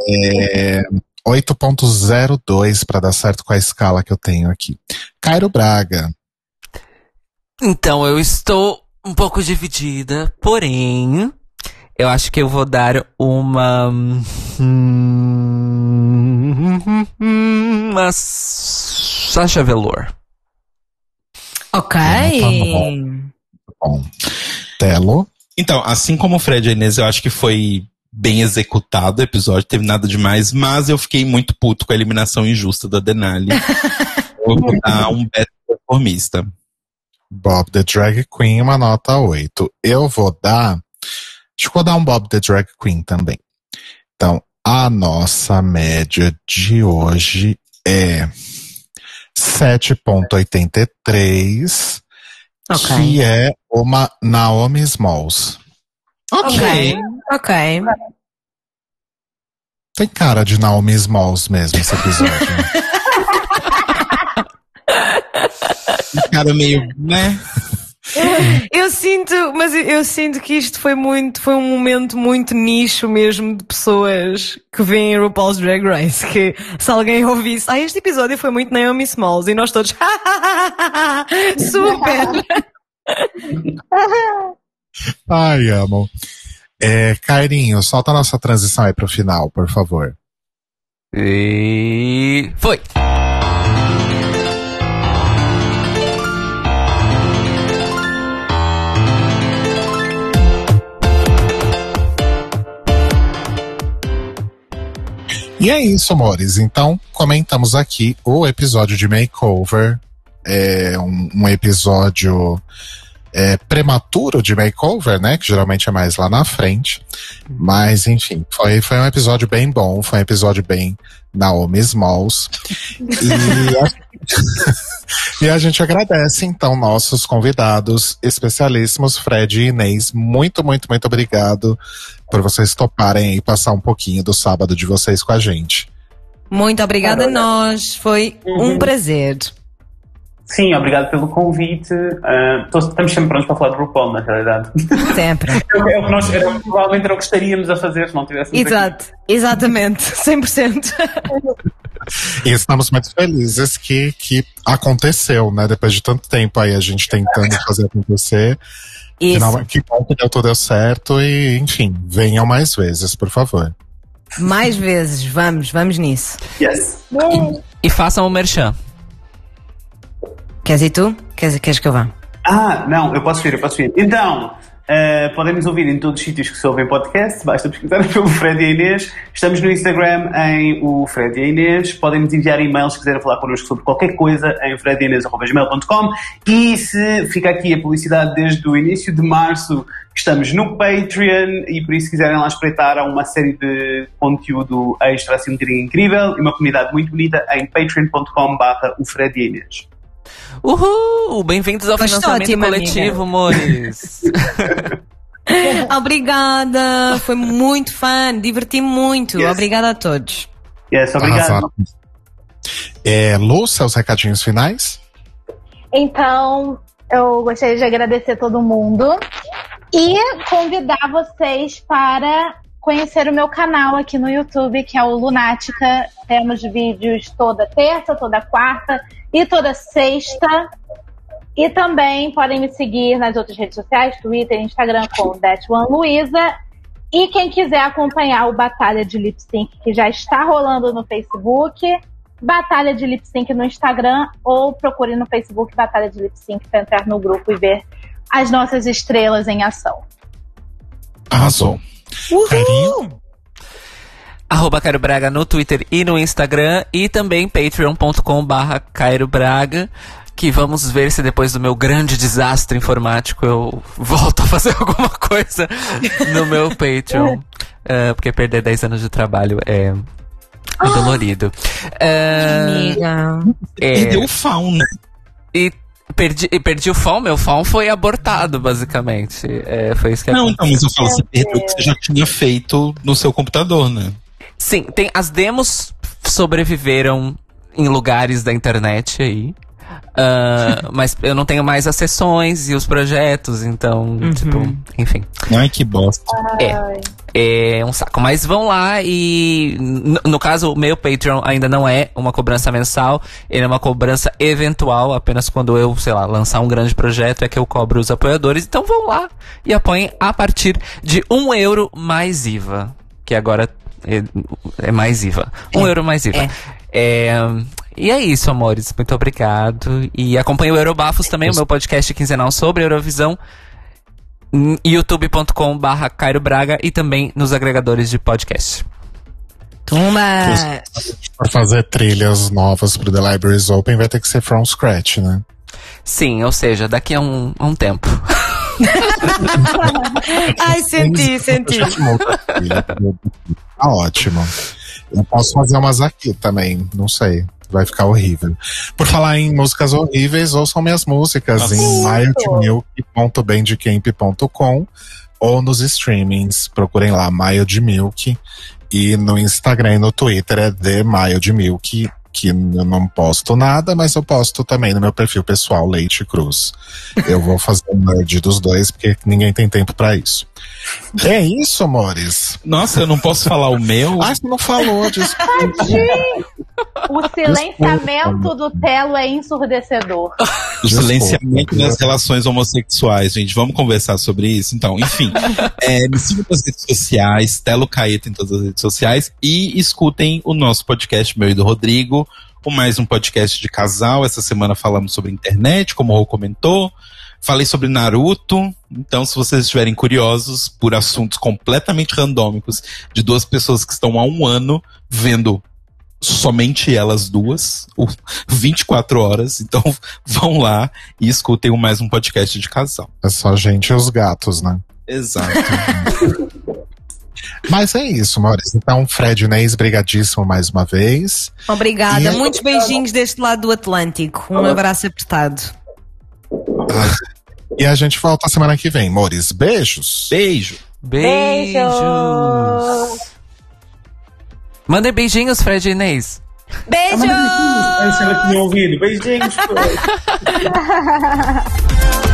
S2: É, 8.02 para dar certo com a escala que eu tenho aqui. Cairo Braga.
S3: Então, eu estou um pouco dividida, porém, eu acho que eu vou dar uma. Uma. Sasha Velour.
S5: Ok.
S2: Bom. Telo.
S1: Então, assim como o Fred e a Inês, eu acho que foi bem executado o episódio, teve nada demais, mas eu fiquei muito puto com a eliminação injusta da Denali. eu vou dar um beta conformista.
S2: Bob the Drag Queen, uma nota 8. Eu vou dar. Acho que vou dar um Bob the Drag Queen também. Então, a nossa média de hoje é 7,83,
S5: Ok.
S2: que é uma Naomi Smalls.
S5: Ok. Ok.
S2: Tem cara de Naomi Smalls mesmo esse episódio.
S1: Um cara meio, né?
S5: Eu sinto, mas eu- eu sinto que isto foi muito, foi um momento muito nicho mesmo de pessoas que veem RuPaul's Drag Race. Que se alguém ouvisse, ah, este episódio foi muito Naomi Smalls e nós todos, super!
S2: Ai, amo. É, Cairinho, solta a nossa transição aí pro final, por favor.
S3: E. Foi!
S2: E é isso, amores. Então, comentamos aqui o episódio de Makeover. É um, um episódio é, prematuro de Makeover, né? Que geralmente é mais lá na frente. Mas, enfim, foi, foi um episódio bem bom. Foi um episódio bem Naomi Smalls. E a, e a gente agradece, então, nossos convidados especialíssimos, Fred e Inês. Muito, muito, muito obrigado por vocês toparem aí passar um pouquinho do sábado de vocês com a gente.
S5: Muito obrigada a nós, foi um prazer.
S6: Sim, obrigado pelo convite. Ah, tô- estamos sempre prontos para falar de RuPaul, na realidade.
S5: Sempre.
S6: É o que nós era, provavelmente era o que estaríamos a fazer se não tivéssemos aqui.
S5: Exato, exatamente, 100%.
S2: E estamos muito felizes que, que aconteceu, né? Depois de tanto tempo aí a gente tentando fazer acontecer.
S5: Isso.
S2: Final- que bom que deu tudo certo e, enfim, venham mais vezes, por favor.
S5: Mais vezes, vamos, vamos nisso.
S6: Yes.
S3: E façam o merchan.
S5: Queres ir tu? Queres, queres que eu vá?
S6: Ah, não, eu posso ir, eu posso ir. Então, eh, podem nos ouvir em todos os sítios que se ouvem podcast, basta pesquisar pelo Fred e a Inês. Estamos no Instagram em o Fred e a Inês. Podem nos enviar e-mails se quiserem falar connosco sobre qualquer coisa em fredainês.gmail.com e se fica aqui a publicidade desde o início de março, estamos no Patreon e por isso se quiserem lá espreitar há uma série de conteúdo extra assim um incrível e uma comunidade muito bonita em patreon.com barra o Fred Inês.
S3: Uhul! Bem-vindos ao
S5: Foste
S3: financiamento coletivo,
S5: amiga.
S3: amores.
S5: Obrigada, foi muito fã, diverti-me muito.
S6: Yes.
S5: Obrigada a todos.
S6: Yes, obrigado.
S2: É, Lu, seus recadinhos finais?
S4: Então, eu gostaria de agradecer todo mundo e convidar vocês para conhecer o meu canal aqui no YouTube, que é o Lunática. Temos vídeos toda terça, toda quarta e toda sexta. E também podem me seguir nas outras redes sociais, Twitter Instagram com Luiza. E quem quiser acompanhar o Batalha de Lip Sync, que já está rolando no Facebook, Batalha de Lip Sync no Instagram, ou procure no Facebook Batalha de Lip Sync para entrar no grupo e ver as nossas estrelas em ação.
S2: Arrasou. Carinho?
S3: Arroba Cairo Braga no Twitter e no Instagram. E também patreon.com barra Cairo Braga. Que vamos ver se depois do meu grande desastre informático eu volto a fazer alguma coisa no meu Patreon. Ah, porque perder 10 anos de trabalho é, é dolorido. Ah,
S5: Amiga.
S3: é,
S1: Perdeu o faun, né?
S3: e perdi, perdi o FAM, meu FAM foi abortado, basicamente. É, foi isso que
S1: Não,
S3: aconteceu.
S1: então, mas eu falo, você perdeu o que você já tinha feito no seu computador, né?
S3: Sim, tem as demos sobreviveram em lugares da internet aí. Ah, mas eu não tenho mais as sessões e os projetos, então, tipo, enfim.
S1: Ai, que bosta.
S3: É, é um saco. Mas vão lá e, no, no caso, o meu Patreon ainda não é uma cobrança mensal, ele é uma cobrança eventual, apenas quando eu, sei lá, lançar um grande projeto é que eu cobro os apoiadores. Então vão lá e apoiem a partir de um euro mais IVA, que agora é, é mais IVA. Um euro mais IVA. É, e é isso, amores. Muito obrigado. E acompanhe o Eurobafos também, o meu podcast quinzenal sobre Eurovisão em youtube.com barra Cairo Braga e também nos agregadores de podcast.
S5: Toma!
S2: Pra fazer trilhas novas pro The Libraries Open vai ter que ser from scratch, né?
S3: Sim, ou seja, daqui a um, a um tempo.
S5: Ai, senti, senti.
S2: Tá ótimo. Eu posso fazer umas aqui também, não sei. Vai ficar horrível. Por falar em músicas horríveis, ouçam minhas músicas em mildmilk.bandcamp.com ou nos streamings. Procurem lá Mild Milk. E no Instagram e no Twitter é The Mild Milk, que eu não posto nada, mas eu posto também no meu perfil pessoal, Leite Cruz. Eu vou fazer um nerd dos dois, porque ninguém tem tempo pra isso. É isso, amores.
S1: Nossa, eu não posso falar o meu.
S2: Ah, você não falou disso.
S4: O silenciamento do Telo é ensurdecedor.
S1: O silenciamento das relações homossexuais, gente. Vamos conversar sobre isso? Então, enfim. é, me sigam nas redes sociais, Telo Caeta em todas as redes sociais. E escutem o nosso podcast, meu e do Rodrigo. O mais um podcast de casal. Essa semana falamos sobre internet, como o Rô comentou. Falei sobre Naruto. Então, se vocês estiverem curiosos por assuntos completamente randômicos de duas pessoas que estão há um ano vendo somente elas duas, o 24 horas. Então vão lá e escutem mais um podcast de casal.
S2: É só a gente e os gatos, né?
S1: Exato.
S2: Mas é isso, Maurício. Então, Fred Neis, brigadíssimo mais uma vez.
S5: Obrigada.
S2: E-
S5: Muitos beijinhos deste lado do Atlântico. Um abraço apertado.
S2: E a gente volta semana que vem, Mores. Beijos.
S1: Beijo.
S3: Beijos! Mandem beijinhos, Fred e Inês.
S5: Beijos!
S6: Tinha ouvido. Beijinhos.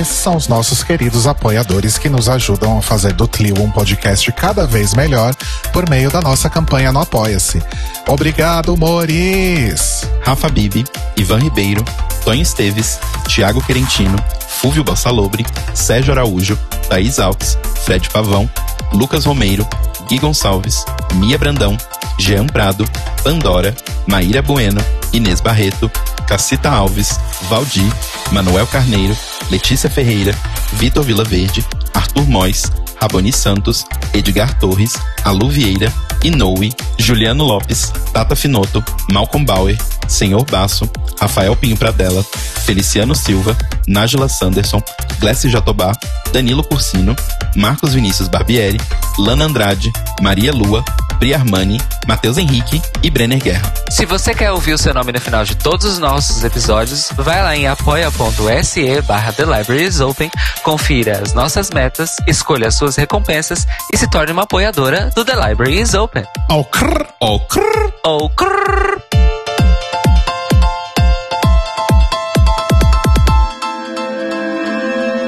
S2: Esses são os nossos queridos apoiadores que nos ajudam a fazer do Tlio um podcast cada vez melhor por meio da nossa campanha no Apoia-se. Obrigado, Moris!
S1: Rafa Bibi, Ivan Ribeiro, Tonho Esteves, Thiago Querentino, Fúvio Bossalobre, Sérgio Araújo, Thaís Alves, Fred Pavão, Lucas Romeiro, Gui Gonçalves, Mia Brandão, Jean Prado, Pandora, Maíra Bueno, Inês Barreto, Cacita Alves, Valdir, Manuel Carneiro, Letícia Ferreira, Vitor Vilaverde, Arthur Mois, Raboni Santos, Edgar Torres, Alu Vieira, Inoue, Juliano Lopes, Tata Finoto, Malcolm Bauer, Senhor Basso, Rafael Pinho Pradella, Feliciano Silva, Nájila Sanderson, Glessi Jatobá, Danilo Cursino, Marcos Vinícius Barbieri, Lana Andrade, Maria Lua, Pri Armani, Matheus Henrique e Brenner Guerra.
S3: Se você quer ouvir o seu nome no final de todos os nossos episódios, vai lá em apoia.se barra The Libraries Open, confira as nossas metas, escolha as suas recompensas e se torne uma apoiadora do The Library is Open.
S2: Oh, crrr, oh, crrr.
S3: Oh, crrr.